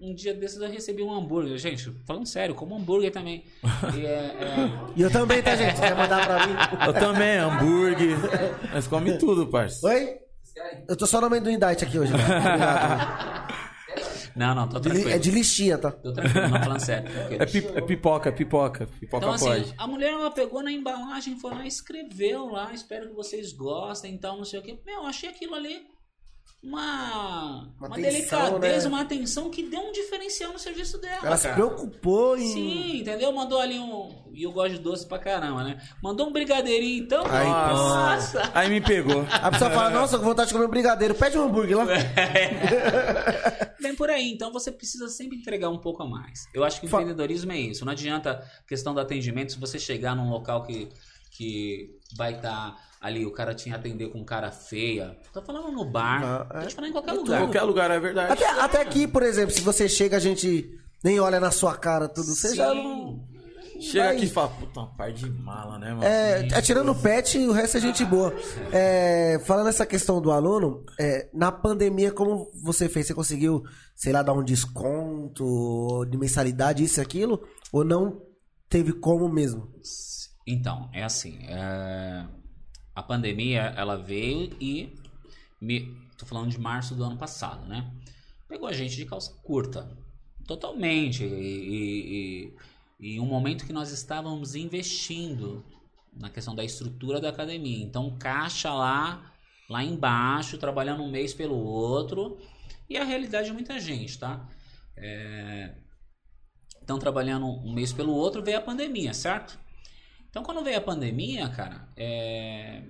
um dia desses eu recebi um hambúrguer. Gente, falando sério, como hambúrguer também. E é- é, E eu também, tá, gente? Quer mandar pra mim? Eu também, hambúrguer. Nós come tudo, parça. Oi? Eu tô só no amendoim diet aqui hoje. né? Obrigado. Não, não, tô tranquilo. é de listinha, tá? Tô tranquilo, não falando sério. tranquilo. É, pi- é pipoca, é pipoca. Pipoca Então, assim, pode. a mulher ela pegou na embalagem, foi lá e escreveu lá, espero que vocês gostem, então, não sei o que. Meu, eu achei aquilo ali uma, Uma uma, atenção, delicadeza, né? uma atenção que deu um diferencial no serviço dela. Ela se cara. preocupou em. Sim, entendeu? Mandou ali um. E eu gosto de doce pra caramba, né? Mandou um brigadeirinho, então. Aí, nossa! Aí me pegou. A pessoa fala, nossa, com vontade de comer um brigadeiro. Pede um hambúrguer lá. Vem por aí, então você precisa sempre entregar um pouco a mais. Eu acho que o Fa- empreendedorismo é isso. Não adianta questão do atendimento, se você chegar num local que, que vai estar ali, o cara te atender com cara feia. Tô falando no bar, Ah, é. tô te falando em qualquer Em lugar. qualquer lugar, é verdade. Até, até aqui, por exemplo, se você chega, a gente nem olha na sua cara tudo. Você já não. Chega vai- aqui e fala, puta, uma par de mala, né, mano? É, é, tirando o pet, o resto é gente boa. É, falando essa questão do aluno, é, na pandemia, como você fez? Você conseguiu, sei lá, dar um desconto de mensalidade, isso e aquilo? Ou não teve como mesmo? Então, é assim. é, A pandemia, ela veio e. Me... Tô falando de março do ano passado, né? Pegou a gente de calça curta. Totalmente. E, e, e- um momento que nós estávamos investindo na questão da estrutura da academia. Então, caixa lá, lá embaixo, trabalhando um mês pelo outro. E a realidade de muita gente, tá? É, estão trabalhando um mês pelo outro, veio a pandemia, certo? Então, quando veio a pandemia, cara, é...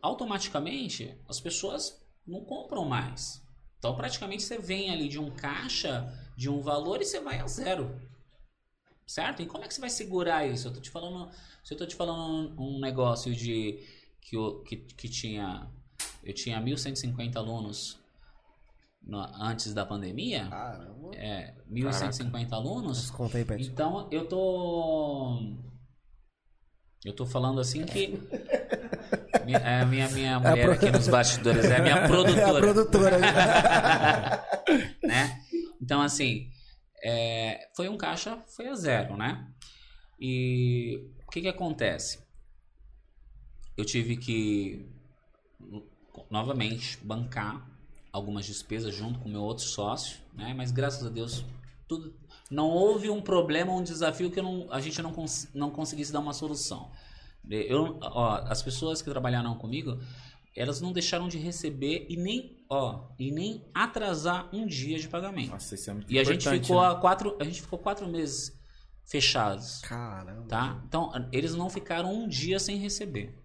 automaticamente as pessoas não compram mais. Então, praticamente você vem ali de um caixa de um valor e você vai a zero. Certo? E como é que você vai segurar isso? Eu tô te falando, se eu tô te falando um negócio de que, eu, que, que tinha eu tinha 1150 alunos no, antes da pandemia. Caramba. É, 1150 alunos. Conta aí. Então, eu tô. Eu tô falando assim que. minha, é a minha, minha mulher pro- aqui nos bastidores é a minha É a produtora. produtora. né? Então, assim, é, foi um caixa, foi a zero, né? E o que que acontece? Eu tive que, novamente, bancar algumas despesas junto com o meu outro sócio, né? Mas, graças a Deus, tudo... Não houve um problema, um desafio que não- a gente não, cons- não conseguisse dar uma solução. Eu, ó, as pessoas que trabalharam comigo, elas não deixaram de receber e nem, ó, e nem atrasar um dia de pagamento. Nossa, isso é muito E a gente ficou né? quatro, a gente ficou quatro meses fechados, Caramba. tá? Então eles não ficaram um dia sem receber.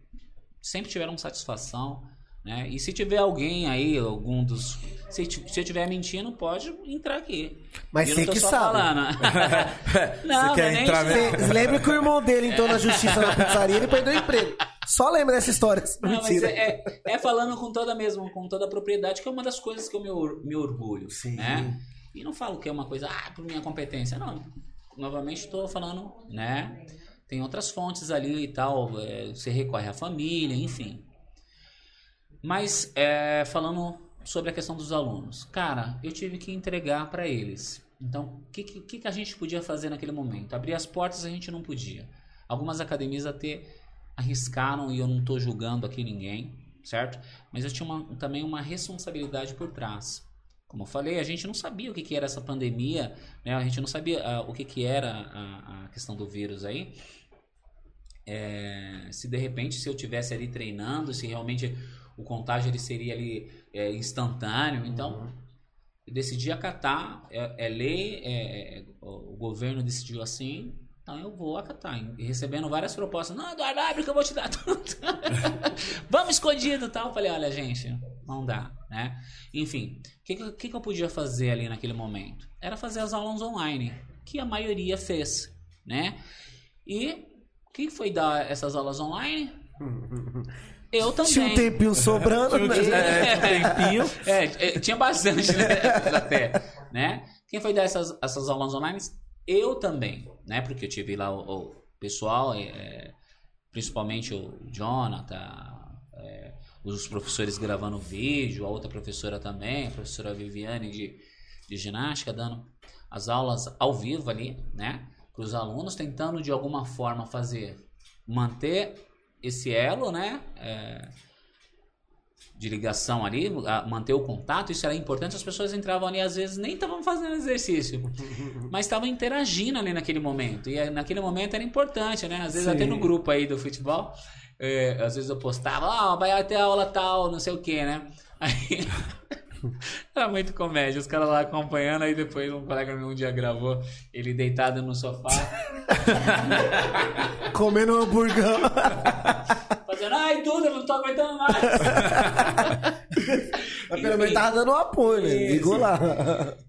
Sempre tiveram satisfação, né? E se tiver alguém aí, algum dos, se, se eu estiver mentindo, pode entrar aqui. Mas você que só sabe. falando. não, Você quer não entrar mesmo? Lembra que o irmão dele entrou na justiça na pizzaria e ele perdeu o emprego. Só lembra dessa história. Não, mas Mentira. é, é- é falando com toda mesmo, com toda a propriedade, que é uma das coisas que eu me, or- me orgulho, Sim. né? E não falo que é uma coisa, ah, por minha competência, não. Novamente estou falando, né? Tem outras fontes ali e tal, é, você recorre à família, enfim. Mas é, falando sobre a questão dos alunos, cara, eu tive que entregar para eles. Então, o que, que, que a gente podia fazer naquele momento? Abrir as portas a gente não podia. Algumas academias até arriscaram e eu não estou julgando aqui ninguém, certo? Mas eu tinha uma- também uma responsabilidade por trás. Como eu falei, a gente não sabia o que, que era essa pandemia, né? A gente não sabia ah, o que, que era a, a questão do vírus aí. É, se de repente, se eu tivesse ali treinando, se realmente o contágio ele seria ali é, instantâneo, então eu decidi acatar, é, é lei, é, é, o governo decidiu assim, então eu vou acatar. E recebendo várias propostas, não, Eduardo, abre que eu vou te dar tudo. Vamos escondido e tal. Eu falei, olha, gente, não dá, né? Enfim, o que, que, que que eu podia fazer ali naquele momento? Era fazer as aulas online, que a maioria fez, né? E o que foi dar essas aulas online? Eu também. Tinha um tempinho sobrando. né? É, tempinho. É, é, tinha bastante, né? Até, né? Quem foi dar essas, essas aulas online? Eu também, né? Porque eu tive lá o, o pessoal, é, principalmente o Jonathan, é, os professores gravando vídeo, a outra professora também, a professora Viviane de, de ginástica, dando as aulas ao vivo ali, né? Para os alunos, tentando de alguma forma fazer, manter esse elo, né? É, de ligação ali, a- manter o contato, isso era importante. As pessoas entravam ali, às vezes, nem estavam fazendo exercício, mas estavam interagindo ali naquele momento. E eh, naquele momento era importante, né? Às vezes, Sim. até no grupo aí do futebol, eh, às vezes eu postava, ah, vai até aula tal, não sei o que, né? Aí. Era muito comédia, os caras lá acompanhando, aí depois um colega meu um dia gravou ele deitado no sofá, Comendo um hamburgão. fazendo, ai, Duda, eu não tô aguentando mais. Mas pelo menos tava dando um apoio, né? Ligou lá.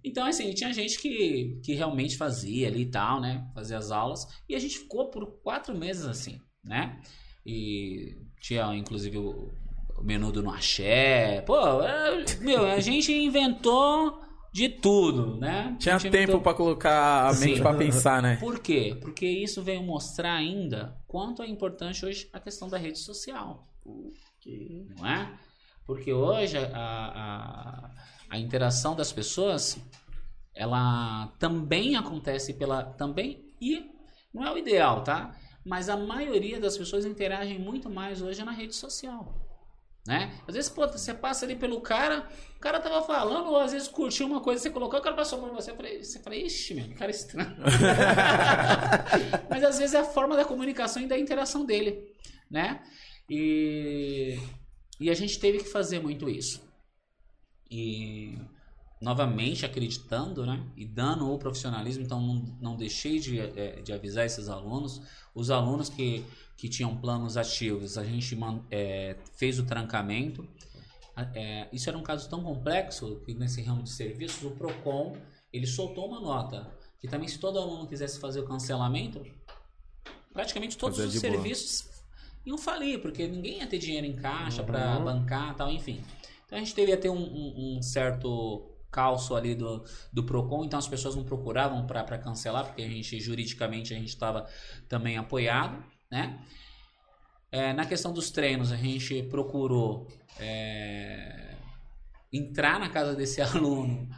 Então, assim, tinha gente que, que realmente fazia ali e tal, né? Fazia as aulas. E a gente ficou por quatro meses assim, né? E tinha, inclusive, o, o menudo no axé. Pô, é, meu, a gente inventou de tudo, né? Tinha tempo inventou- pra colocar a mente pra pensar, né? Por quê? Porque isso veio mostrar ainda quanto é importante hoje a questão da rede social. Não é? Porque hoje a, a, a interação das pessoas ela também acontece pela. também e não é o ideal, tá? Mas a maioria das pessoas interagem muito mais hoje na rede social. Né? Às vezes, pô, você passa ali pelo cara, o cara tava falando, ou às vezes curtiu uma coisa, você colocou, o cara passou por você, falei- você fala, ixi, meu, cara estranho. Mas às vezes é a forma da comunicação e da interação dele, né? E, e a gente teve que fazer muito isso. E novamente acreditando, né? E dando o profissionalismo, então não, não deixei de, é, de avisar esses alunos. Os alunos que, que tinham planos ativos, a gente é, fez o trancamento. É, isso era um caso tão complexo que nesse ramo de serviços, o PROCON, ele soltou uma nota que também se todo aluno quisesse fazer o cancelamento, praticamente todos os boa. serviços iam falir, porque ninguém ia ter dinheiro em caixa para Uhum. bancar tal, enfim. Então a gente devia ter um, um- um certo calço ali do, do PROCON, então as pessoas não procuravam para cancelar, porque a gente, juridicamente, a gente estava também apoiado, né? É, na questão dos treinos, a gente procurou é, entrar na casa desse aluno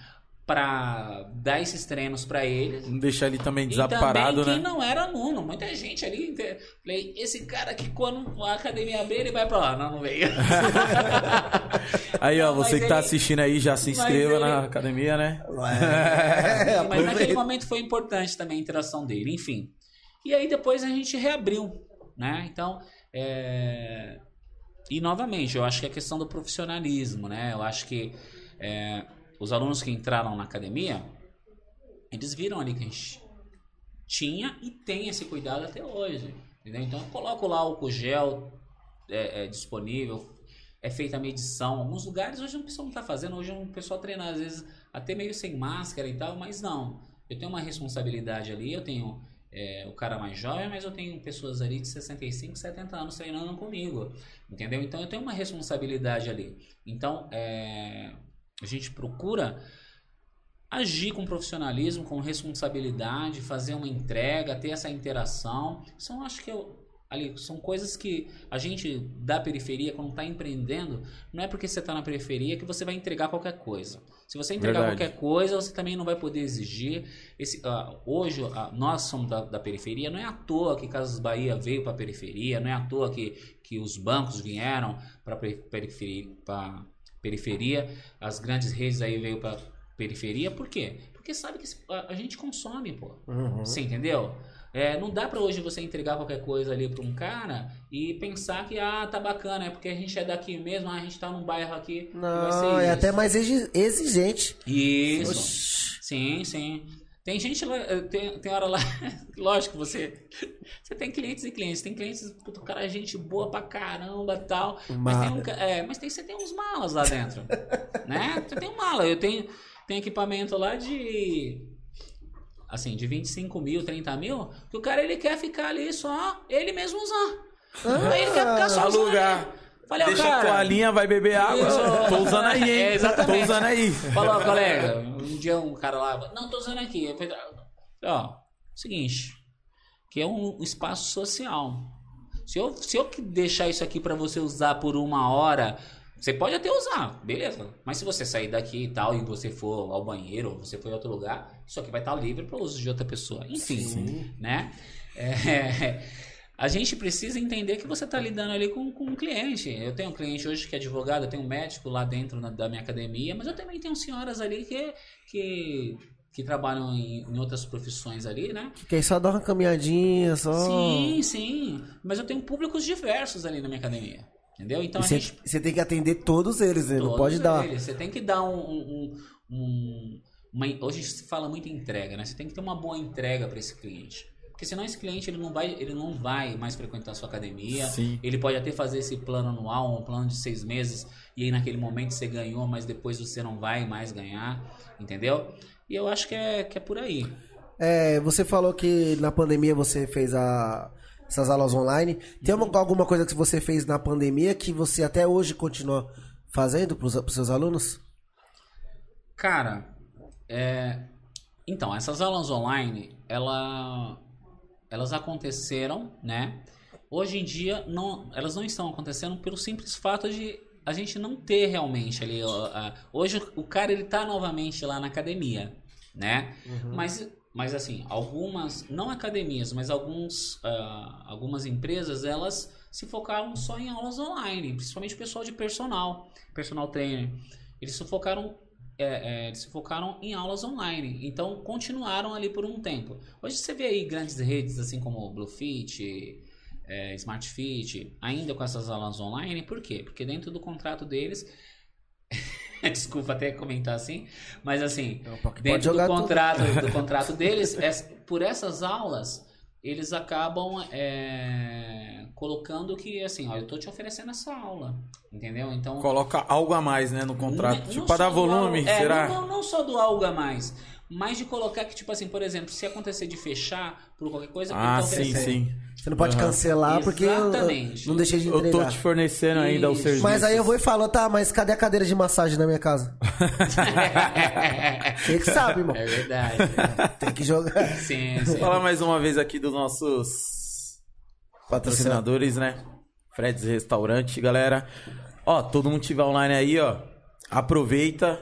para dar esses treinos para eles. Não deixar ele também E desamparado, também quem né? não era aluno, muita gente ali. Falei, esse cara aqui, quando a academia abrir, ele vai pra lá. Não, não veio. Aí, ó, Não, você mas que tá ele- assistindo aí, já se inscreva ele- na academia, né? É, Mas naquele momento foi importante também a interação dele, enfim. E aí depois a gente reabriu, né? Então, é... e novamente, eu acho que é questão do profissionalismo, né? Eu acho que é, os alunos que entraram na academia, eles viram ali que a gente tinha e tem esse cuidado até hoje, entendeu? Então, eu coloco lá o gel é, é, disponível, é feita a medição. Alguns lugares hoje o pessoal não está fazendo, hoje o pessoal treina às vezes até meio sem máscara e tal, mas não. Eu tenho uma responsabilidade ali, eu tenho é, o cara mais jovem, mas eu tenho pessoas ali de 65, 70 anos treinando comigo, entendeu? Então eu tenho uma responsabilidade ali. Então é, a gente procura agir com profissionalismo, com responsabilidade, fazer uma entrega, ter essa interação. São, acho que eu, ali, são coisas que a gente da periferia, quando está empreendendo, não é porque você está na periferia que você vai entregar qualquer coisa. Se você entregar Verdade. qualquer coisa, você também não vai poder exigir. Esse, ah, hoje, ah, nós somos da, da periferia, não é à toa que Casas Bahia veio para a periferia, não é à toa que, que os bancos vieram para a periferia, pra periferia, as grandes redes aí veio para periferia, por quê? Porque sabe que a, a gente consome, pô. Uhum. Você entendeu? É, não dá pra hoje você entregar qualquer coisa ali pra um cara e pensar que, ah, tá bacana, é porque a gente é daqui mesmo, ah, a gente tá num bairro aqui. que vai ser Não, é isso. até mais exi- exigente. Isso. Oxi. Sim, sim. Tem gente lá, eh, tem, tem hora lá, lógico, você você tem clientes e clientes, tem clientes, puto, cara é gente boa pra caramba tal, mas tem, um, é, mas tem, você tem uns malas lá dentro, né? Você tem um mala, eu tenho, tenho equipamento lá de, assim, de 25 mil, 30 mil, que o cara ele quer ficar ali só, ele mesmo usar. Aí ele quer ficar só usando Alugar. ali. Falei, Deixa a cara, toalhinha, vai beber água. Isso. Tô usando aí, hein? É, exatamente. Tô usando aí. Falou, colega, um dia um cara lá, não, tô usando aqui. Falei, ó, seguinte, que é um espaço social. Se eu, se eu deixar isso aqui pra você usar por uma hora, você pode até usar, beleza. Mas se você sair daqui e tal, e você for ao banheiro, ou você for em outro lugar, isso aqui vai estar livre para uso de outra pessoa. Enfim, Sim. né? É, a gente precisa entender que você está lidando ali com, com um cliente. Eu tenho um cliente hoje que é advogado, eu tenho um médico lá dentro na- da minha academia, mas eu também tenho senhoras ali que, que, que trabalham em, em outras profissões ali, né? Que aí só dá uma caminhadinha, só. Sim, sim. Mas eu tenho públicos diversos ali na minha academia. Entendeu? Então a você, gente você tem que atender todos eles, né? Não Todos pode dar. Você tem que dar um. um- um- uma- hoje se fala muito em entrega, né? Você tem que ter uma boa entrega para esse cliente. Porque senão esse cliente ele não vai, ele não vai mais frequentar a sua academia. Sim. Ele pode até fazer esse plano anual, um plano de seis meses, e aí naquele momento você ganhou, mas depois você não vai mais ganhar, entendeu? E eu acho que é, que é por aí. É, você falou que na pandemia você fez a- essas aulas online. Tem Uhum. uma- alguma coisa que você fez na pandemia que você até hoje continua fazendo para os seus alunos? Cara, é, então, essas aulas online, ela, elas aconteceram, né? Hoje em dia, não, elas não estão acontecendo pelo simples fato de a gente não ter realmente ali. a- hoje o cara ele tá novamente lá na academia, né? Mas, mas assim, algumas, não academias, mas alguns, ah, algumas empresas, elas se focaram só em aulas online, principalmente o pessoal de personal, personal trainer. Eles se focaram é, é, eles se focaram em aulas online. Então, continuaram ali por um tempo. Hoje você vê aí grandes redes, assim como Bluefit, é, SmartFit, ainda com essas aulas online. Por quê? Porque dentro do contrato deles, Desculpa até comentar assim, mas assim, Não, dentro do tudo. contrato, do contrato deles, es- por essas aulas, eles acabam é, colocando que assim, ó, eu tô te oferecendo essa aula, entendeu? Então Coloca algo a mais, né, no contrato. não- tipo, só dar volume, algo- é, será? Não, não só do algo a mais, mas de colocar que, tipo assim, por exemplo, se acontecer de fechar por qualquer coisa, Ah, tá sim, sim. Você não pode Aham. cancelar porque eu, Exatamente. não deixei de Eu tô entregar. te fornecendo ainda o Isso. serviço. Mas aí eu vou e falo, tá, mas cadê a cadeira de massagem na minha casa? Você que sabe, irmão. É verdade. Tem que jogar. Sim, sim. Falar mais uma vez aqui dos nossos patrocinadores, né? Fred's Restaurante, galera. Ó, todo mundo tiver online aí, ó. Aproveita.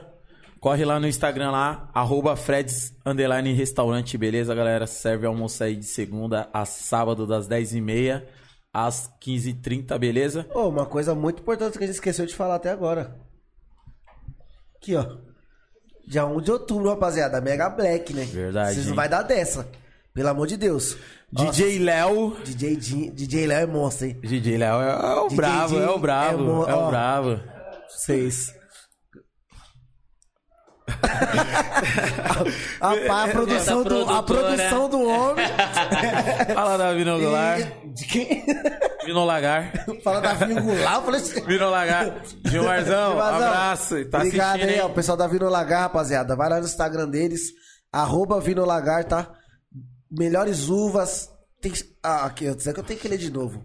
Corre lá no Instagram lá, arroba Fred's Underline Restaurante, beleza, galera? Serve almoço aí de segunda a sábado, das 10h30 às 15h30, beleza? Ô, uma coisa muito importante que a gente esqueceu de falar até agora. Aqui, ó. Dia 1 de outubro, rapaziada. Mega Black, né? Verdade, Vocês não hein? vai dar dessa. Pelo amor de Deus. DJ Léo. DJ, DJ Léo é monstro, hein? DJ Léo é, o DJ bravo, é o bravo, é mo- é o bravo. Seis. A, a, a produção Essa do, a produção do homem. Fala da Vinolar. E- de quem? Vinolagar. Fala da Vingular, eu falei assim. Vinolagar. Gilmarzão, Gilmarzão, abraço. Tá Obrigado aí, ó, o pessoal da Vino Lagar, rapaziada. Vai lá no Instagram deles, arroba Vino Lagar, tá? Melhores uvas. Tem... Ah, aqui, eu que eu tenho que ler de novo.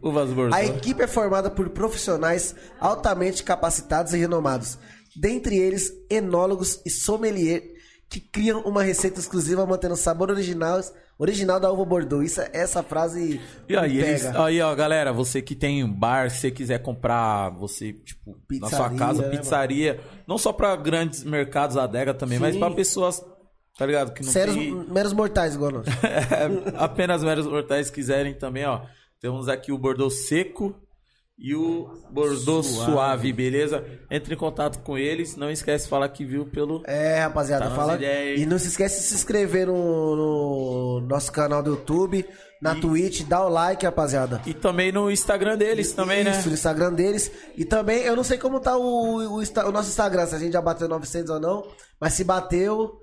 A equipe é formada por profissionais altamente capacitados e renomados. Dentre eles, enólogos e sommelier que criam uma receita exclusiva mantendo o sabor original, original da uva Bordeaux. Isso, essa frase E aí, eles, aí, ó, galera, você que tem um bar, se você quiser comprar, você, tipo, na sua Pizzaria, casa, né, pizzaria, não só pra grandes mercados adega também, mas Sim. pra pessoas, tá ligado? Que não Sérios, tem... meros mortais, igual nós. apenas meros mortais quiserem também, ó. Temos aqui o Bordeaux seco e o Bordeaux suave, beleza? Entre em contato com eles, não esquece de falar que viu pelo... É, rapaziada, Tá fala. E não se esquece de se inscrever no, no nosso canal do YouTube, na Twitch, dá o like, rapaziada. E também no Instagram deles também, Isso, no né? Instagram deles. E também, eu não sei como tá o, o, o nosso Instagram, se a gente já bateu 900 ou não, mas se bateu.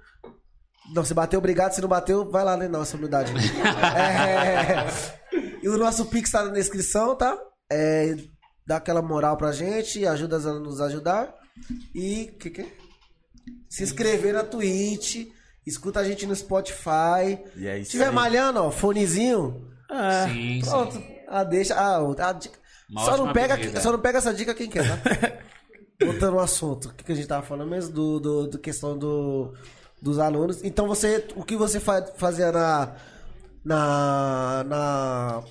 Não, se bateu, obrigado. Se não bateu, vai lá, né? Nossa humildade. É, E o nosso Pix tá na descrição, tá? É, dá aquela moral pra gente, ajuda a nos ajudar. E. Que que é? Se inscrever na Twitch, escuta a gente no Spotify. E é Se isso tiver aí. malhando, ó, fonezinho. Ah, Sim, Pronto. sim. Ah, deixa. Ah, a dica. Uma Só não, pega, pedida. só não pega essa dica quem quer, tá? Voltando ao assunto. O que, que a gente tava falando mesmo? Do, do, do questão do, dos alunos. Então você. O que você fa- fazia na. Na. na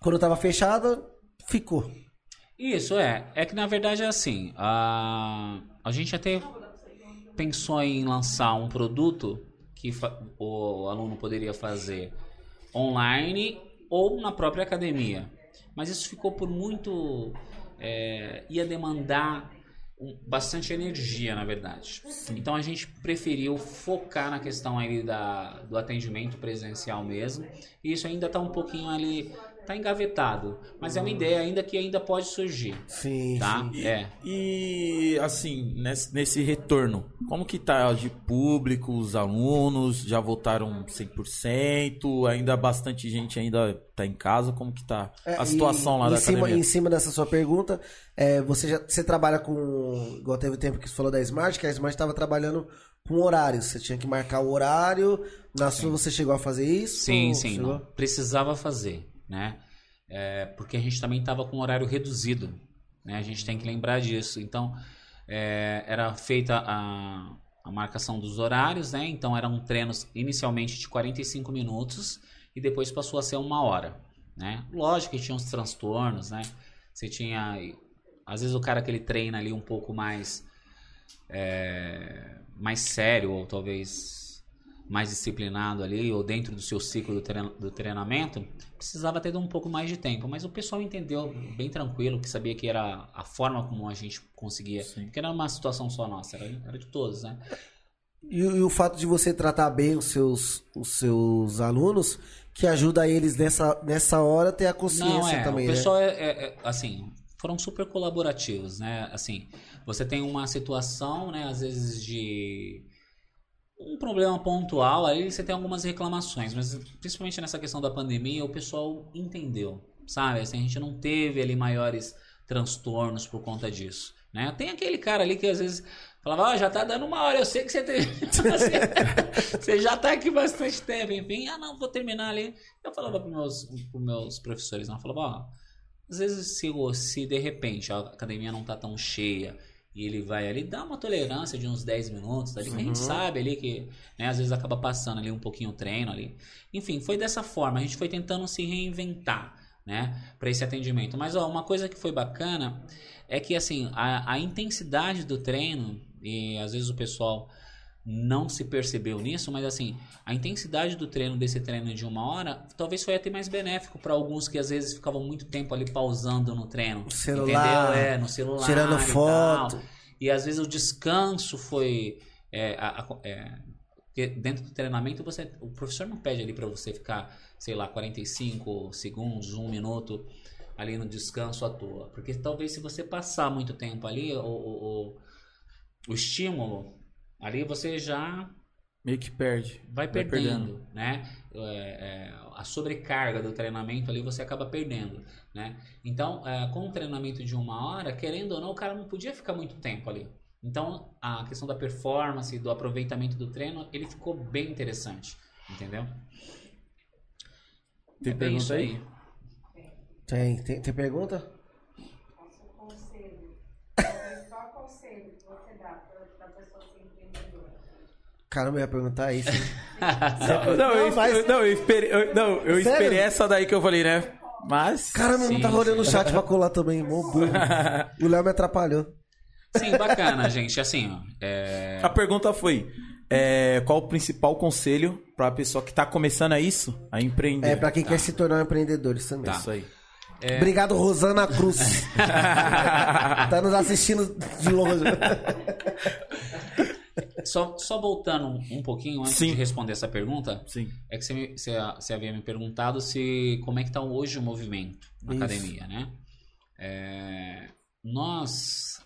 quando tava fechada, ficou. Isso, é. É que na verdade é assim. A, a gente até pensou em lançar um produto que fa- o aluno poderia fazer online ou na própria academia. Mas isso ficou por muito. é, ia demandar um- bastante energia, na verdade. Então a gente preferiu focar na questão aí da, do atendimento presencial mesmo. E isso ainda está um pouquinho ali. Tá engavetado. Mas é uma ideia ainda que ainda pode surgir. Sim, Tá? sim. É. E assim, nesse, nesse retorno, como que tá de público, os alunos já voltaram 100%, ainda bastante gente ainda tá em casa, como que tá É, a situação e- lá em da cima, academia? Em cima dessa sua pergunta, é, você já você trabalha com. Igual teve o tempo que você falou da Smart, que a Smart estava trabalhando com horários. Você tinha que marcar o horário. Na sua você chegou a fazer isso? Sim, sim. Precisava fazer, né? É, porque a gente também estava com horário reduzido, né? A gente tem que lembrar disso. Então, é, era feita a, a marcação dos horários, né? Então, eram treinos inicialmente de 45 minutos e depois passou a ser uma hora, né? Lógico que tinha uns transtornos, né? Você tinha... Às vezes o cara que ele treina ali um pouco mais... é, mais sério ou talvez mais disciplinado ali, ou dentro do seu ciclo do, trein- do treinamento, precisava ter um pouco mais de tempo. Mas o pessoal entendeu bem tranquilo, que sabia que era a forma como a gente conseguia. Porque não era uma situação só nossa, era, era de todos, né? E, e o fato de você tratar bem os seus, os seus alunos, que ajuda eles nessa, nessa hora a ter a consciência Não, é, também, o né? pessoal é, é- é, assim, foram super colaborativos, né? Assim, você tem uma situação, né, às vezes de um problema pontual, aí você tem algumas reclamações, mas principalmente nessa questão da pandemia, o pessoal entendeu, sabe? Assim, a gente não teve ali maiores transtornos por conta disso, né? Tem aquele cara ali que às vezes falava, ó, já tá dando uma hora, eu sei que você tem... você já tá aqui bastante tempo, enfim, ah, não, vou terminar ali. Eu falava pros meus, pros meus professores, não, eu falava, ó, às vezes se, se de repente a academia não tá tão cheia e ele vai ali, dá uma tolerância de uns 10 minutos, ali, uhum. a gente sabe ali que, né, às vezes acaba passando ali um pouquinho o treino ali. Enfim, foi dessa forma, a gente foi tentando se reinventar, né, para esse atendimento. Mas, ó, uma coisa que foi bacana é que, assim, a, a intensidade do treino, e às vezes o pessoal não se percebeu nisso, mas assim, a intensidade do treino desse treino de uma hora talvez foi até mais benéfico para alguns que às vezes ficavam muito tempo ali pausando no treino. No celular. Entendeu? É, no celular. Tirando foto. E, e às vezes o descanso foi. É, a, a, é, dentro do treinamento, você, o professor não pede ali para você ficar, sei lá, 45 segundos, um minuto ali no descanso à toa. Porque talvez se você passar muito tempo ali, o, o, o, o estímulo ali você já meio que perde, vai, vai perdendo, perdendo, né? É, é, a sobrecarga do treinamento ali você acaba perdendo, né? Então, é, com o treinamento de uma hora, querendo ou não, o cara não podia ficar muito tempo ali. Então, a questão da performance, do aproveitamento do treino, ele ficou bem interessante, entendeu? Tem é pergunta aí? Tem, tem, tem pergunta? Caramba, eu ia perguntar isso. não, não, eu, mas... não, eu esperei, eu, não, eu esperei essa daí que eu falei, né? Mas. Caramba, não tá rodando o chat pra colar também, mó burro. o Léo me atrapalhou. Sim, bacana, gente. Assim, ó. É... A pergunta foi: é, qual o principal conselho pra pessoa que tá começando a isso, a empreender? É, pra quem tá. quer se tornar um empreendedor, isso também. Tá. Isso aí. É... Obrigado, Rosana Cruz. tá nos assistindo de longe. Só, só voltando um, pouquinho antes Sim. de responder essa pergunta, Sim. é que você, você, você, havia me perguntado se como é que está hoje o movimento na Isso. academia, né? É, nós,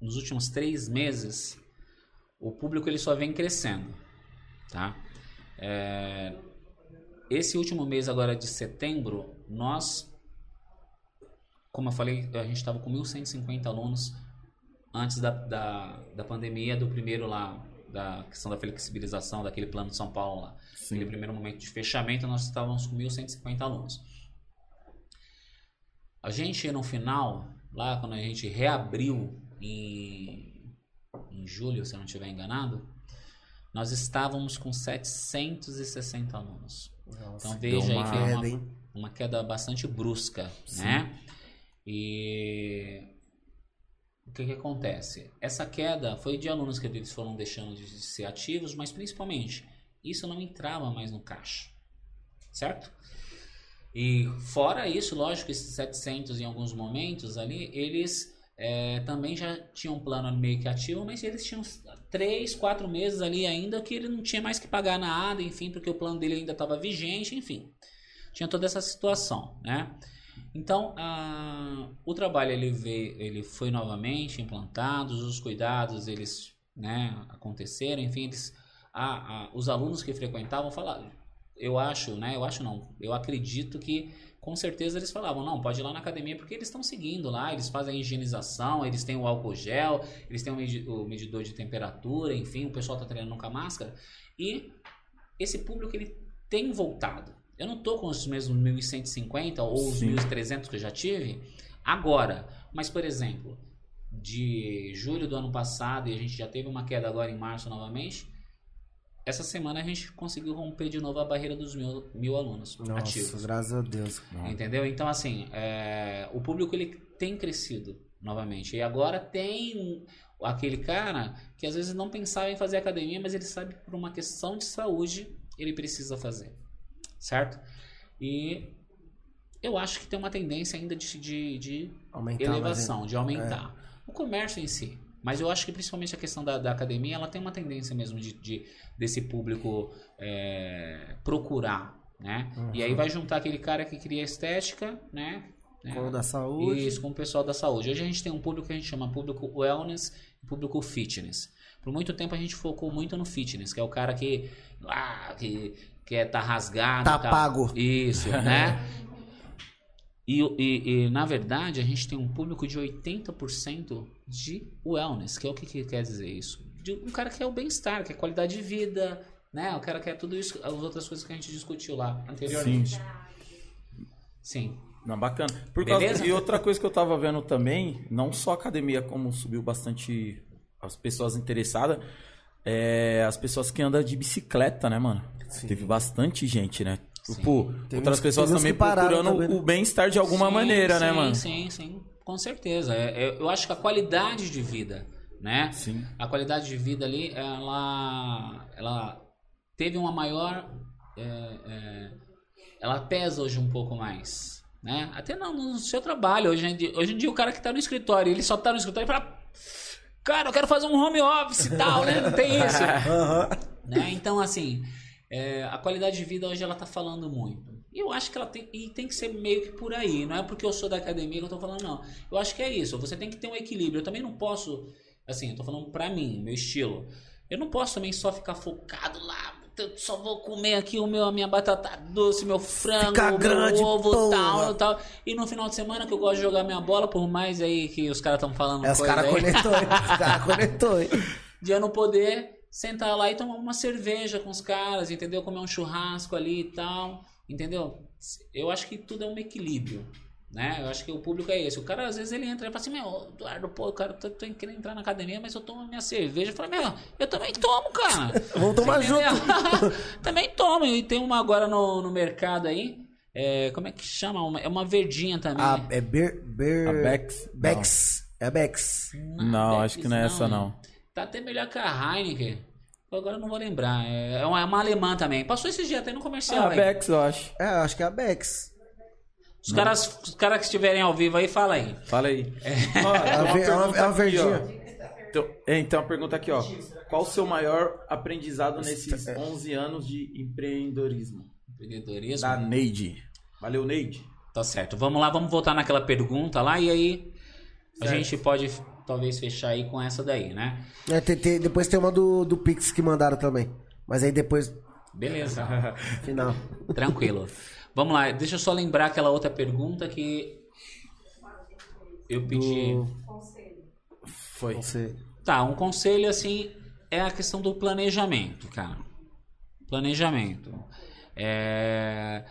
nos últimos três meses, o público ele só vem crescendo, tá? É, esse último mês agora de setembro, nós, como eu falei, a gente estava com 1.150 alunos antes da, da, da pandemia, do primeiro lá, da questão da flexibilização, daquele plano de São Paulo lá. Sim. Aquele primeiro momento de fechamento, nós estávamos com 1.150 alunos. A gente, no final, lá quando a gente reabriu em, em julho, se eu não estiver enganado, nós estávamos com 760 alunos. Nossa, então veja aí que é uma, uma queda bastante brusca, Sim. né? E que, que acontece? Essa queda foi de alunos que eles foram deixando de ser ativos, mas principalmente isso não entrava mais no caixa, certo? E fora isso, lógico, esses 700 em alguns momentos ali, eles é, também já tinham um plano meio que ativo, mas eles tinham 3, 4 meses ali ainda que ele não tinha mais que pagar nada, enfim, porque o plano dele ainda estava vigente, enfim. Tinha toda essa situação, né? Então, a, o trabalho ele, veio, ele foi novamente implantado, os cuidados eles né, aconteceram, enfim, eles, a, a, os alunos que frequentavam falaram, eu acho, né, eu acho não, eu acredito que com certeza eles falavam, não, pode ir lá na academia porque eles estão seguindo lá, eles fazem a higienização, eles têm o álcool gel, eles têm o, medidor de temperatura, enfim, o pessoal está treinando com a máscara e esse público ele tem voltado. Eu não tô com os mesmos 1.150 ou os 1.300 que eu já tive agora. Mas, por exemplo, de julho do ano passado e a gente já teve uma queda agora em março novamente. Essa semana a gente conseguiu romper de novo a barreira dos mil, mil alunos Nossa, ativos. graças a Deus. Entendeu? Então, assim, é, o público ele tem crescido novamente. E agora tem aquele cara que às vezes não pensava em fazer academia, mas ele sabe que por uma questão de saúde ele precisa fazer certo? E eu acho que tem uma tendência ainda de, de, de elevação, de aumentar. É. O comércio em si. Mas eu acho que principalmente a questão da, da academia, ela tem uma tendência mesmo de, de desse público é, procurar, né? Uhum. E aí vai juntar aquele cara que cria estética, né? Com o da saúde. Isso, com o pessoal da saúde. Hoje a gente tem um público que a gente chama público wellness e público fitness. Por muito tempo a gente focou muito no fitness, que é o cara que, ah, que quer tá rasgado. Tá tal. pago. Isso, né? E, e- e, na verdade a gente tem um público de 80% de wellness, que é o que, que quer dizer isso? De um cara que é o bem-estar, que é qualidade de vida, né? O cara quer tudo isso, as outras coisas que a gente discutiu lá anteriormente. Sim. Não, bacana. Por? E outra coisa que eu tava vendo também, não só a academia, como subiu bastante as pessoas interessadas, é as pessoas que andam de bicicleta, né, mano? Teve bastante gente, né? Tipo, Teve outras pessoas também procurando também, né? o bem-estar de alguma Sim, maneira, né, sim, mano? Sim, sim, com certeza. É- é- eu acho que a qualidade de vida, né? Sim. A qualidade de vida ali, ela, ela teve uma maior, é, é, ela pesa hoje um pouco mais, né? Até não, no seu trabalho. Hoje em dia, hoje em dia o cara que tá no escritório, ele só tá no escritório e fala, cara, eu quero fazer um home office e tal, né? Não tem isso. Aham. né? Então, assim, é, a qualidade de vida hoje ela tá falando muito. E eu acho que ela tem, e tem que ser meio que por aí. Não é porque eu sou da academia que eu tô falando, não. Eu acho que é isso. Você tem que ter um equilíbrio. Eu também não posso, assim, eu tô falando pra mim, meu estilo. Eu não posso também só ficar focado lá. Eu só vou comer aqui o meu, a minha batata doce, meu frango, Ficar o grande, meu ovo, porra. tal, tal. E no final de semana que eu gosto de jogar minha bola, por mais aí que os caras estão falando É, os coisa caras aí, conectou? Os caras conectou, hein? de eu não poder sentar lá e tomar uma cerveja com os caras, entendeu? Comer um churrasco ali e tal, entendeu? Eu acho que tudo é um equilíbrio, né? Eu acho que o público é esse. O cara, às vezes, ele entra e fala assim, meu, Eduardo, pô, cara, eu tô, tô querendo entrar na academia, mas eu tomo minha cerveja. Eu falo, meu, eu também tomo, cara. Vamos tomar Você entendeu? também tomo. E tem uma agora no, no mercado aí, é, como é que chama? Uma- é uma verdinha também. A, é Ber... Ber... A Bex? Bex. É a Bex. Não, acho que não é essa, não. Tá até melhor que a Heineken. Agora eu não vou lembrar. É é uma, é uma alemã também. Passou esses dias até no comercial. Ah, aí. Bex, eu acho. É, acho que é a Bex. Os caras, os caras que estiverem ao vivo aí, fala aí. Fala aí. É uma, é uma, é uma pergunta aqui, ó. verdinha. Então, é, então, a pergunta aqui, ó. Qual o seu maior aprendizado nesses 11 anos de empreendedorismo? Empreendedorismo. Da Neide. Valeu, Neide. Tá certo. Vamos lá, vamos voltar naquela pergunta lá e aí a Certo. gente pode talvez fechar aí com essa daí, né? É, tem- tem- depois tem uma do, do Pix que mandaram também. Mas aí depois, Beleza. final. Tranquilo. Vamos lá, deixa eu só lembrar aquela outra pergunta que eu pedi. Do... Foi. Sei. Tá, um conselho assim é a questão do planejamento, cara. Planejamento. É...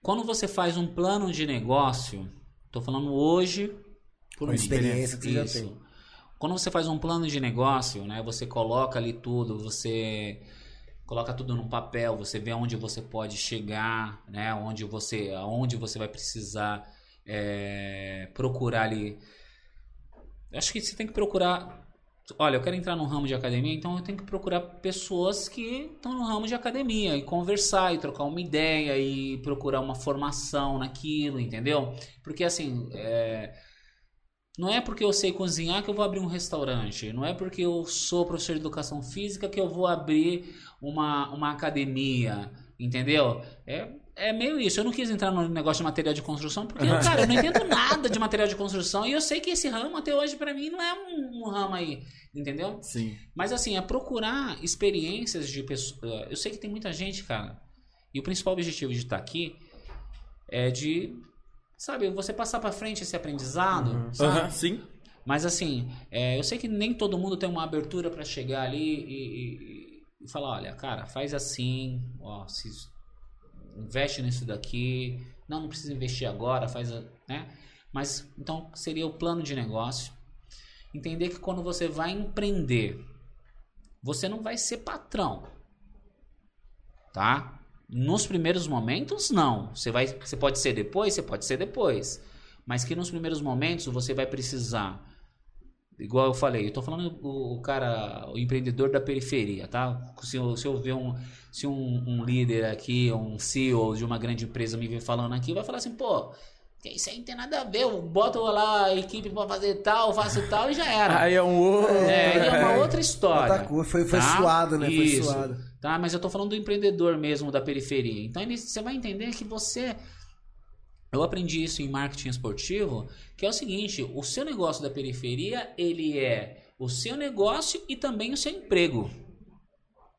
Quando você faz um plano de negócio, tô falando hoje por Com mim. experiência que você já tem. Quando você faz um plano de negócio, né, você coloca ali tudo, você coloca tudo no papel, você vê onde você pode chegar, né, onde você, aonde você vai precisar é, procurar ali. Acho que você tem que procurar. Olha, eu quero entrar no ramo de academia, então eu tenho que procurar pessoas que estão no ramo de academia e conversar e trocar uma ideia e procurar uma formação naquilo, entendeu? Porque assim, é, não é porque eu sei cozinhar que eu vou abrir um restaurante. Não é porque eu sou professor de educação física que eu vou abrir uma, uma academia. Entendeu? É, é meio isso. Eu não quis entrar no negócio de material de construção porque, cara, eu não entendo nada de material de construção e eu sei que esse ramo até hoje pra mim não é um, um ramo aí. Entendeu? Sim. Mas assim, é procurar experiências de pessoas. Eu sei que tem muita gente, cara. E o principal objetivo de estar aqui é de, sabe, você passar pra frente esse aprendizado, sabe? Aham, sim. Mas assim, é, eu sei que nem todo mundo tem uma abertura pra chegar ali e, e- e falar, olha, cara, faz assim, ó, se investe nisso daqui. Não, não precisa investir agora, faz, a- né? Mas então seria o plano de negócio. Entender que quando você vai empreender, você não vai ser patrão. Tá? Nos primeiros momentos, não. Você, vai, você pode ser depois, você pode ser depois. Mas que nos primeiros momentos você vai precisar. Igual eu falei, eu tô falando o, o cara, o empreendedor da periferia, tá? Se eu, se eu ver um, se um, um líder aqui, um CEO de uma grande empresa me ver falando aqui, vai falar assim, pô, isso aí não tem nada a ver, eu boto lá a equipe pra fazer tal, faço tal e já era. Aí é um outro. É, é uma outra história. Outra coisa, foi- foi tá? suado, né? Foi Isso. suado. Tá, mas eu tô falando do empreendedor mesmo da periferia. Então você vai entender que você Eu aprendi isso em marketing esportivo, que é o seguinte, o seu negócio da periferia, ele é o seu negócio e também o seu emprego.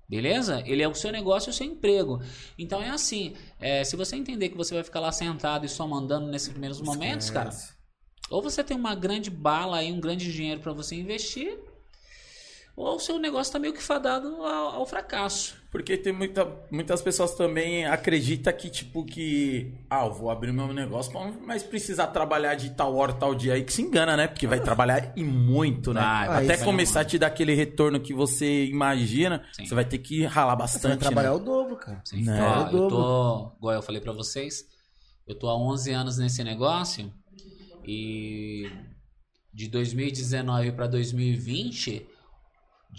Beleza? Ele é o seu negócio e o seu emprego. Então é assim, é, se você entender que você vai ficar lá sentado e só mandando nesses primeiros momentos, cara, ou você tem uma grande bala aí, um grande dinheiro para você investir, ou o seu negócio está meio que fadado ao, ao, fracasso. Porque tem muita, muitas pessoas também acreditam que, tipo, que. Ah, eu vou abrir meu negócio, mas precisar trabalhar de tal hora, tal dia aí, que se engana, né? Porque vai trabalhar e muito, né? Ah, Até começar a te dar aquele retorno que você imagina, Sim. você vai ter que ralar bastante. Você vai trabalhar né? o dobro, cara. Sim. Né? Ó, eu tô, igual eu falei para vocês, eu tô há 11 anos nesse negócio e de 2019 para 2020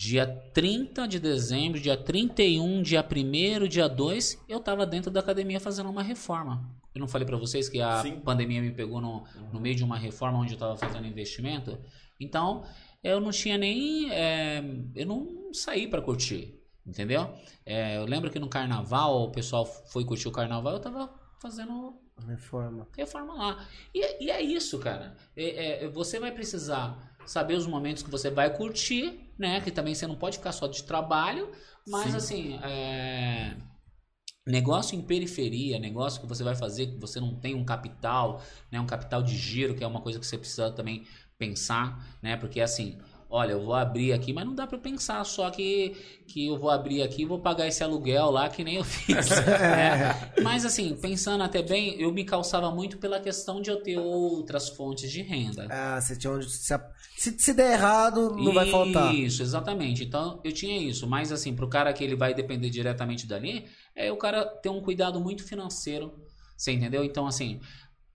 Dia 30 de dezembro, dia 31, dia 1 dia 2, eu tava dentro da academia fazendo uma reforma. Eu não falei para vocês que a Sim. pandemia me pegou no, no meio de uma reforma onde eu tava fazendo investimento? Então, eu não tinha nem. É, eu não saí para curtir, entendeu? É, eu lembro que no carnaval, o pessoal foi curtir o carnaval, eu tava fazendo. Reforma. Reforma lá. E, e é isso, cara. É, é, você vai precisar saber os momentos que você vai curtir, né? Que também você não pode ficar só de trabalho, mas Sim. assim, é... negócio em periferia, negócio que você vai fazer que você não tem um capital, né? Um capital de giro, que é uma coisa que você precisa também pensar, né? Porque assim, olha, eu vou abrir aqui, mas não dá para pensar só que, que eu vou abrir aqui e vou pagar esse aluguel lá que nem eu fiz. né? Mas assim, pensando até bem, eu me calçava muito pela questão de eu ter outras fontes de renda. Ah, você tinha onde. Se, se, der errado, não isso, vai faltar. Isso, exatamente. Então eu tinha isso. Mas assim, pro cara que ele vai depender diretamente dali, é o cara ter um cuidado muito financeiro. Você entendeu? Então, assim,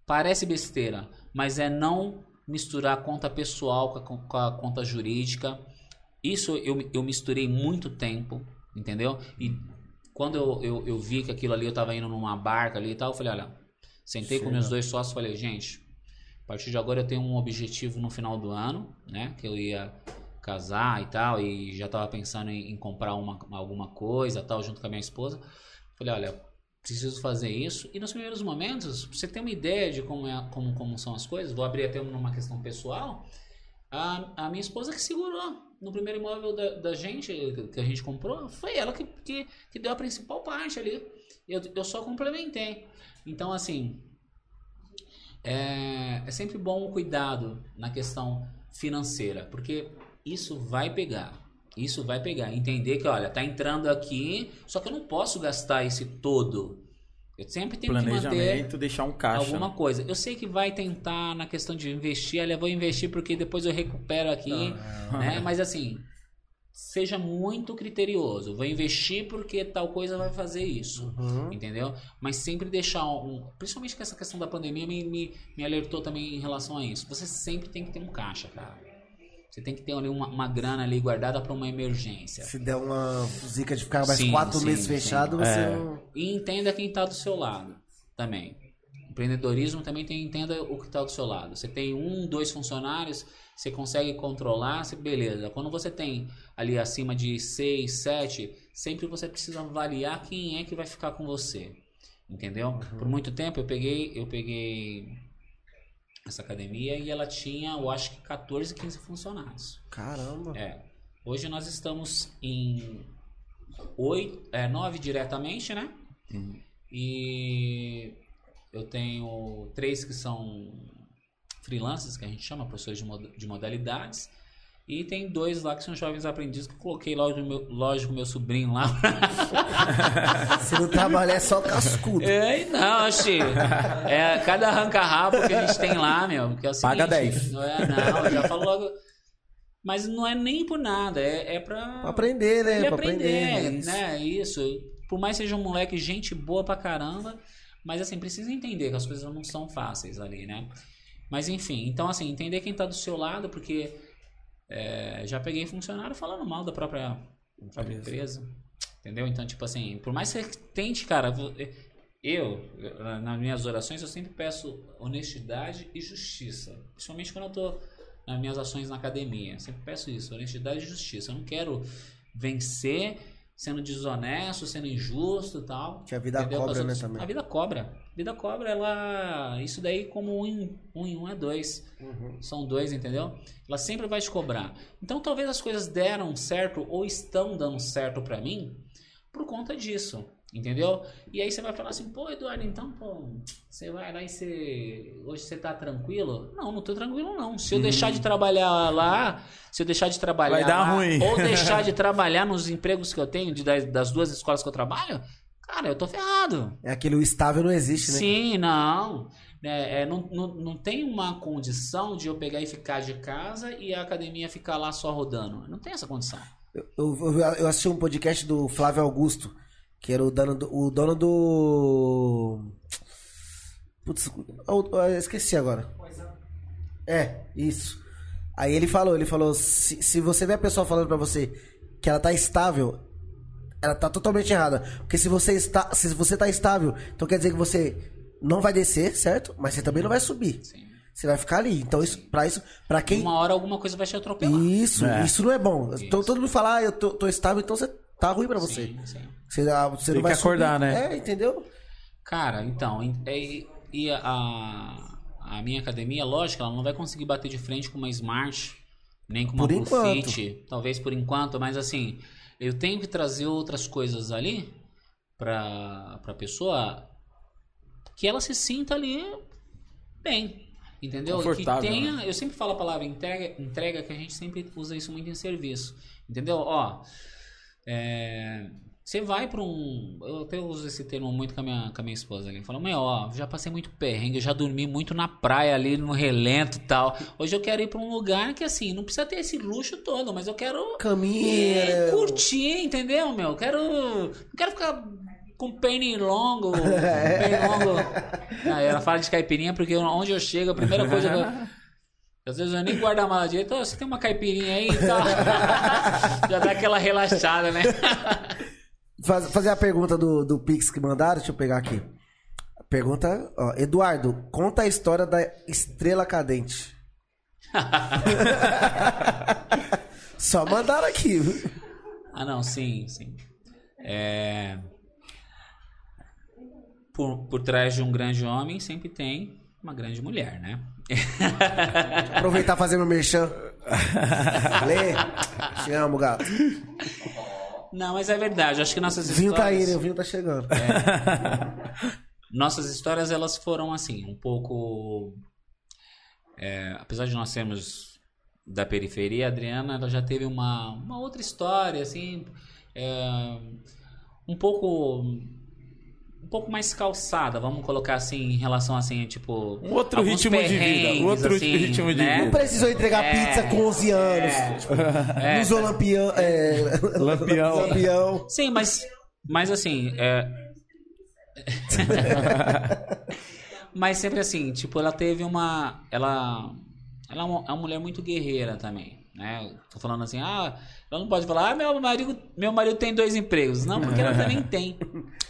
parece besteira, mas é não misturar a conta pessoal com a, com a conta jurídica. Isso eu, eu misturei muito tempo, entendeu? E quando eu, eu, eu vi que aquilo ali eu estava indo numa barca ali e tal, eu falei, olha, sentei Sim, com meus dois sócios e falei, gente, a partir de agora eu tenho um objetivo no final do ano, né? Que eu ia casar e tal, e já estava pensando em, em, comprar uma, alguma coisa tal, junto com a minha esposa. Falei, olha, preciso fazer isso. E nos primeiros momentos, você tem uma ideia de como, é, como, como são as coisas, vou abrir até numa questão pessoal. A, a minha esposa que segurou no primeiro imóvel da, da gente, que a gente comprou, foi ela que, que, que deu a principal parte ali. Eu, eu só complementei. Então, assim, é, é sempre bom o cuidado na questão financeira, porque isso vai pegar. Isso vai pegar. Entender que, olha, tá entrando aqui, só que eu não posso gastar esse todo. Eu sempre tenho que manter deixar um caixa. alguma coisa. Eu sei que vai tentar na questão de investir, olha, eu vou investir porque depois eu recupero aqui, ah, né? Mas assim, seja muito criterioso. Vou investir porque tal coisa vai fazer isso, uhum. entendeu? Mas sempre deixar um, principalmente com essa questão da pandemia me, me, me alertou também em relação a isso. Você sempre tem que ter um caixa, cara. Você tem que ter ali uma, uma grana ali guardada para uma emergência. Se der uma zica de ficar mais sim, quatro sim, meses fechado, sim. você é. não... E entenda quem está do seu lado também. Empreendedorismo também tem, entenda o que está do seu lado. Você tem um, dois funcionários, você consegue controlar, você, beleza. Quando você tem ali acima de seis, sete, sempre você precisa avaliar quem é que vai ficar com você. Entendeu? Uhum. Por muito tempo eu peguei, eu peguei essa academia e ela tinha, eu acho que 14, 15 funcionários. Caramba! É. Hoje nós estamos em oito, é, nove diretamente, né? Uhum. E eu tenho três que são freelancers, que a gente chama, professores de, mod de modalidades. E tem dois lá que são jovens aprendizes que eu coloquei, lógico, meu, lógico meu sobrinho lá. Se não trabalhar é só cascudo. É, não, achei. É cada arranca-rabo que a gente tem lá, meu. Que é o seguinte, Paga 10. Não é, não, já falo logo. Mas não é nem por nada, é, é pra. pra aprender, né? Pra aprender, aprender isso. né? Isso. Por mais seja um moleque, gente boa pra caramba. Mas assim, precisa entender que as coisas não são fáceis ali, né? Mas enfim, então assim, entender quem tá do seu lado, porque é, já peguei funcionário falando mal da própria, própria empresa. Entendeu? Então, tipo assim, por mais que você tente, cara, eu, nas minhas orações, eu sempre peço honestidade e justiça. Principalmente quando eu tô nas minhas ações na academia. Eu sempre peço isso, honestidade e justiça. Eu não quero vencer sendo desonesto, sendo injusto e tal. Que a vida Entendeu? cobra, né, também. A vida cobra. A vida cobra, ela. Isso daí, como um em um, em um é dois. Uhum. São dois, entendeu? Ela sempre vai te cobrar. Então talvez as coisas deram certo ou estão dando certo pra mim por conta disso. Entendeu? E aí você vai falar assim, pô, Eduardo, então, pô, você vai lá e você. Hoje você tá tranquilo? Não, não tô tranquilo, não. Se eu deixar de trabalhar lá, se eu deixar de trabalhar. Vai dar lá, ruim. Ou deixar de trabalhar nos empregos que eu tenho, de, das, das duas escolas que eu trabalho, cara, eu tô ferrado. É aquele o estável não existe, né? Sim, não. É, é, não, não. Não tem uma condição de eu pegar e ficar de casa e a academia ficar lá só rodando. Não tem essa condição. Eu, eu, eu assisti um podcast do Flávio Augusto, que era o dono do. O dono do... Putz, eu, eu esqueci agora. É, isso. Aí ele falou, ele falou, se, se você vê a pessoa falando pra você que ela tá estável, ela tá totalmente errada. Porque se você está, se você tá estável, então quer dizer que você não vai descer, certo? Mas você também não vai subir. Sim. Você vai ficar ali. Então isso, para isso, para quem Uma hora alguma coisa vai te atropelar. isso, É. isso não é bom. Então todo mundo fala, ah, eu tô, tô estável, então você tá ruim pra você. Sim, sim. Você, ah, você Tem não vai que acordar, subir. né? É, entendeu? Cara, então, e- e, a, a minha academia, lógico, ela não vai conseguir bater de frente com uma Smart, nem com uma Por. Profit, talvez por enquanto, mas assim, eu tenho que trazer outras coisas ali pra, pra pessoa que ela se sinta ali bem, entendeu? Que tenha, né? eu sempre falo a palavra entrega, entrega, que a gente sempre usa isso muito em serviço, entendeu? Ó, é, você vai pra um. Eu até uso esse termo muito com a minha, com a minha esposa ali. Fala, meu, ó, já passei muito perrengue, eu já dormi muito na praia ali, no relento e tal. Hoje eu quero ir pra um lugar que, assim, não precisa ter esse luxo todo, mas eu quero Caminha. é, curtir, entendeu, meu? Eu Quero. Não quero ficar com pernilongo. pernilongo. Aí ela fala de caipirinha porque onde eu chego, a primeira coisa. que eu- às vezes eu nem guardo a mala direito. "Ô, Você tem uma caipirinha aí e tal. Já dá aquela relaxada, né? Faz- fazer a pergunta do, do Pix que mandaram, deixa eu pegar aqui. Pergunta, ó, Eduardo, conta a história da estrela cadente. Só mandaram aqui. Ah, não, sim, sim. É... Por, por trás de um grande homem sempre tem uma grande mulher, né? Aproveitar e fazer meu merchan. Lê. Te amo, gato. Não, mas é verdade. Acho que nossas O vinho tá aí, histórias... né? O vinho tá chegando. Nossas histórias, elas foram assim, um pouco... é, apesar de nós sermos da periferia, a Adriana ela já teve uma, uma outra história, assim... é, um pouco... Um pouco mais calçada, vamos colocar assim, em relação assim, tipo... Um outro ritmo de vida, outro assim, ritmo de né? Não precisou entregar É. pizza com 11 anos. É. Nos Olampião. É... Lampião. Lampião. Sim, mas, mas assim, é... mas sempre assim, tipo, ela teve uma, ela, ela é uma, é uma mulher muito guerreira também, né? Tô falando assim, ah, ela não pode falar, ah, meu marido, meu marido tem dois empregos, não, porque ela também tem,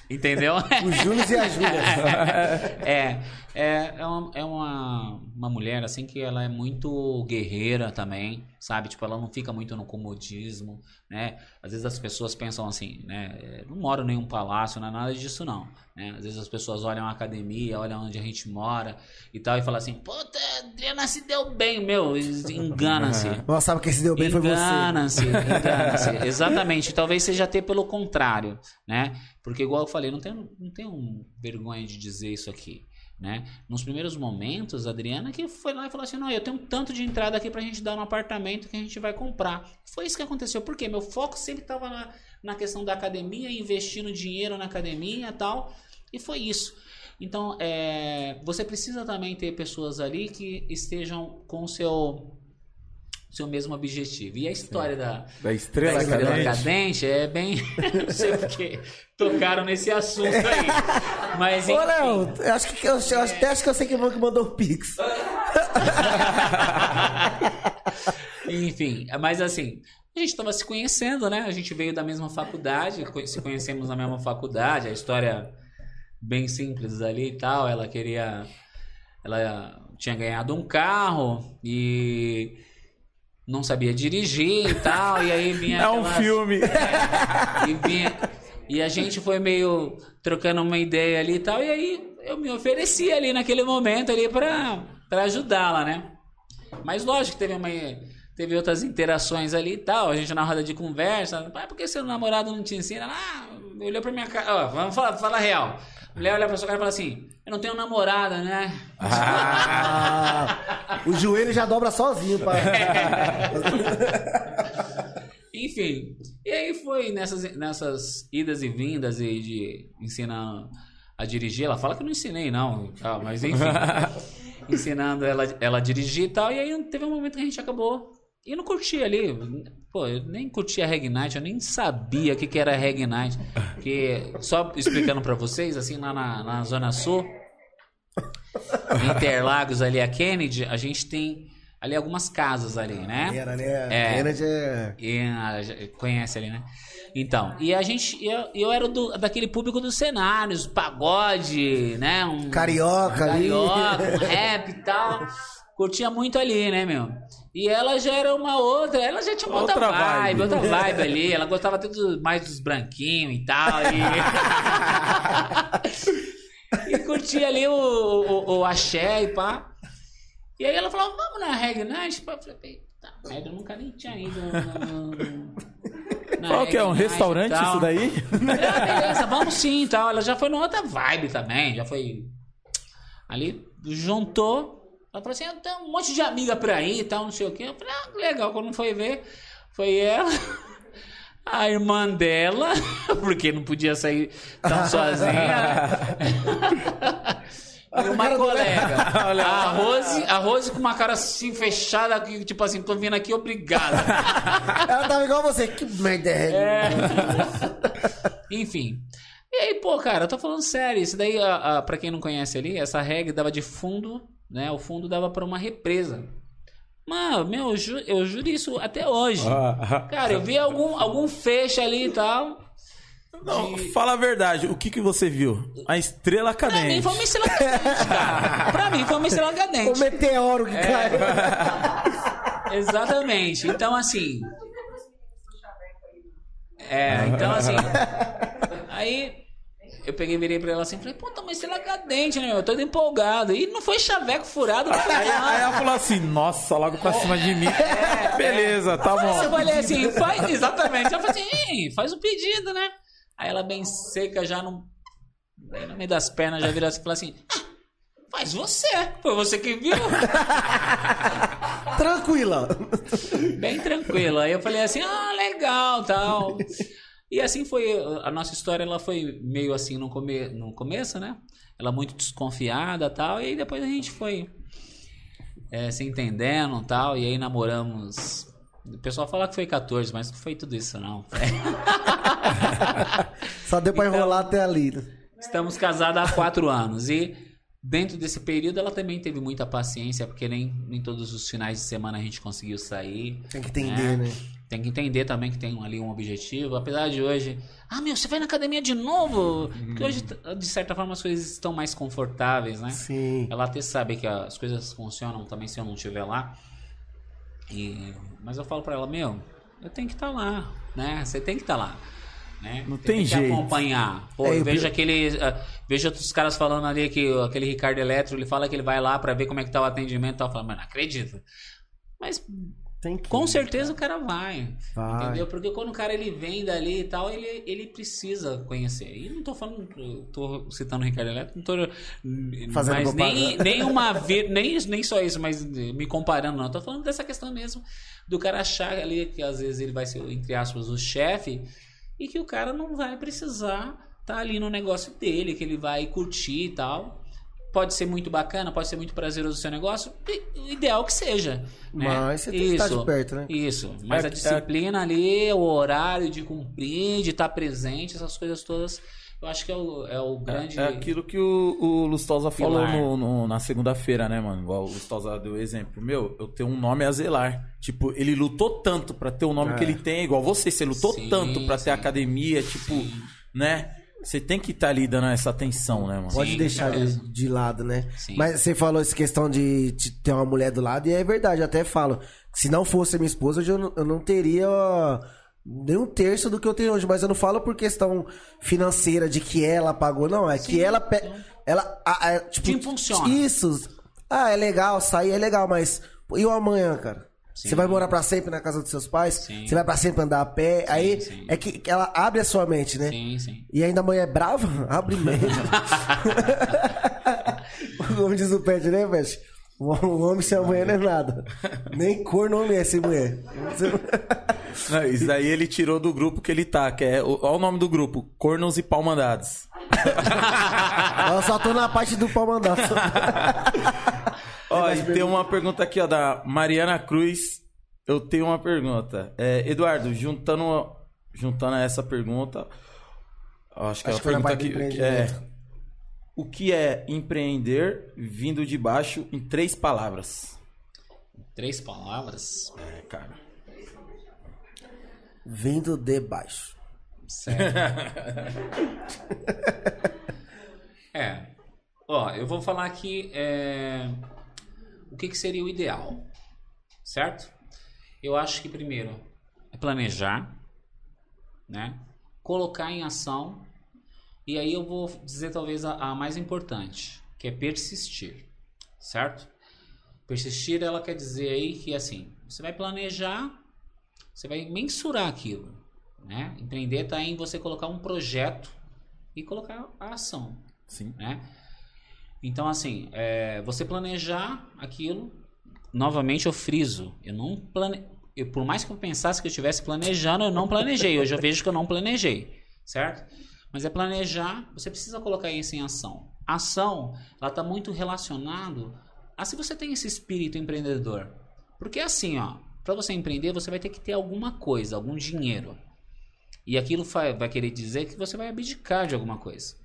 entendeu? O Júlio e a Júlia. é, é, é, uma, é uma, uma mulher assim que ela é muito guerreira também, sabe? Tipo, ela não fica muito no comodismo, né? Às vezes as pessoas pensam assim, né? "É, Não moro em nenhum palácio, não é nada disso não, né? Às vezes as pessoas olham a academia, olham onde a gente mora e tal e falam assim, puta, a Adriana se deu bem, meu, engana-se. Nossa, sabe quem se deu bem foi você. Engana-se, engana-se. Exatamente. Talvez seja até pelo contrário, né? Porque igual eu falei, não tenho, não tenho vergonha de dizer isso aqui, né? Nos primeiros momentos, a Adriana que foi lá e falou assim, não, eu tenho um tanto de entrada aqui pra gente dar no apartamento que a gente vai comprar. Foi isso que aconteceu. Por quê? Meu foco sempre estava na, na questão da academia, investindo dinheiro na academia e tal. E foi isso. Então, é, você precisa também ter pessoas ali que estejam com o seu seu mesmo objetivo. E a história da, Da estrela, da estrela cadente. cadente é bem. não sei porque tocaram nesse assunto aí. Mas Ô, enfim. Léo, eu acho que eu, eu até acho que eu sei quem foi que mandou o Pix. Enfim, mas assim, a gente estava se conhecendo, né? A gente veio da mesma faculdade, se conhecemos na mesma faculdade, a história bem simples ali e tal. Ela queria. Ela tinha ganhado um carro e. não sabia dirigir e tal, e aí vinha É um aquelas- filme. e vinha. E a gente foi meio trocando uma ideia ali e tal, e aí eu me ofereci ali naquele momento ali pra, pra ajudá-la, né? Mas lógico que teve uma. Teve outras interações ali e tal, a gente na roda de conversa. Ah, por que seu namorado não te ensina? Ah, olhou pra minha cara. Ó, vamos falar, falar real. A mulher olha pra sua cara e fala assim: Eu não tenho namorada, né? Ah, o joelho já dobra sozinho, pai. Enfim, e aí foi nessas, nessas idas e vindas e de ensinar a dirigir. Ela fala que eu não ensinei, não, tá, mas enfim. ensinando ela, ela a dirigir e tal. E aí teve um momento que a gente acabou indo curtir ali. Pô, eu nem curtia Reg Night, eu nem sabia o que, que era Reg Night. Porque, só explicando pra vocês, assim, lá na, na Zona Sul, Interlagos ali, a Kennedy, a gente tem ali algumas casas ali, né? Era, né? É. Kennedy é... Conhece ali, né? Então, e a gente, eu, eu era do, daquele público dos cenários, pagode, né? Um, Carioca ali. carioca, um rap e tal. Curtia muito ali, né, meu? E ela já era uma outra, ela já tinha uma outra, Outra vibe, vibe. outra vibe ali. Ela gostava tudo mais dos branquinhos e tal. E, e curtia ali o, o, o axé e pá. E aí ela falou, vamos na Reg Night? Pá, Eu falei, eita, merda, eu nunca nem tinha ido no- no- na Qual que é? Um restaurante tal. isso daí? Ah, beleza, vamos sim e tal. Ela já foi numa outra vibe também, já foi. Ali, juntou. Ela falou assim: "Ah, tem um monte de amiga por aí e tal, não sei o quê. Eu falei, ah, legal. Quando foi ver, foi ela, a irmã dela, porque não podia sair tão sozinha. E uma colega. A Rose, a Rose com uma cara assim fechada, tipo assim, tô vindo aqui, obrigada. Ela tava igual você. Que merda é? Enfim. E aí, pô, cara, eu tô falando sério. Isso daí, a, a, pra quem não conhece ali, essa regra dava de fundo, né? O fundo dava pra uma represa. Mano, meu, eu, ju- eu juro isso até hoje. Ah. Cara, eu vi algum, algum fecho ali e tal. Não, fala a verdade. O que, que você viu? A estrela Pra mim cadente. foi uma estrela cadente, cara. Pra mim foi uma estrela O cadente. meteoro que É. cai. Exatamente. Então, assim. É, então assim. Aí eu peguei e virei pra ela assim, falei, puta, mas estrela cadente, né? meu? Eu tô empolgado. E não foi chaveco furado, não foi Aí, aí ela falou assim, nossa, logo pra cima de mim. É, Beleza, tá Eu bom. falei assim, faz, exatamente. Eu falei assim, "Ih, faz o pedido, né? Aí ela bem seca, já no, bem no meio das pernas, já virou assim e falou assim, "Ah, faz você. Foi você que viu. Tranquila. Bem tranquilo. Aí eu falei assim, ah, legal, tal. E assim foi, a nossa história, ela foi meio assim no, come, no começo, né? Ela muito desconfiada, tal. E aí depois a gente foi é, se entendendo, tal. E aí namoramos... O pessoal fala que foi 14, mas não foi tudo isso, não. Só deu pra enrolar até ali. né? Estamos casados há quatro anos e dentro desse período ela também teve muita paciência, porque nem, nem todos os finais de semana a gente conseguiu sair. Tem que entender, né? Tem que entender também que tem ali um objetivo, apesar de hoje, ah meu, você vai na academia de novo? Porque hoje, de certa forma, as coisas estão mais confortáveis, né? Sim. Ela até sabe que as coisas funcionam também se eu não estiver lá. E, mas eu falo pra ela, meu, eu tenho que estar lá, né? Você tem que estar lá. Né? Não tem que jeito. acompanhar. Pô, É, eu eu- vejo aquele. ah, vejo outros caras falando ali que aquele Ricardo Eletro, ele fala que ele vai lá pra ver como é que tá o atendimento e tal. Eu falo, mano, não acredito. Mas Tem que. com certeza o cara vai, Vai. Entendeu? Porque quando o cara ele vem dali e tal, ele, ele precisa conhecer. E não tô falando, tô citando o Ricardo Eletro, não tô Fazendo mas nem, nem uma vi- nem, nem só isso, mas me comparando, não. Tô falando dessa questão mesmo do cara achar ali que às vezes ele vai ser, entre aspas, o chefe e que o cara não vai precisar estar ali no negócio dele, que ele vai curtir e tal. Pode ser muito bacana, pode ser muito prazeroso o seu negócio. O ideal que seja. né? Mas você tem que estar de perto, né? Isso. Mas É- a disciplina ali, o horário de cumprir, de estar presente, essas coisas todas, eu acho que é o, é o grande. É aquilo que o, o Lustosa falou no- no- na segunda-feira, né, mano? Igual o Lustosa deu exemplo. Meu, eu tenho um nome a zelar. Tipo, ele lutou tanto pra ter o nome É. que ele tem, igual você. Você lutou Sim, tanto pra ter sim. academia, tipo, né? Você tem que estar ali dando essa atenção, né, mano? Pode Sim, deixar com de, de lado, né? Sim. Mas você falou essa questão de, de ter uma mulher do lado, e é verdade, eu até falo. Se não fosse a minha esposa, hoje eu não, eu não teria nem um terço do que eu tenho hoje. Mas eu não falo por questão financeira de que ela pagou, não. É que ela. pe- ela a- a- tipo, Te impulsiona. Isso. Ah, é legal, sair é legal, mas. E o amanhã, cara? Sim. Você vai morar pra sempre na casa dos seus pais? Sim. Você vai pra sempre andar a pé? Aí sim. é que, ela abre a sua mente, né? Sim, sim. E ainda a mãe é brava? Abre mente. Como diz o Pet, né, Pet? O homem sem a mulher não é nada. Nem cor não é sem mulher. Não, isso daí ele tirou do grupo que ele tá, que é. Olha o nome do grupo: Cornos e Pau Mandados. Eu só tô na parte do pau mandado. Ó, e tem uma pergunta aqui, ó, da Mariana Cruz. Eu tenho uma pergunta. É, Eduardo, juntando, juntando a essa pergunta, acho que Acho ela que pergunta. É, o que é empreender vindo de baixo em três palavras? Três palavras. É, cara. Vindo de baixo. Certo. é. Ó, eu vou falar aqui é, o que, que seria o ideal. Certo? Eu acho que primeiro é planejar, né? Colocar em ação. E aí eu vou dizer talvez a, a mais importante, que é persistir. Certo? Persistir, ela quer dizer aí que assim, você vai planejar, você vai mensurar aquilo, né? Empreender está em você colocar um projeto e colocar a ação, Sim. né? Então, assim, é, você planejar aquilo, novamente eu friso, eu não plane... eu, por mais que eu pensasse que eu estivesse planejando, eu não planejei. Hoje eu vejo que eu não planejei, certo? Mas é planejar, você precisa colocar isso em ação. Ação, ela está muito relacionado a se você tem esse espírito empreendedor. Porque assim, ó, para você empreender, você vai ter que ter alguma coisa, algum dinheiro. E aquilo fa- vai querer dizer que você vai abdicar de alguma coisa.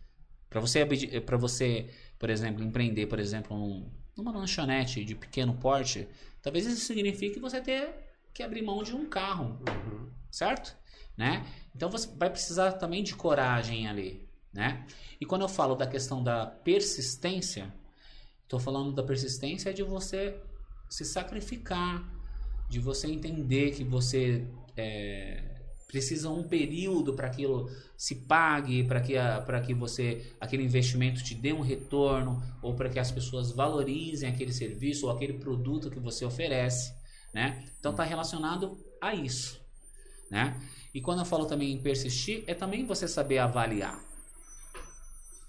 Para você, para você, por exemplo, empreender, por exemplo, um- numa lanchonete de pequeno porte, talvez isso signifique você ter que abrir mão de um carro, certo? Né? Então você vai precisar também de coragem ali, né? E quando eu falo da questão da persistência, estou falando da persistência de você se sacrificar, de você entender que você é, precisa um período para aquilo se pague, para que, pra que você aquele investimento te dê um retorno, ou para que as pessoas valorizem aquele serviço ou aquele produto que você oferece, né? Então está relacionado a isso, né? E quando eu falo também em persistir, é também você saber avaliar,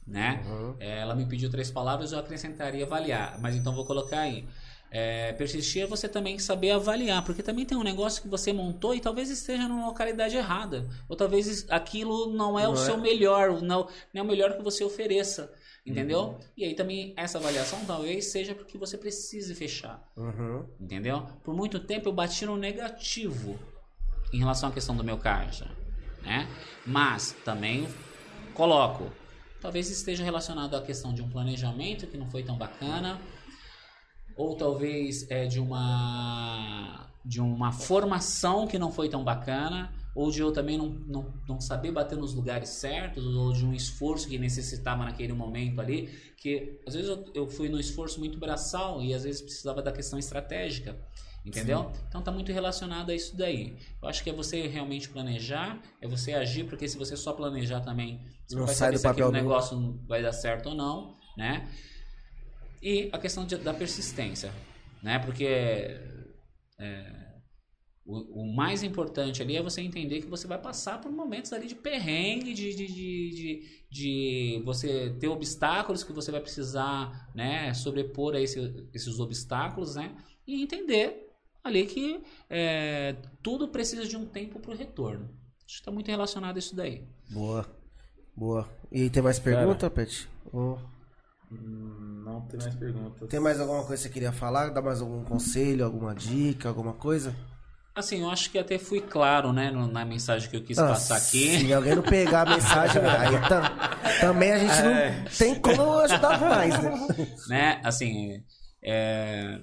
né? É, Ela me pediu três palavras, eu acrescentaria avaliar, mas então vou colocar aí. É, persistir é você também saber avaliar, porque também tem um negócio que você montou e talvez esteja numa localidade errada, ou talvez aquilo não é o Não é. seu melhor, não, não é o melhor que você ofereça, entendeu? Uhum. E aí também essa avaliação talvez seja porque você precise fechar, Uhum. entendeu? Por muito tempo eu bati no negativo em relação à questão do meu caixa, né? Mas também coloco, talvez esteja relacionado à questão de um planejamento que não foi tão bacana, ou talvez é de uma de uma formação que não foi tão bacana, ou de eu também não, não, não saber bater nos lugares certos, ou de um esforço que necessitava naquele momento ali, que às vezes eu, eu fui no esforço muito braçal e às vezes precisava da questão estratégica. Entendeu? Então tá muito relacionado a isso daí. Eu acho que é você realmente planejar, é você agir, porque se você só planejar também, você não vai sai saber do se aquele negócio vai dar certo ou não, né? E a questão de- da persistência, né? Porque é, o, o mais importante ali é você entender que você vai passar por momentos ali de perrengue, de, de, de, de, de você ter obstáculos que você vai precisar né, sobrepor a esse- esses obstáculos, né? E entender ali que é, tudo precisa de um tempo para o retorno. Acho que está muito relacionado a isso daí. Boa. Boa. E tem mais pergunta, Pet? Ou Não tem mais perguntas. Tem mais alguma coisa que você queria falar? Dar mais algum conselho, alguma dica, alguma coisa? Assim, eu acho que até fui claro, né, no- na mensagem que eu quis Ah, passar aqui. Se alguém não pegar a mensagem, aí tá- também a gente É. não tem como ajudar mais, né? né? Assim, é,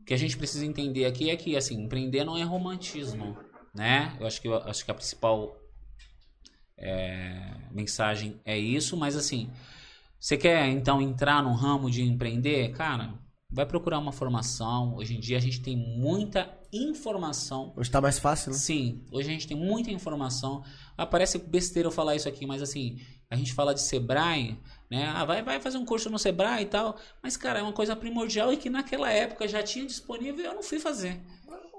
o que a gente precisa entender aqui é que, assim, empreender não é romantismo, né? Eu acho que, eu acho que a principal é, mensagem é isso, mas assim, você quer então entrar no ramo de empreender? Cara, vai procurar uma formação. Hoje em dia a gente tem muita informação. Hoje tá mais fácil, né? Sim, hoje a gente tem muita informação. Ah, parece besteira eu falar isso aqui, mas assim, a gente fala de Sebrae, né? Ah, vai, vai fazer um curso no Sebrae e tal. Mas, cara, é uma coisa primordial e que naquela época já tinha disponível e eu não fui fazer.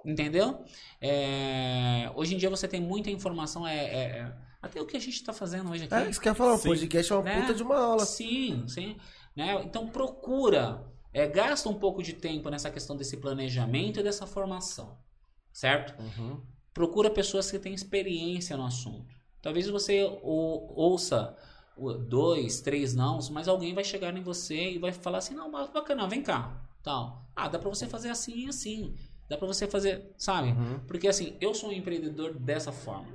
Entendeu? É, hoje em dia você tem muita informação, é, é- é- até o que a gente está fazendo hoje aqui. É, isso que eu ia falar, o Sim. podcast é uma né? puta de uma aula. Sim, sim. Né? Então procura, é, gasta um pouco de tempo nessa questão desse planejamento e dessa formação, certo? Uhum. Procura pessoas que têm experiência no assunto. Talvez você ou- ouça o- dois, três nãos, mas alguém vai chegar em você e vai falar assim, não, mas bacana, vem cá, tal. Ah, dá pra você fazer assim e assim. Dá pra você fazer, sabe? Uhum. Porque assim, eu sou um empreendedor dessa forma.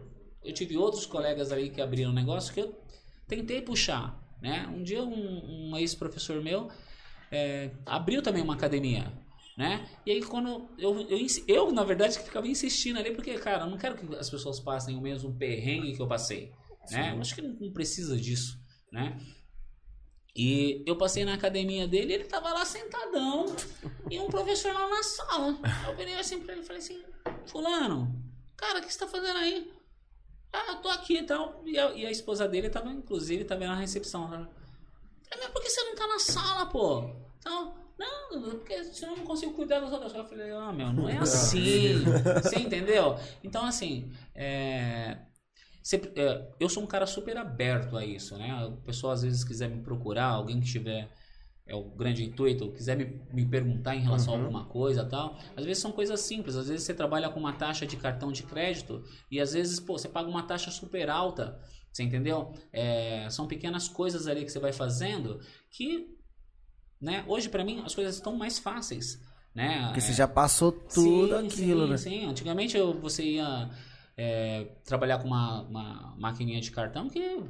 Eu tive outros colegas ali que abriram um negócio que eu tentei puxar, né? Um dia um, um ex-professor meu é, abriu também uma academia, né? E aí quando eu, eu, eu, na verdade, ficava insistindo ali, porque, cara, eu não quero que as pessoas passem o mesmo perrengue que eu passei, né? Eu acho que não, não precisa disso, né? E eu passei na academia dele ele tava lá sentadão e um professor lá na sala. Eu virei assim pra ele e falei assim, fulano, cara, o que você tá fazendo aí? Ah, eu tô aqui e tal. E a, e a esposa dele tava, inclusive, também na recepção. Né? Falei, mas por que você não tá na sala, pô? Então, não, porque senão eu não consigo cuidar das outras. Eu falei, ah, meu, não é assim. Você entendeu? Então, assim, é, é, eu sou um cara super aberto a isso, né? O pessoal às vezes quiser me procurar, alguém que tiver é o grande intuito, quiser me, me perguntar em relação a alguma coisa tal, às vezes são coisas simples, às vezes você trabalha com uma taxa de cartão de crédito e às vezes, pô, você paga uma taxa super alta, você entendeu? É, são pequenas coisas ali que você vai fazendo que, né, hoje pra mim as coisas estão mais fáceis, né? Porque É, você já passou tudo Sim, aquilo, sim, né? Sim, antigamente eu, você ia é, trabalhar com uma, uma maquininha de cartão que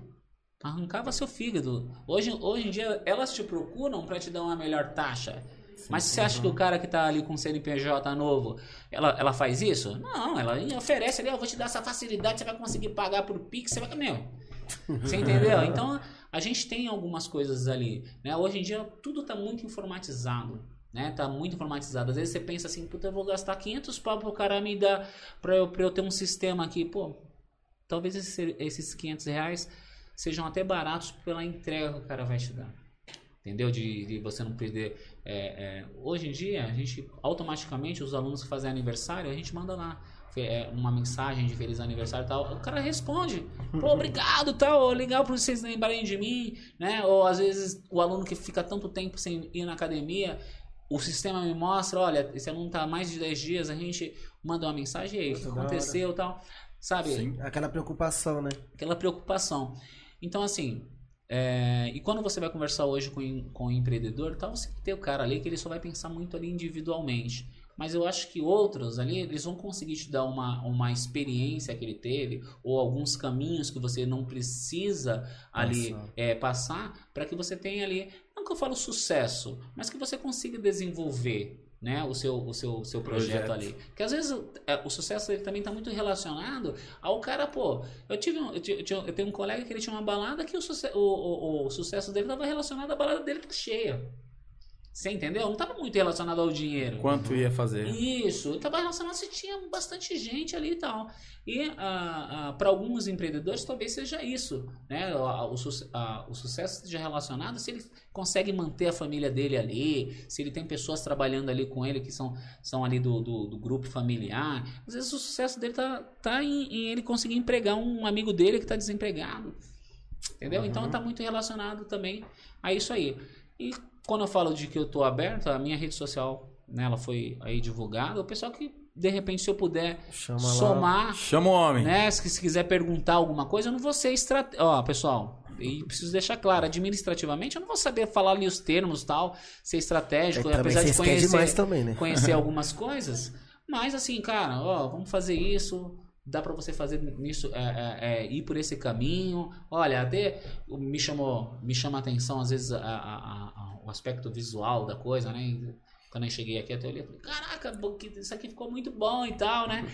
arrancava seu fígado. Hoje, hoje em dia elas te procuram para te dar uma melhor taxa. Mas você acha que o cara que tá ali com CNPJ novo, ela, ela faz isso? Não, ela oferece ali, eu vou te dar essa facilidade, você vai conseguir pagar por Pix, você vai... Meu, você entendeu? Então, a gente tem algumas coisas ali, né? Hoje em dia, tudo tá muito informatizado, né? Tá muito informatizado. Às vezes você pensa assim, puta, eu vou gastar 500 pau pro cara me dar, pra eu, pra eu ter um sistema aqui. Pô, talvez esse- esses 500 reais sejam até baratos pela entrega que o cara vai te dar. Entendeu? De, de você não perder. é, é, hoje em dia, a gente automaticamente, os alunos que fazem aniversário, a gente manda lá é, uma mensagem de feliz aniversário e tal. O cara responde. Pô, obrigado, tal. Legal por vocês lembrarem de mim, né? Ou às vezes o aluno que fica tanto tempo sem ir na academia. O sistema me mostra, olha, esse aluno tá há mais de 10 dias, a gente manda uma mensagem, e aí, o que aconteceu e tal. Sabe? Sim. Aquela preocupação, né? aquela preocupação. Então, assim, é, e quando você vai conversar hoje com, com o empreendedor, tal, você tem o cara ali que ele só vai pensar muito ali individualmente. Mas eu acho que outros ali, eles vão conseguir te dar uma, uma experiência que ele teve, ou alguns caminhos que você não precisa ali Passar. é, passar, para que você tenha ali, não que eu falo sucesso, mas que você consiga desenvolver né, o seu, o seu, seu projeto, Projeto. ali. Porque às vezes o, é, o sucesso dele também está muito relacionado ao cara, pô. Eu tive um, eu, ti- eu tinha- eu tenho um colega que ele tinha uma balada que o, suce, o, o, o sucesso dele estava relacionado à balada dele tá cheia. Você entendeu? Não estava muito relacionado ao dinheiro. Quanto ia fazer? Isso, estava relacionado se tinha bastante gente ali e tal. E para alguns empreendedores talvez seja isso, né? O, a- o sucesso esteja relacionado se ele consegue manter a família dele ali, se ele tem pessoas trabalhando ali com ele que são, são ali do, do, do grupo familiar. Às vezes o sucesso dele tá, tá em, em ele conseguir empregar um amigo dele que está desempregado. Entendeu? Então tá muito relacionado também a isso aí. E quando eu falo de que eu tô aberto, a minha rede social, né, ela foi aí divulgada, o pessoal que de repente se eu puder Chama lá. somar, Chama o homem. né, se, se quiser perguntar alguma coisa, eu não vou ser estrate... ó, pessoal, e preciso deixar claro, administrativamente eu não vou saber falar ali os termos tal, ser É, estratégico, também apesar de conhecer também, né? conhecer algumas coisas, mas assim, cara, ó, vamos fazer isso, dá pra você fazer nisso, é, é, é, ir por esse caminho. Olha, até me chamou, me chama a atenção às vezes a- a- a- o aspecto visual da coisa, né? Quando eu cheguei aqui, até olhei falei, caraca, isso aqui ficou muito bom e tal, né?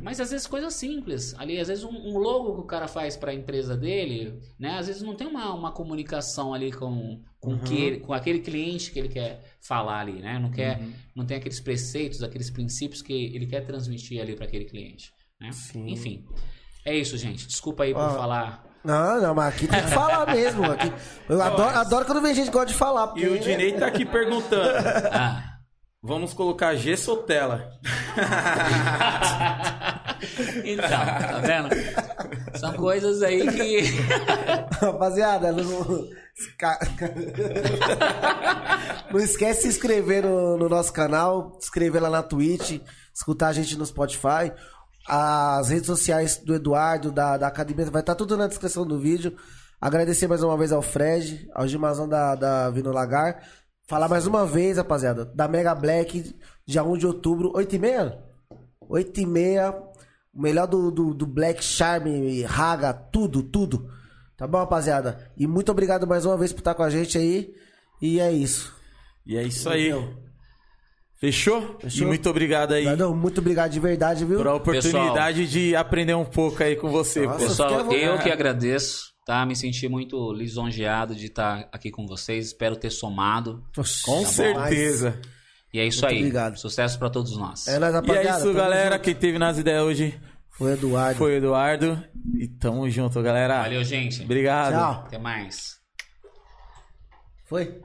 Mas às vezes coisas simples. Ali, às vezes um, um logo que o cara faz para a empresa dele, né? Às vezes não tem uma, uma comunicação ali com, com, que ele- com aquele cliente que ele quer falar ali, né? Não, quer, não tem aqueles preceitos, aqueles princípios que ele quer transmitir ali para aquele cliente. Né? Sim. Enfim. É isso, gente. Desculpa aí por falar. Não, não, mas aqui tem que falar mesmo. Aqui. Eu adoro, adoro quando vem gente que gosta de falar. Porque, E o Dinei tá aqui perguntando. Ah. Vamos colocar gesso ou tela? então, tá vendo? São coisas aí que. Rapaziada, não... não esquece de se inscrever no, no nosso canal, se inscrever lá na Twitch, escutar a gente no Spotify. As redes sociais do Eduardo, da, da Academia, vai estar tudo na descrição do vídeo. Agradecer mais uma vez ao Fred, ao Gilmazão da, da Vino Lagar. Falar mais uma vez, rapaziada, da Mega Black, dia 1 de outubro, 8h30? 8h30. O melhor do, do, do Black Charme, Raga, tudo, tudo. Tá bom, rapaziada? E muito obrigado mais uma vez por estar com a gente aí. E é isso. E é isso aí. Fechou? Fechou. E muito obrigado aí Eduardo, muito obrigado de verdade, viu? por a oportunidade de aprender um pouco aí com você. Nossa. Pessoal, eu que agradeço, tá? Me senti muito lisonjeado de estar aqui com vocês. Espero ter somado. Oxi, Com tá bom. certeza. E é isso Muito aí. obrigado. Sucesso pra todos nós. É E é isso, galera. junto. Quem teve nas ideias hoje Foi o Eduardo. foi o Eduardo. E tamo junto, galera. Valeu, gente. Obrigado. Tchau. Até mais. Foi?